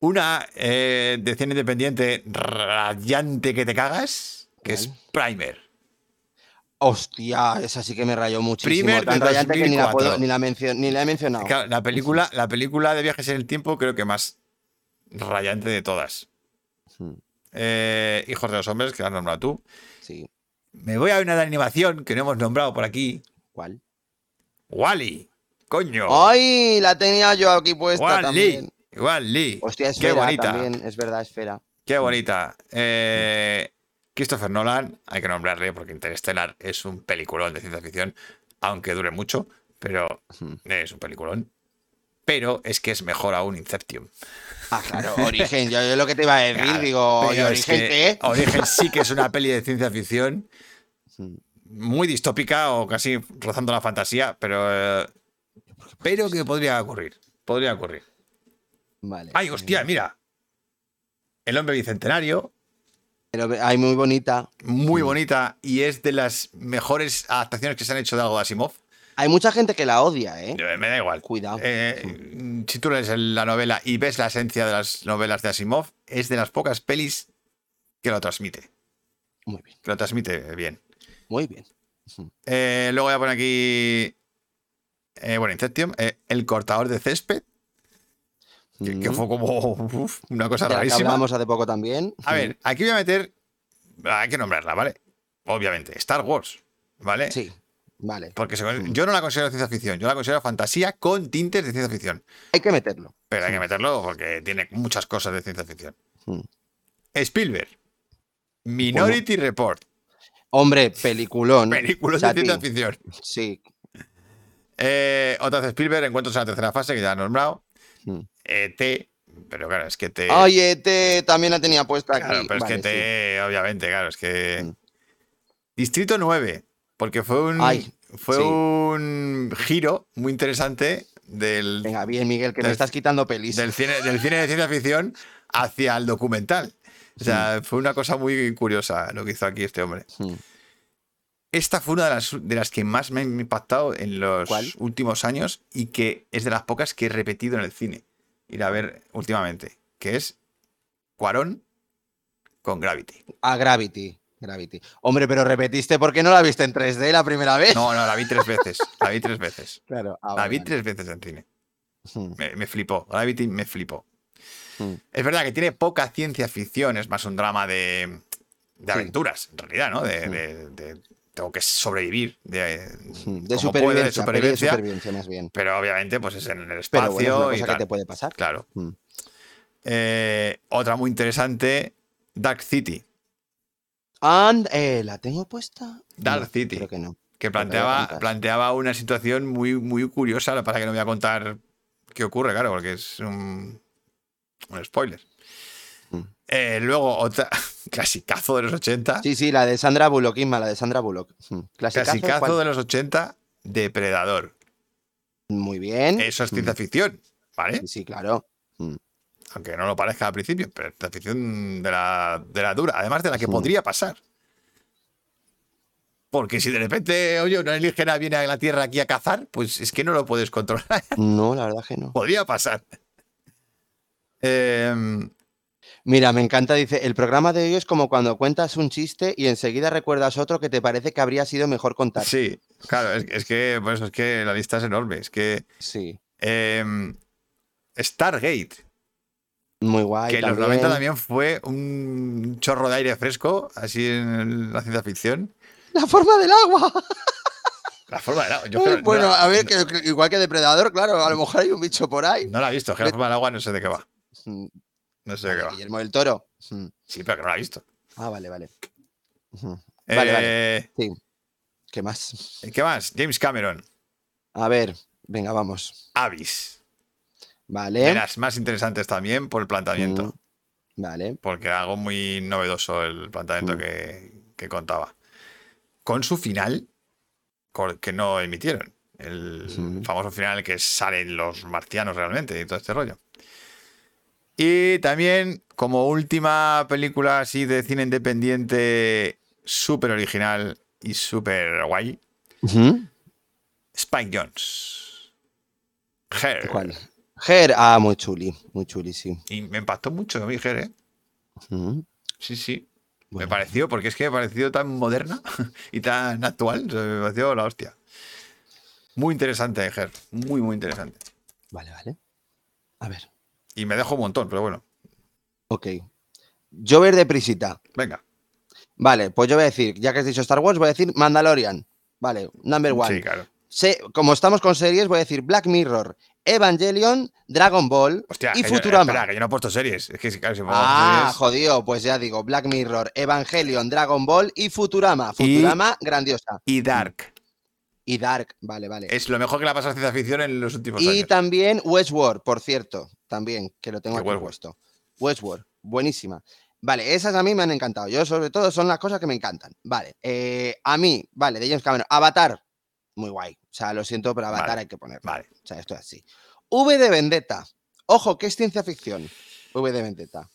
una eh, de cine independiente radiante que te cagas, que es Primer. Hostia, esa sí que me rayó muchísimo. Primer Tan de rayante que ni la, 2004. puedo- ni la, mencio- ni la he mencionado. Claro, la película, la película de viajes en el tiempo creo que más rayante de todas. Hmm, Eh, Hijos de los hombres, que la has nombrado tú. Sí, Me voy a una de animación que no hemos nombrado por aquí. ¿cuál? Wally. Coño. ¡Ay! La tenía yo aquí puesta Wall-E. también. Wall-E. Hostia, Qué esfera bonita. también. Es verdad, esfera. Qué bonita. Eh, Christopher Nolan, hay que nombrarle porque Interstellar es un peliculón de ciencia ficción, aunque dure mucho, pero es un peliculón. Pero es que es mejor aún Inception. Ah, claro, Origen. Yo, yo lo que te iba a decir, Claro, digo, ¿y pero es Origen que qué? Origen sí que es una peli de ciencia ficción Hmm. Muy distópica o casi rozando la fantasía, pero, eh, pero que podría ocurrir. Podría ocurrir. Vale. ¡Ay, hostia! Mira. El hombre bicentenario, Pero ve- ay, muy bonita. muy bonita y es de las mejores adaptaciones que se han hecho de algo de Asimov. Hay mucha gente que la odia, ¿eh? Eh, Me da igual. Cuidado. Eh, si tú lees la novela y ves la esencia de las novelas de Asimov, es de las pocas pelis que lo transmite. Muy bien, Que lo transmite bien. Muy bien. Eh, luego voy a poner aquí. eh, bueno, Inception. eh, el cortador de césped. Que, que Mm. fue como uf, una cosa De la que rarísima. hablamos hace poco también. A ver, aquí voy a meter. Hay que nombrarla, ¿vale? Obviamente. Star Wars. ¿Vale? Sí, vale. Porque se- yo no la considero ciencia ficción, yo la considero fantasía con tintes de ciencia ficción. Hay que meterlo. Pero hay que meterlo porque tiene muchas cosas de ciencia ficción. Mm. Spielberg. Minority Report. Hombre, peliculón. Chati. de ciencia ficción. Sí. Eh, otra vez Spielberg, Encuentros en la tercera fase, que ya he nombrado. Mm. ET. Pero claro, es que te. Ay, ET también la tenía puesta aquí. claro, pero es que te. Obviamente, claro, es que. Mm. Distrito 9. Porque fue un. Ay, fue sí. un giro muy interesante del. Venga, bien, Miguel, que Del- me estás quitando pelis. del cine, del cine de ciencia ficción hacia el documental. O sea, fue una cosa muy curiosa lo que hizo aquí este hombre. Esta fue una de las, de las que más me han impactado en los ¿Cuál? últimos años y que es de las pocas que he repetido en el cine. Ir a ver últimamente. Que es Cuarón con Gravity. A Gravity. Gravity. Hombre, pero repetiste, ¿por qué no la viste en 3D la primera vez? No, no, la vi tres veces. La vi tres veces. Claro. ah, La vi vale. tres veces en cine. Mm, Me, me flipó. Gravity me flipó. Mm. Es verdad que tiene poca ciencia ficción, es más un drama de, de aventuras, en realidad, ¿no? De, de- de- tengo que sobrevivir, de, supervivencia. peli de supervivencia, más bien. pero obviamente pues es en el Pero espacio bueno, es una y cosa tal. que te puede pasar. Claro. Mm. Eh, otra muy interesante, Dark City. And, eh, ¿la tengo puesta? Dark No, City. Creo que no. que planteaba, planteaba una situación muy, muy curiosa, es que no voy a contar qué ocurre, claro, porque es un, un spoiler. Mm. Eh, luego otra, clasicazo de los 80, Sí, sí, la de Sandra Bullock, Isma, la de Sandra Bullock. Mm. Clasicazo, de los 80, Depredador. Muy bien. Eso es Mm. ciencia ficción, ¿vale? Sí, sí, claro. Aunque no lo parezca al principio, pero ciencia ficción de la, de la dura, además de la que podría pasar. Porque si de repente, oye, una alienígena viene a la Tierra aquí a cazar, pues es que no lo puedes controlar. No, la verdad que no. Podría pasar. Em, Mira, me encanta, dice, el programa de hoy es como cuando cuentas un chiste y enseguida recuerdas otro que te parece que habría sido mejor contar. sí, claro, es, es que por eso es que la lista es enorme. Es que Sí, em, Stargate, muy guay. que en los también. 90 también fue un chorro de aire fresco, así en la ciencia ficción. La forma del agua. La forma del agua. Yo no bueno, la- a ver, que igual que depredador, claro, a lo mejor hay un bicho por ahí. No la he visto, es que la forma del agua no sé de qué va. Mm, No sé qué va. Guillermo del Toro. Mm. Sí, pero que no la he visto. Ah, vale, vale. Vale, vale. Eh, Sí. ¿Qué más? ¿Qué más? James Cameron, A ver, venga, vamos. Avis. Vale. De las más interesantes también por el planteamiento. Mm, Vale. porque algo muy novedoso el planteamiento Mm. que, que contaba. Con su final, que no emitieron. El Mm. famoso final en el que salen los marcianos realmente y todo este rollo. Y también, como última película así de cine independiente, súper original y súper guay, Ujú. Spike Jones. Her. ¿Cuál? Ger, ah, muy chuli, muy chuli, sí. Y me impactó mucho a mí, Ger, ¿eh? Sí, sí. Me pareció, porque es que me pareció tan moderna y tan actual. o sea, Me pareció la hostia. Muy interesante, Ger. Muy, muy interesante. Vale, vale. A ver, Y me dejo un montón, pero bueno. ok. Llover de prisita. Venga. Vale, pues yo voy a decir, ya que has dicho Star Wars, voy a decir Mandalorian. Vale, number one. Sí, claro. Se- como estamos con series, voy a decir Black Mirror, Evangelion, Dragon Ball Hostia, y yo- Futurama. espera, que yo no he puesto series. Es que claro, si me ah, series- jodido, pues ya digo, Black Mirror, Evangelion, Dragon Ball y Futurama. Y- Futurama, grandiosa. Y Dark. Y Dark, vale, vale. Es lo mejor que le ha pasado a ciencia ficción en los últimos Y años. también Westworld, por cierto, también, que lo tengo ¿Qué aquí Westworld? puesto. Westworld, buenísima. Vale, esas a mí me han encantado. Yo, sobre todo, son las cosas que me encantan. Vale, eh, a mí, vale, de James Cameron. Avatar, muy guay. O sea, lo siento, pero Avatar Vale, hay que ponerlo. Vale. O sea, esto es así. V de Vendetta. Ojo, que es ciencia ficción. V de Vendetta.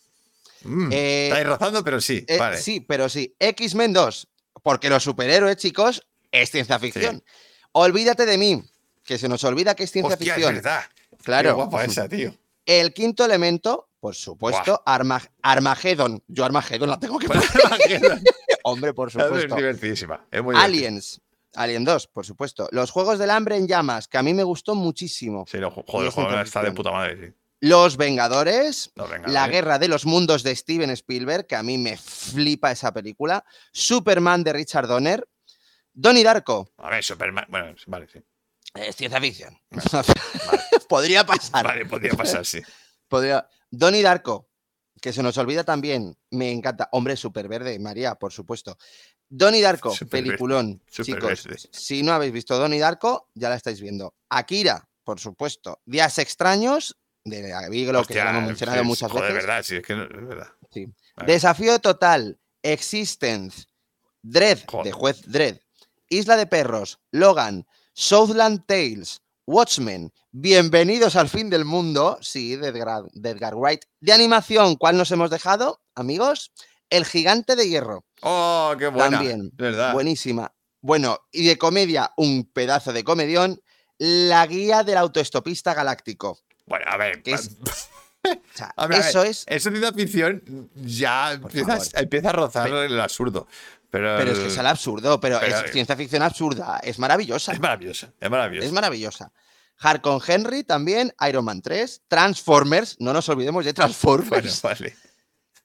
Mm, Eh, Estáis rozando, pero sí. Eh, vale. Sí, pero sí. X-Men 2, porque los superhéroes, chicos, es ciencia ficción. Olvídate de mí, que se nos olvida que es ciencia Hostia, es ficción. verdad. Claro. Qué guapa esa, tío. El quinto elemento, por supuesto, Arma- Armageddon. Yo Armageddon la tengo que Pues, poner. Hombre, por es supuesto. divertidísima. Es muy. Aliens. Alien 2, por supuesto. Los Juegos del Hambre en llamas, que a mí me gustó muchísimo. Sí, lo, joder, Y el es juego ciencia está de puta madre, sí. Los Vengadores. No, venga, La. Guerra de los Mundos de Steven Spielberg, que a mí me flipa esa película. Superman de Richard Donner. Donnie Darko. A ver, Superman. Bueno, vale, sí. Es ciencia ficción. Vale. Podría pasar. Vale, podría pasar, sí. Podría... Donnie Darko, que se nos olvida también. Me encanta. Hombre, Superverde, María, por supuesto. Donnie Darko, Superverde, peliculón. Chicos, superverde. si no habéis visto Donnie Darko, ya la estáis viendo. Akira, por supuesto. Días extraños, de David, lo que ya lo hemos mencionado sí, muchas joder, veces. verdad, sí, es que no- es verdad. Sí. Vale. Desafío total, Existence, Dread, de juez Dread, Isla de Perros, Logan, Southland Tales, Watchmen, Bienvenidos al fin del mundo, sí, de Edgar, de Edgar Wright. De animación, ¿cuál nos hemos dejado, amigos? El gigante de hierro, Oh, qué buena. También, de verdad. buenísima. Bueno, y de comedia, un pedazo de comedión, La guía del autoestopista galáctico. Bueno, a ver. que es- pa- O sea, A ver, a ver, eso es... Eso ciencia ficción ya empieza a rozar el absurdo. Pero, Pero es que es absurdo, pero, pero- es ciencia ficción absurda, es maravillosa. es maravillosa. Es maravillosa. Es maravillosa. Harkon Henry también, Iron Man 3, Transformers, no nos olvidemos de Bueno, Transformers, vale.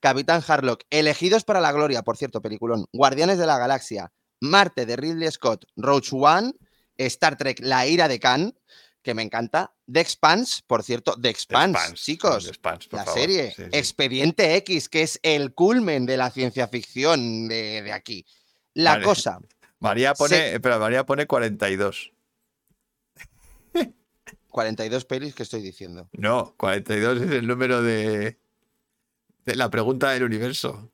Capitán Harlock, Elegidos para la Gloria, por cierto, peliculón, Guardianes de la Galaxia, Marte de Ridley Scott, Roach One, Star Trek, La ira de Khan, que me encanta, The Expanse, por cierto, The The Expanse, chicos, The Expanse, por la favor. serie, Sí, sí. Expediente X, que es el culmen de la ciencia ficción de, de aquí. La Vale. cosa, María pone, Se- espera, María pone 42. 42 pelis que estoy diciendo. No, 42 es el número de, de la pregunta del universo.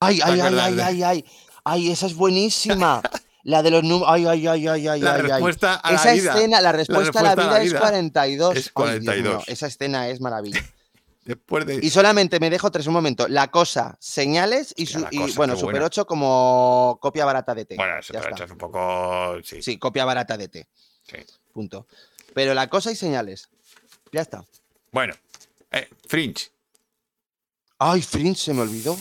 Ay, ¿Te ay, ay, ay, ay, ay. Ay, esa es buenísima. La de los números. Ay, ay, ay, ay, ay, la ay, ay. respuesta a Esa la vida. escena, la respuesta, a la vida, es 42. Es Ay, Dios mío, 42. esa escena es maravilla. Después de. Y solamente me dejo tres un momento. La cosa, señales y, su- bueno, Super buena. 8 como copia barata de té. bueno, pero está. es un poco. Sí. Sí, copia barata de té. sí. Punto. Pero la cosa y señales. Ya está. Bueno, eh, Fringe, Ay, Fringe, se me olvidó.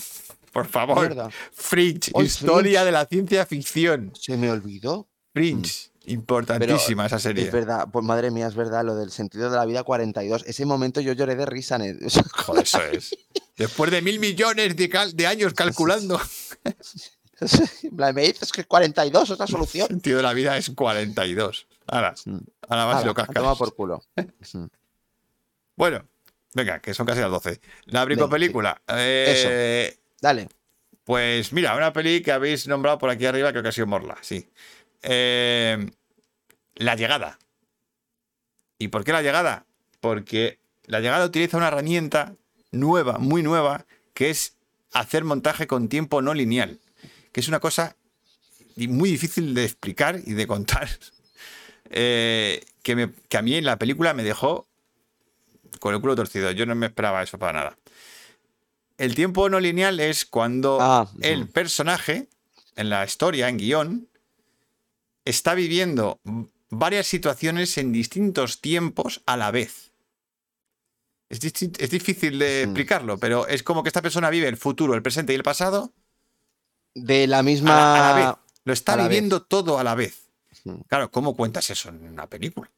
Por favor. Mierda. Fringe, historia Fringe. de la ciencia ficción. Se me olvidó. Fringe, importantísima esa serie. Es verdad, pues madre mía, es verdad, lo del sentido de la vida 42. Ese momento yo lloré de risa. en el- Joder, eso es. Después de mil millones de, cal- de años calculando, me dices que 42 es la solución. el sentido de la vida es 42. Ahora, Mm. ahora más Hala, lo cascas. tomar por culo. Mm. Bueno, venga, que son casi las 12. La sí. película. Eh, Dale. Pues mira, una peli que habéis nombrado por aquí arriba, creo que ha sido Morla, sí. Eh, la llegada. ¿Y por qué la llegada? Porque la llegada utiliza una herramienta nueva, muy nueva, que es hacer montaje con tiempo no lineal. Que es una cosa muy difícil de explicar y de contar. Eh, que, me- que a mí en la película me dejó con el culo torcido. Yo no me esperaba eso para nada. El tiempo no lineal es cuando Ah, el personaje, en la historia, en guion, está viviendo varias situaciones en distintos tiempos a la vez. Es, difícil de explicarlo, pero es como que esta persona vive el futuro, el presente y el pasado De la a misma. la, a la vez. Lo está vez. viviendo todo a la vez. Claro, ¿cómo cuentas eso en una película?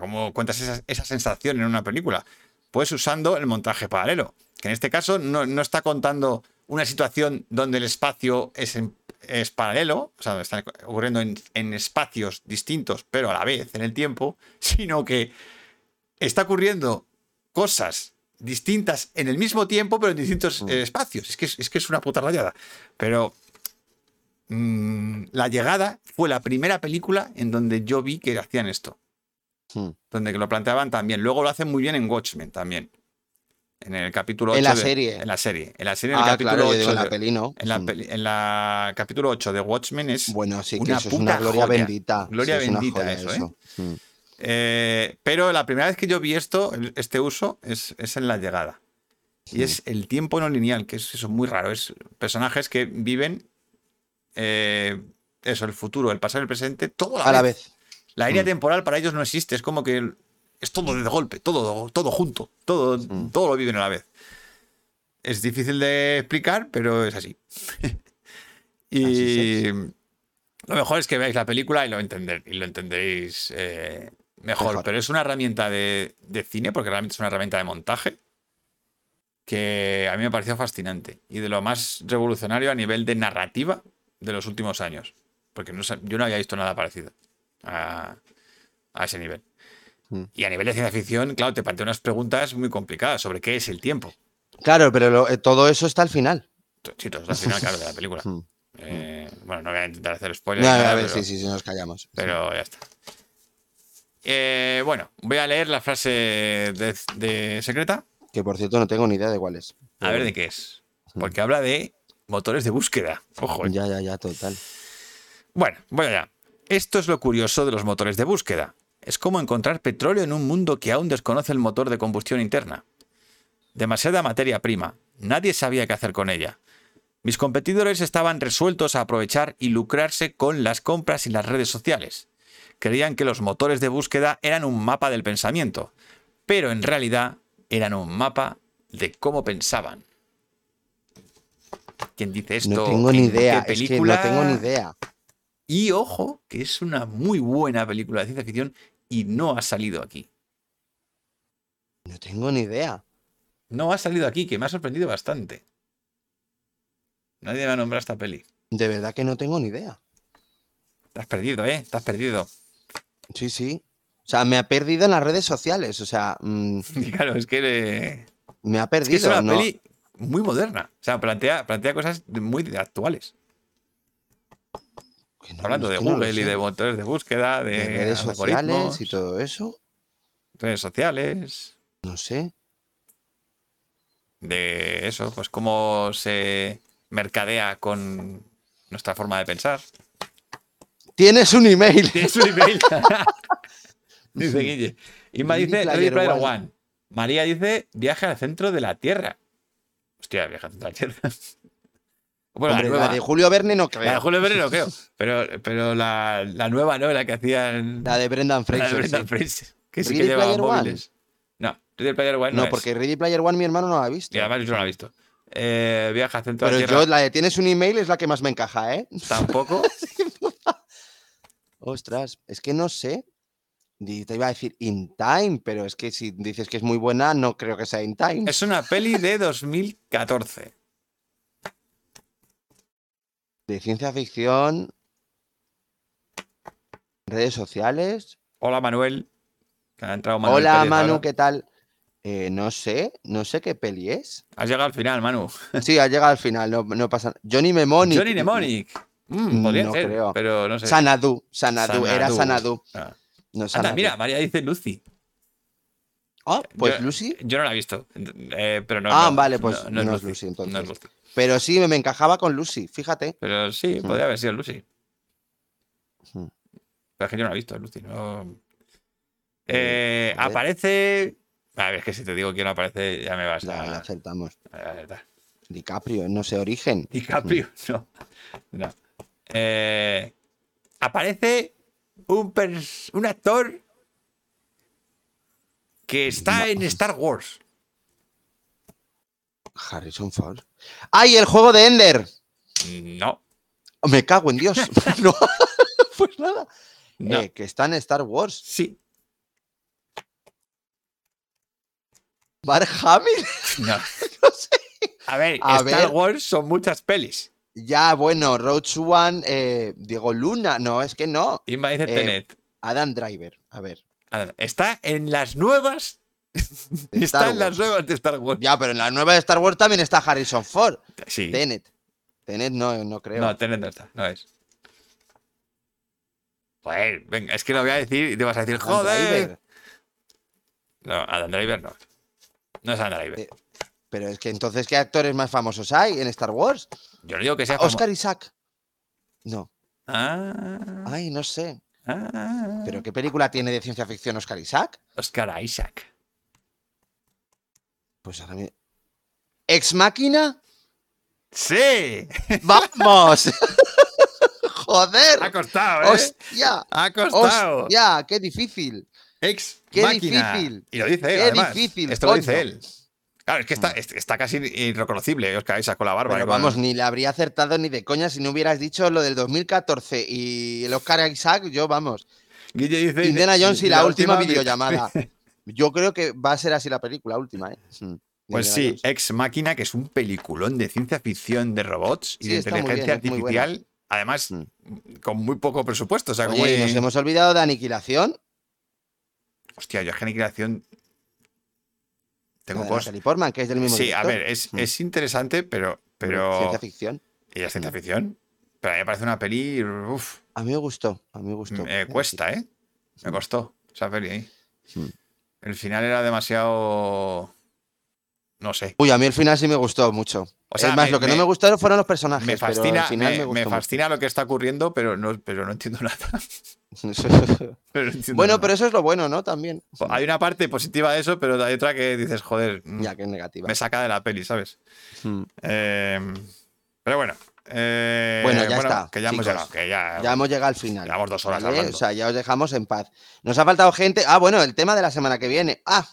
¿Cómo cuentas esa, esa sensación en una película? Pues usando el montaje paralelo, que en este caso no, no está contando una situación donde el espacio es, en- es paralelo, o sea, está ocurriendo en, en espacios distintos, pero a la vez en el tiempo, sino que está ocurriendo cosas distintas en el mismo tiempo, pero en distintos Mm. eh, espacios. Es que es, es que es una puta rayada. Pero mm, La Llegada fue la primera película en donde yo vi que hacían esto. Hmm. Donde que lo planteaban también. Luego lo hacen muy bien en Watchmen también. En el capítulo 8. En la de- serie. En la serie. En la serie, en el Ah, capítulo claro, yo 8. digo en la peli, ¿no? en la, Hmm. peli- en la capítulo 8 de Watchmen es. Bueno, sí, que una eso es una puta gloria joya. bendita. Gloria Sí, bendita joya eso, ¿eh? Hmm. Eh, pero la primera vez que yo vi esto, este uso, es, es en la llegada. Y es el tiempo no lineal, que es eso muy raro. Es personajes que viven eh, eso, el futuro, el pasado y el presente, todo a la, A la vez. La línea Mm. temporal para ellos no existe. Es como que es todo de golpe, todo, todo junto, todo, Mm. todo lo viven a la vez. Es difícil de explicar, pero es así. y Así lo mejor es que veáis la película y lo, entender, y lo entenderéis eh, mejor. Mejor. Pero es una herramienta de, de cine, porque realmente es una herramienta de montaje, que a mí me pareció fascinante. Y de lo más revolucionario a nivel de narrativa de los últimos años. Porque no yo no había visto nada parecido a, a ese nivel. Mm. Y a nivel de ciencia ficción, claro, te plantea unas preguntas muy complicadas sobre qué es el tiempo. Claro, pero lo- eh, todo eso está al final. Sí, todo es al final, claro, de la película. Hmm. Eh, bueno, no voy a intentar hacer spoilers. Ya, ni a nada, ver, pero- sí, sí, sí, nos callamos. pero ya está. Eh, bueno, voy a leer la frase de, de secreta. Que por cierto no tengo ni idea de cuál es. A ver de qué es. Porque habla de motores de búsqueda. Ojo. Ya, ya, ya, total. Bueno, voy allá. Esto es lo curioso de los motores de búsqueda. Es como encontrar petróleo en un mundo que aún desconoce el motor de combustión interna. Demasiada materia prima. Nadie sabía qué hacer con ella. Mis competidores estaban resueltos a aprovechar y lucrarse con las compras y las redes sociales. Creían que los motores de búsqueda eran un mapa del pensamiento, pero en realidad eran un mapa de cómo pensaban. ¿Quién dice esto? No tengo ni ¿En qué idea. Es que no película? tengo ni idea. Y ojo, que es una muy buena película de ciencia ficción y no ha salido aquí. No tengo ni idea. No ha salido aquí, que me ha sorprendido bastante. Nadie me ha nombrado esta peli. De verdad que no tengo ni idea. Has perdido, ¿eh? Has perdido. Sí, sí. O sea, me ha perdido en las redes sociales. O sea, mm, Y claro, es que, me ha es que perdido. es una no- peli muy moderna. O sea, plantea, plantea cosas muy actuales. No, Hablando de Google y sé. de motores de búsqueda, de, De redes sociales y todo eso. redes sociales, No sé. de eso, pues cómo se mercadea con nuestra forma de pensar. Tienes un email. Tienes un email. dice Guille. Inma dice Ready Player One. One. María dice viaje al centro de la Tierra. Hostia, viaje al centro de la Tierra. Bueno, Hombre, la nueva. la de Julio Verne no La creo. de Julio Verne no creo. Pero, pero la, la nueva, ¿no? La que hacían. La de Brendan la de Fraser. Brendan sí. Fraser. Que sí que llevaba One. móviles. No, Ready Player One no, No, porque Ready Player One mi hermano no la ha visto. Y además yo no la he visto. Eh, viaje al centro Pero la yo, la de tienes un email es la que más me encaja, ¿eh? Tampoco. Ostras, es que no sé. Te iba a decir In Time, pero es que si dices que es muy buena, no creo que sea In Time. es una peli de 2014. De ciencia ficción. Redes sociales. Hola Manuel. Que ha entrado Manuel Hola Pérez Manu, ahora. ¿qué tal? Eh, no sé, no sé qué peli es. Has llegado al final, Manu. Sí, ha llegado al final, no, no pasa nada. Johnny Mnemonic. Johnny Mnemonic. Mm, podría No ser, creo. pero no sé. Sanadu, Sanadu, era Sanadu. Ah. No Anda, mira, María dice Lucy. Ah, pues Yo- Lucy. Yo no la he visto, eh, pero no. Ah, no, vale, pues no, no es. Lucy, entonces. No es Lucy. Pero sí, me, encajaba con Lucy, fíjate. Pero sí, Hmm. podría haber sido Lucy. Hmm. Pero es que yo no la he visto, Lucy. No... Eh, a ver. aparece. A ver, es que si te digo quién aparece, ya me vas Ya, ya a. acertamos. a- a- DiCaprio, no sé, origen. DiCaprio, no. no. Eh, aparece un, pers- un actor que está en Star Wars. Harrison Ford. ¡Ay, el juego de Ender! No. Me cago en Dios. no. pues nada. No. Eh, que está en Star Wars. Sí. Mark Hamill. No. no sé. A ver, A Star ver. Wars son muchas pelis. Ya, bueno, Roach One, eh, Diego Luna. No, es que no. Inma dice Eh, Tenet. Adam Driver. A ver. A ver, Está en las nuevas. Está en las nuevas de Star Wars. Ya, pero en la nueva de Star Wars también está Harrison Ford. Sí. Tenet. Tenet no, no creo. No, Tenet no está, no es. Joder, venga, es que lo voy a decir y te vas a decir, joder. No, Adam Driver no. No es Adam Driver. Eh, Pero es que entonces, ¿qué actores más famosos hay en Star Wars? Yo no digo que sea famo- Oscar Isaac. No. Ah, Ay, no sé. ah. ¿Pero qué película tiene de ciencia ficción Oscar Isaac? Oscar Isaac. Pues ahora me... ¿Ex máquina? ¡Sí! ¡Vamos! ¡Joder! Ha costado, ¿eh? ¡Hostia! Ha costado. ¡Hostia! ¡Qué difícil! Ex Qué máquina. difícil. Y lo dice él, Qué además. difícil, Esto lo dice él. Claro, es que está, es- está casi irreconocible Oscar Isaac con la barba. Pero con- vamos, ni le habría acertado ni de coña si no hubieras dicho lo del 2014 y el Oscar Isaac, yo vamos. Guille dice. Indiana Jones y la, última, vi- videollamada. Yo creo que va a ser así la película última, ¿eh? Mm, Pues sí. Ex Máquina, que es un peliculón de ciencia ficción de robots y Sí, de inteligencia bien, artificial. Además, Mm. con muy poco presupuesto. O sea, como y nos hemos olvidado de Aniquilación. Hostia, yo es que Aniquilación. Tengo de cosas. Portman, que es del mismo Sí, a ver, es, Mm. es interesante, pero. pero Ciencia ficción. y es ciencia ficción. Pero a mí me parece una peli. Uf, A mí me gustó, a mí me gustó. me cuesta, ¿eh? Me costó esa peli ahí. Mm. El final era demasiado. No sé. Uy, a mí el final sí me gustó mucho. O sea, es más, me- lo que no me- gustaron fueron los personajes. Me pero fascina, al final me, me, me gustó fascina lo que está ocurriendo, pero no, pero no entiendo nada. mucho. Pero no entiendo bueno, nada. pero eso es lo bueno, ¿no? También. Hay una parte positiva de eso, pero hay otra que dices, joder, mm, Ya que es negativa. me saca de la peli, ¿sabes? Mm. Eh, pero bueno. Eh, Bueno, ya está, Que ya hemos llegado, que ya. Ya hemos llegado al final. Llevamos dos horas ¿vale? hablando. O sea, ya os dejamos en paz. Nos ha faltado gente. Ah, bueno, el tema de la semana que viene. Ah,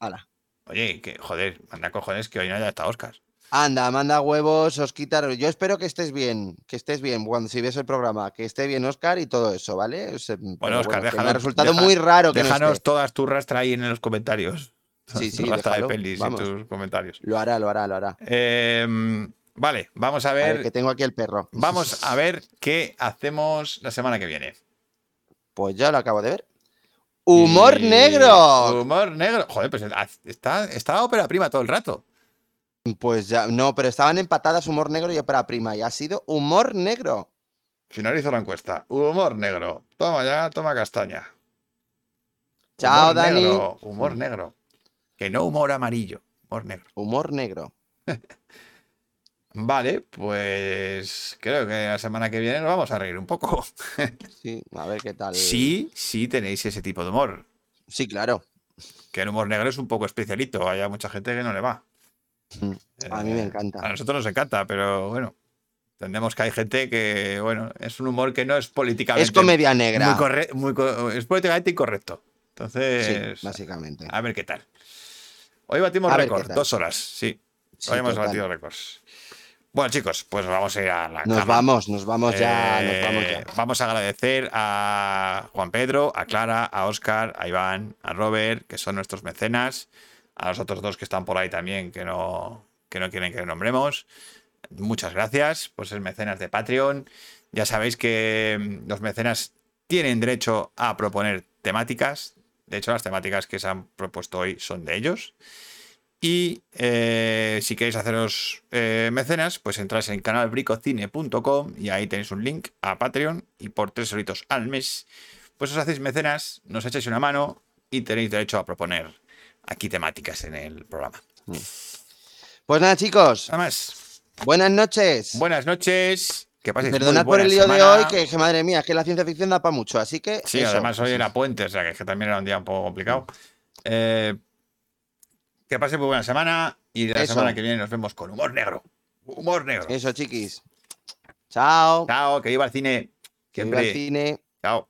hala. Oye, que joder, manda cojones que hoy no haya estado Oscar. Anda, manda huevos, Osquitar. Yo espero que estés bien, que estés bien cuando si ves el programa, que esté bien Oscar y todo eso, ¿vale? O sea, pero Oscar, me ha déjanos- resultado deja- muy raro que no Déjanos esté. todas tus rastra ahí en los comentarios. Sí, sí, Tu rastra de déjalo, pelis y vamos. tus comentarios. Lo hará, lo hará, lo hará. Eh, vale, vamos a A ver. ver, que tengo aquí el perro. Vamos a ver qué hacemos la semana que viene. Pues ya lo acabo de ver. ¡Humor Y- negro! Humor negro. Joder, pues está, está ópera prima todo el rato. Pues ya, no, pero estaban empatadas humor negro y ópera prima. Y ha sido humor negro. Finalizo la encuesta. Humor negro. Toma ya, toma castaña. Chao, Humor Dani. negro, humor negro. Que no humor amarillo. Humor negro. Humor negro. Vale, pues creo que la semana que viene nos vamos a reír un poco. Sí, a ver qué tal. Sí, sí tenéis ese tipo de humor. Sí, claro. Que el humor negro es un poco especialito. Hay mucha gente que no le va. Mm, A mí me Eh, encanta. A nosotros nos encanta, pero bueno. Entendemos que hay gente que, bueno, es un humor que no es políticamente. Es comedia negra. Muy muy es políticamente incorrecto. Entonces, Sí, básicamente. a ver qué tal. Hoy batimos récord, dos horas, sí. Sí, Hoy hemos batido récords. Bueno, chicos, pues vamos a ir a la Nos cama. vamos, nos vamos ya, nos Eh, vamos ya. vamos a agradecer a Juan Pedro, a Clara, a Oscar, a Iván, a Robert, que son nuestros mecenas, a los otros dos que están por ahí también, que no, que no quieren que nombremos. Muchas gracias por ser mecenas de Patreon. Ya sabéis que mm, los mecenas tienen derecho a proponer temáticas. De hecho, las temáticas que se han propuesto hoy son de ellos. Y eh, si queréis haceros eh, mecenas, pues entráis en canalbricocine.com y ahí tenéis un link a Patreon y por tres horitos al mes, pues os hacéis mecenas, nos echáis una mano y tenéis derecho a proponer aquí temáticas en el programa. Pues nada, chicos, Nada más, buenas noches. buenas noches, que paséis Perdonad por el lío de hoy, que, que madre mía, que la ciencia ficción da para mucho, así que. Sí, eso. además hoy era puente, o sea que, es que también era un día un poco complicado. Eh, que paséis muy buena semana y la Eso. semana que viene nos vemos con humor negro. Humor negro. Eso, chiquis. Chao. Chao, que viva el cine. Que viva Siempre. cine. Chao.